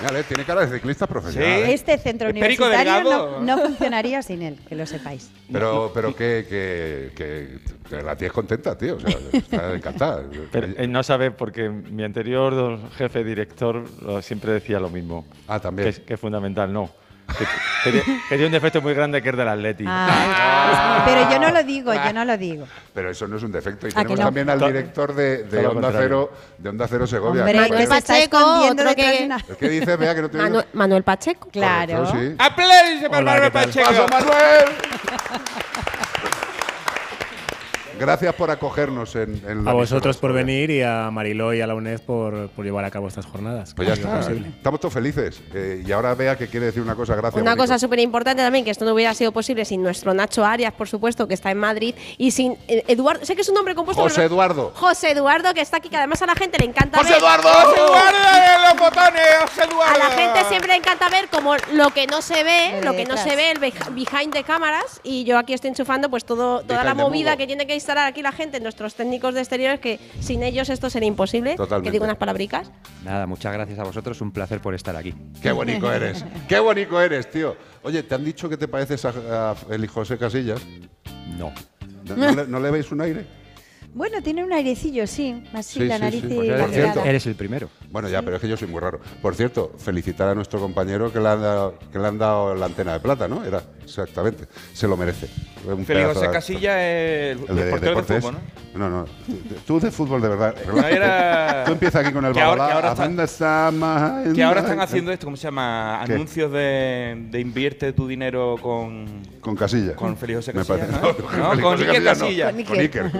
Mírale, tiene cara de ciclista profesional. ¿eh? Este centro ¿Es Perico universitario no, no funcionaría sin él, que lo sepáis. Pero, pero que, que, que, que la tía es contenta, tío. O sea, está encantada. Pero él no sabe porque mi anterior jefe director siempre decía lo mismo. Ah, también. Que es, que es fundamental, no. Que, que tiene- que tiene un defecto muy grande que es del Atleti. Ah, pero yo no lo digo, yo no lo digo. Pero eso no es un defecto. Y ¿A que tenemos no? también al To- director de, Onda. Cero, de Onda Cero Segovia. Hombre, que se está Pacheco, escondiendo otro que- de una... ¿El qué dice? Vea que no te Manuel, Manuel Pacheco. Claro. Correcto, sí. ¡Aplauso para Hola, Manuel. Pacheco! ¡Pasa, Manuel! Gracias por acogernos en, en la A vosotros por venir y a Mariló y a la UNED por, por llevar a cabo estas jornadas. Pues ya está. posible. Estamos todos felices. Eh, y ahora vea que quiere decir una cosa. Gracias. Una bonito. cosa súper importante también, que esto no hubiera sido posible sin nuestro Nacho Arias, por supuesto, que está en Madrid, y sin eh, Eduardo, sé que es un nombre compuesto. José pero- Eduardo. José Eduardo, que está aquí, que además a la gente le encanta ¡José ver. Eduardo! ¡José Eduardo los botones! ¡José Eduardo! A la gente siempre le encanta ver como lo que no se ve, Lo que no se ve, el beh- behind the cámaras, y yo aquí estoy enchufando pues todo, toda Behind la movida que tiene que instalar aquí la gente, nuestros técnicos de exteriores, que sin ellos esto sería imposible. Totalmente. Que digo unas palabricas. Nada, muchas gracias a vosotros, un placer por estar aquí. Qué bonito eres. Qué bonito eres, tío. Oye, ¿te han dicho que te pareces a, a Félix José Casillas? No. ¿No, no le, no le veis un aire? Bueno, tiene un airecillo, sí, así Sí, la sí, nariz sí, y por cierto. Eres el primero. Bueno, ya, pero es que yo soy muy raro. Por cierto, felicitar a nuestro compañero que le han dado, que le han dado la antena de plata, ¿no? Era, exactamente. Se lo merece. Un pedazo José Casilla es el, El de, portero de deportes. fútbol, ¿no? No, no. Tú de fútbol, de verdad. No era- Tú empiezas aquí con el Que ahora- que ahora está- Amanda Sama- Que ahora están haciendo esto, ¿cómo se llama? ¿Qué? Anuncios de, de invierte tu dinero con. Con Casilla. Con Félix José Me Casilla. parece- ¿no? con No, Iker. Casilla. Con Iker.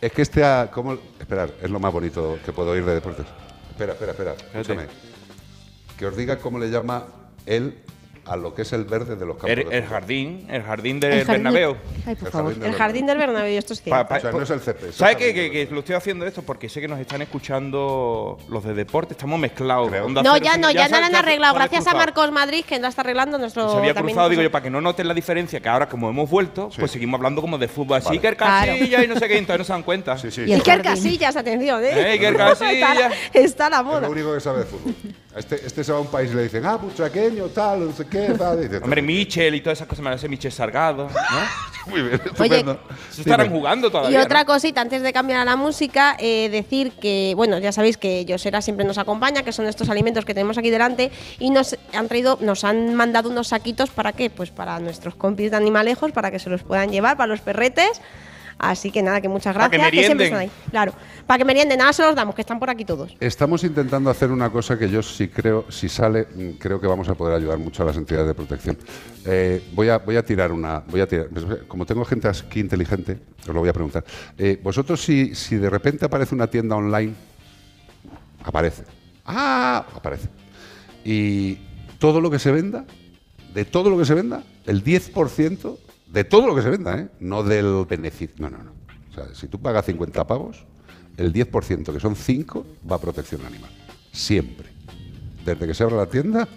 Es que este ha. ¿cómo? Esperar, es lo más bonito que puedo oír de deportes. Espera, espera, espera. Escúchame. Que os diga cómo le llama él a lo que es el verde de los campos. El, de el jardín, el jardín del El jardín- Bernabéu. Ay, por El favor. jardín del El jardín del Bernabéu, esto es Pa- cierto. pa- O sea, no es el CP. es el ¿Sabes del Que, que lo estoy haciendo esto porque sé que nos están escuchando los de deporte, estamos mezclados. Onda No, ya sí, no, ya, no lo han arreglado. Gracias a. Marcos Madrid, que lo está arreglando nuestro. Se había también cruzado, digo yo, para que no noten la diferencia, que ahora como hemos vuelto, pues seguimos hablando como de fútbol. Así Vale. que el Claro. Casilla y no sé qué, entonces no se dan cuenta. Sí, sí. Y Iker Casillas, atención, ¿eh? Eh, Iker Casillas. Está, la Es moda. lo único que sabe de fútbol. Este, este se va a un país y le dicen, ah, puchaqueño, tal, no sé qué, tal. Y dice, Hombre, Michel y todas esas cosas, me las hace Michel Salgado, ¿no? Muy bien, estupendo. Se estarán Dime. jugando Y todavía. otra ¿no? cosita, antes de cambiar a la música, eh, decir que, bueno, ya sabéis que Yosera siempre nos acompaña, que son estos alimentos que tenemos aquí delante, y nos han traído, nos han mandado unos saquitos para qué? Pues para nuestros compis de animalejos, para que se los puedan llevar, para los perretes. Así que nada, que muchas Para que gracias. siempre están ahí. Claro, para que merienden, nada se los damos, que están por aquí todos. Estamos intentando hacer una cosa que yo sí creo, si sale, mm, creo que vamos a poder ayudar mucho a las entidades de protección. Eh, voy, a, voy a tirar una, voy a tirar, como tengo gente aquí inteligente, os lo voy a preguntar. Eh, vosotros si, si de repente aparece una tienda online, aparece. ¡Ah! Aparece. Y todo lo que se venda, de todo lo que se venda, el 10% de todo lo que se venda, ¿eh? No del beneficio. No, no, no. O sea, si tú pagas 50 pavos, el 10%, que son 5, va a protección animal. Siempre. Desde que se abra la tienda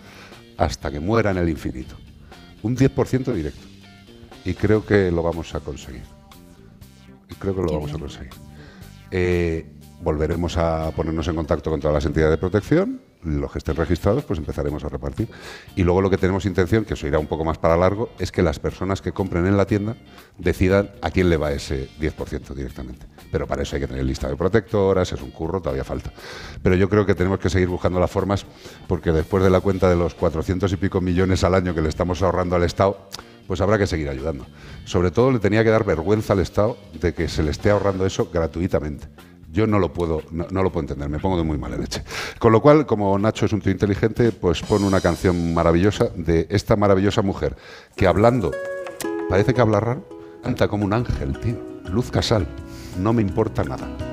hasta que muera en el infinito. Un 10% directo. Y creo que lo vamos a conseguir. Y creo que lo vamos a conseguir. Eh, volveremos a ponernos en contacto con todas las entidades de protección. Los que estén registrados, pues empezaremos a repartir. Y luego lo que tenemos intención, que eso irá un poco más para largo, es que las personas que compren en la tienda decidan a quién le va ese 10% directamente. Pero para eso hay que tener lista de protectoras, es un curro, todavía falta. Pero yo creo que tenemos que seguir buscando las formas, porque después de la cuenta de los 400 y pico millones al año que le estamos ahorrando al Estado, pues habrá que seguir ayudando. Sobre todo le tenía que dar vergüenza al Estado de que se le esté ahorrando eso gratuitamente. Yo no lo puedo, no, lo puedo entender, me pongo de muy mala leche. Con lo cual, como Nacho es un tío inteligente, pues pone una canción maravillosa de esta maravillosa mujer que hablando, parece que habla raro, canta como un ángel, tío. Luz Casal, no me importa nada.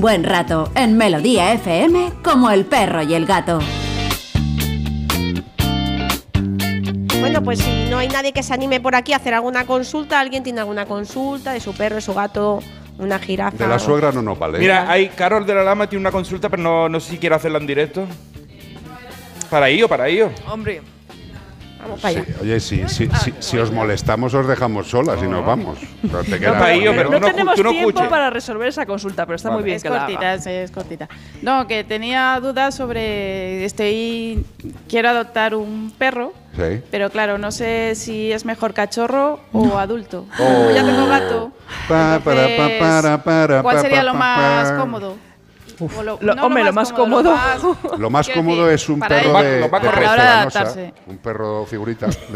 Un buen rato en Melodía FM como el perro y el gato. Bueno, pues si no hay nadie que se anime por aquí a hacer alguna consulta, alguien tiene alguna consulta de su perro, de su gato, una jirafa. De la o- suegra no nos vale. Mira, hay Carol de la Lama tiene una consulta, pero no, no sé si quiere hacerla en directo. Para ello, para ello. Hombre, Vamos para allá. Sí, oye, si, si, si, si os molestamos, os dejamos solas y nos vamos. No te quedas- para ello, pero no tú no escu- tenemos tú no tiempo para resolver esa consulta, pero está muy bien es que la cortita, haga. sí, es cortita. No, que tenía dudas sobre estoy quiero adoptar un perro, Sí. pero claro, no sé si es mejor cachorro o adulto. Oh. Como ya tengo gato. Pa, para, pa, entonces, para, para, ¿Cuál sería pa, lo pa, más pa. O lo- Lo- no hombre, lo más cómodo. lo más- Lo más Quiero cómodo es un perro de, un perro figurita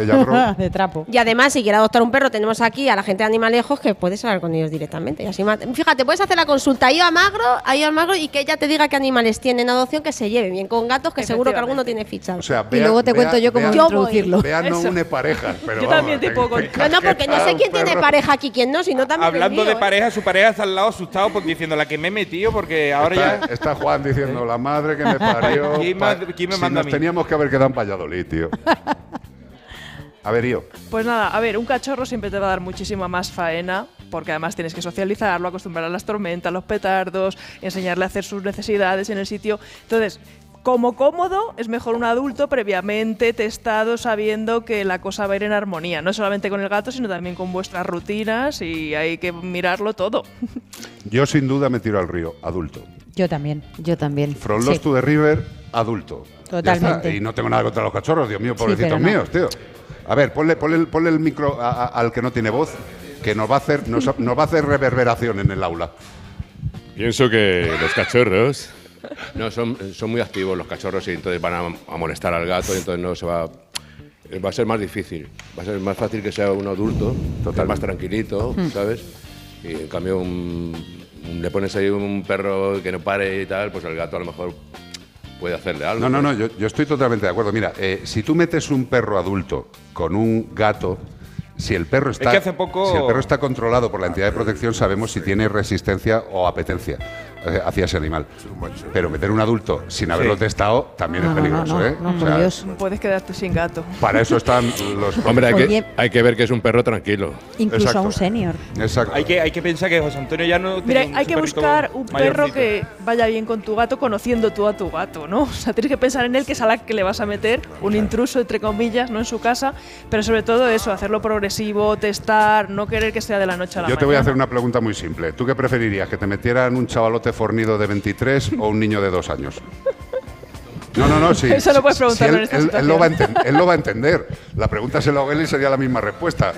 de trapo. Y además, si quiere adoptar un perro, tenemos aquí a la gente de Animalejos que puedes hablar con ellos directamente. Y así Fíjate, puedes hacer la consulta ahí a Magro, ahí a Magro y que ella te diga qué animales tienen adopción que se lleve bien con gatos, que seguro que alguno tiene fichado. O sea, Y luego te cuento yo cómo introducirlo. Bea no Eso. une parejas, pero Yo también te puedo te- te No, no, porque no sé quién tiene pareja aquí, quién no, si no también. Hablando de ¿eh? pareja, su pareja está al lado asustado diciendo la que me he metido porque ahora ya. Está Juan diciendo, la madre que me parió. ¿Quién pa- ma- quién me si manda nos a mí? teníamos que haber quedado en Valladolid, tío. A ver, yo. Pues nada, a ver, un cachorro siempre te va a dar muchísima más faena, porque además tienes que socializarlo, acostumbrar a las tormentas, los petardos, enseñarle a hacer sus necesidades en el sitio. Entonces, como cómodo, es mejor un adulto previamente testado, sabiendo que la cosa va a ir en armonía, no solamente con el gato, sino también con vuestras rutinas y hay que mirarlo todo. Yo sin duda me tiro al río, adulto. Yo también. Yo también. From Lost to the River, adulto. Totalmente. Y no tengo nada contra los cachorros, Dios mío, pobrecitos no. míos, tío. A ver, ponle, ponle el, ponle el micro a- a- al que no tiene voz, que nos va a hacer, nos, nos va a hacer reverberación en el aula. Pienso que los cachorros. No, son, son muy activos los cachorros y entonces van a, a molestar al gato y entonces no se va. Va a ser más difícil. Va a ser más fácil que sea un adulto, total más tranquilito, Hmm. ¿sabes? Y en cambio, un- le pones ahí un perro que no pare y tal, pues el gato a lo mejor puede hacerle algo. No, no, no, yo, yo estoy totalmente de acuerdo. Mira, eh, si tú metes un perro adulto con un gato, si el perro está, que hace poco- si el perro está controlado por la entidad de protección, sabemos si tiene resistencia o apetencia hacia ese animal. Pero meter un adulto sin haberlo Sí. testado también No, es no, peligroso, no, ¿eh? no, O por sea, Dios. Puedes quedarte sin gato. Para eso están los. Hombre, hay que, hay que ver que es un perro tranquilo. Incluso a Exacto. un senior. Exacto. Hay que, hay que pensar que José Antonio ya no. Mira, hay que buscar un perro mayorcito. que vaya bien con tu gato, conociendo tú a tu gato, ¿no? O sea, tienes que pensar en él, que es a la que le vas a meter, un intruso, entre comillas, no en su casa, pero sobre todo eso, hacerlo progresivo, testar, no querer que sea de la noche a la Yo mañana. te voy a hacer una pregunta muy simple. ¿Tú qué preferirías? ¿Que te metieran un chavalote fornido de 23 o un niño de dos años? No, no, no, sí. Eso no puedes Sí, preguntarlo él, en esta él- él lo va a él lo va a entender. La pregunta se la hago a él y sería la misma respuesta.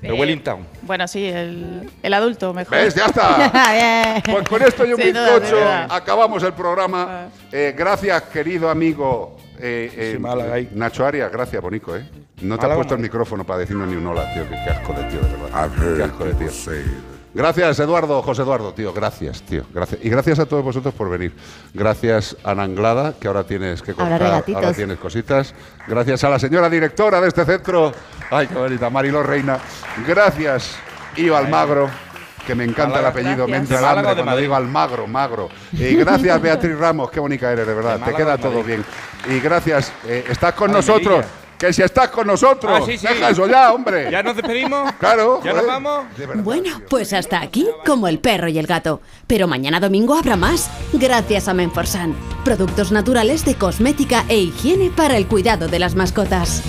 El Wellington. Bueno, sí, el, el adulto mejor. ¿Ves? Ya está. Bien. Pues con esto y un bizcocho acabamos el programa. Eh, gracias, querido amigo eh, eh, Sí, Málaga ahí. Nacho Arias. Gracias, Bonico, ¿eh? No te has Málaga, puesto el micrófono para decirnos ni un hola, tío. Qué asco de tío, de verdad. Qué asco de tío. Gracias, Eduardo, José Eduardo, tío. Gracias, tío. Gracias. Y gracias a todos vosotros por venir. Gracias, Ana Anglada, que ahora tienes que Ahora cortar, regatitos. ahora tienes cositas. Gracias a la señora directora de este centro. Ay, qué bonita, Mariló Reina. Gracias, Ivo Almagro. Que me encanta el apellido, me Gracias. entra el ¿De Málaga hambre cuando Madrid? digo Almagro, magro. Y gracias, Beatriz Ramos, qué bonita eres, de verdad. ¿De Te queda todo bien. Y gracias, eh, estás con Ay, nosotros. Que si estás con nosotros. Ah, sí, sí. Deja eso ya, hombre. ¿Ya nos despedimos? Claro. ¿Ya nos vamos? De verdad. Bueno, pues hasta aquí, como el perro y el gato. Pero mañana domingo habrá más, gracias a Menforsan. Productos naturales de cosmética e higiene para el cuidado de las mascotas.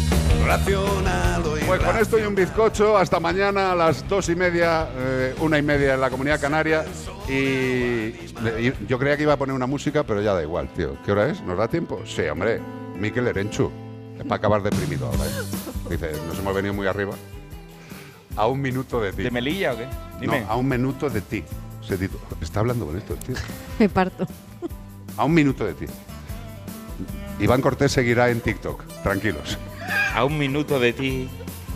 Pues con esto y un bizcocho, hasta mañana a las dos y media, eh, una y media en la Comunidad Canaria. Y, y yo creía que iba a poner una música, pero ya da igual, tío. ¿Qué hora es? ¿Nos da tiempo? Sí, hombre. Miquel Erenchu. Es para acabar deprimido ahora. ¿eh? Dice, nos hemos venido muy arriba. A un minuto de ti. ¿De Melilla o qué? Dime. No, a un minuto de ti. Se titu- Está hablando con esto, tío. Me parto. A un minuto de ti. Iván Cortés seguirá en TikTok. Tranquilos. A un minuto de ti.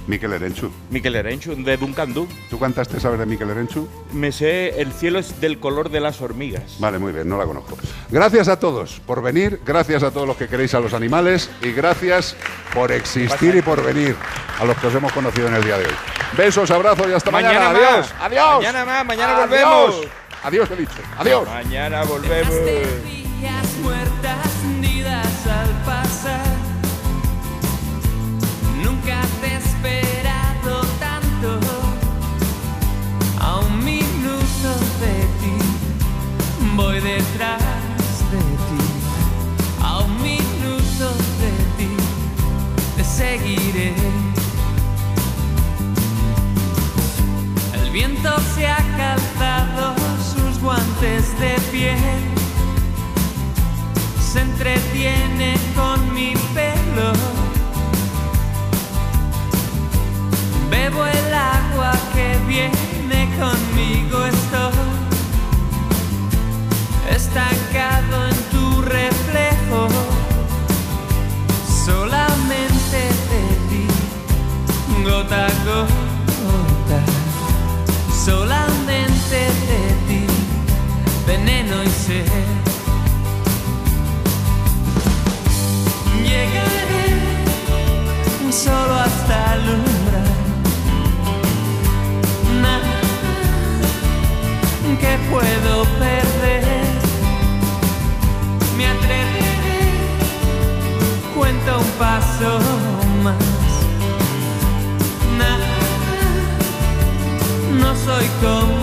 Miquel Erenchu. Miquel Erenchu, de Duncan Du. ¿Tú cantaste saber de Miquel Erenchu? Me sé, el cielo es del color de las hormigas. Vale, muy bien, no la conozco. Gracias a todos por venir, gracias a todos los que queréis a los animales y gracias por existir y por venir a los que os hemos conocido en el día de hoy. Besos, abrazos y hasta mañana. Mañana Adiós. más. Adiós. Mañana más, mañana Adiós. volvemos. Adiós, he dicho. Adiós. Mañana volvemos. Días muertas nidas al pasar. Voy detrás de ti. A un minuto de ti te seguiré. El viento se ha calzado sus guantes de piel se entretiene con mi pelo. Bebo el agua que viene conmigo, estoy estancado en tu reflejo. Solamente de ti, gota a gota. Solamente de ti, veneno y sed. Llegaré solo hasta el umbral. Nada que puedo perder me atreveré, cuenta un paso más. Nada, no soy como.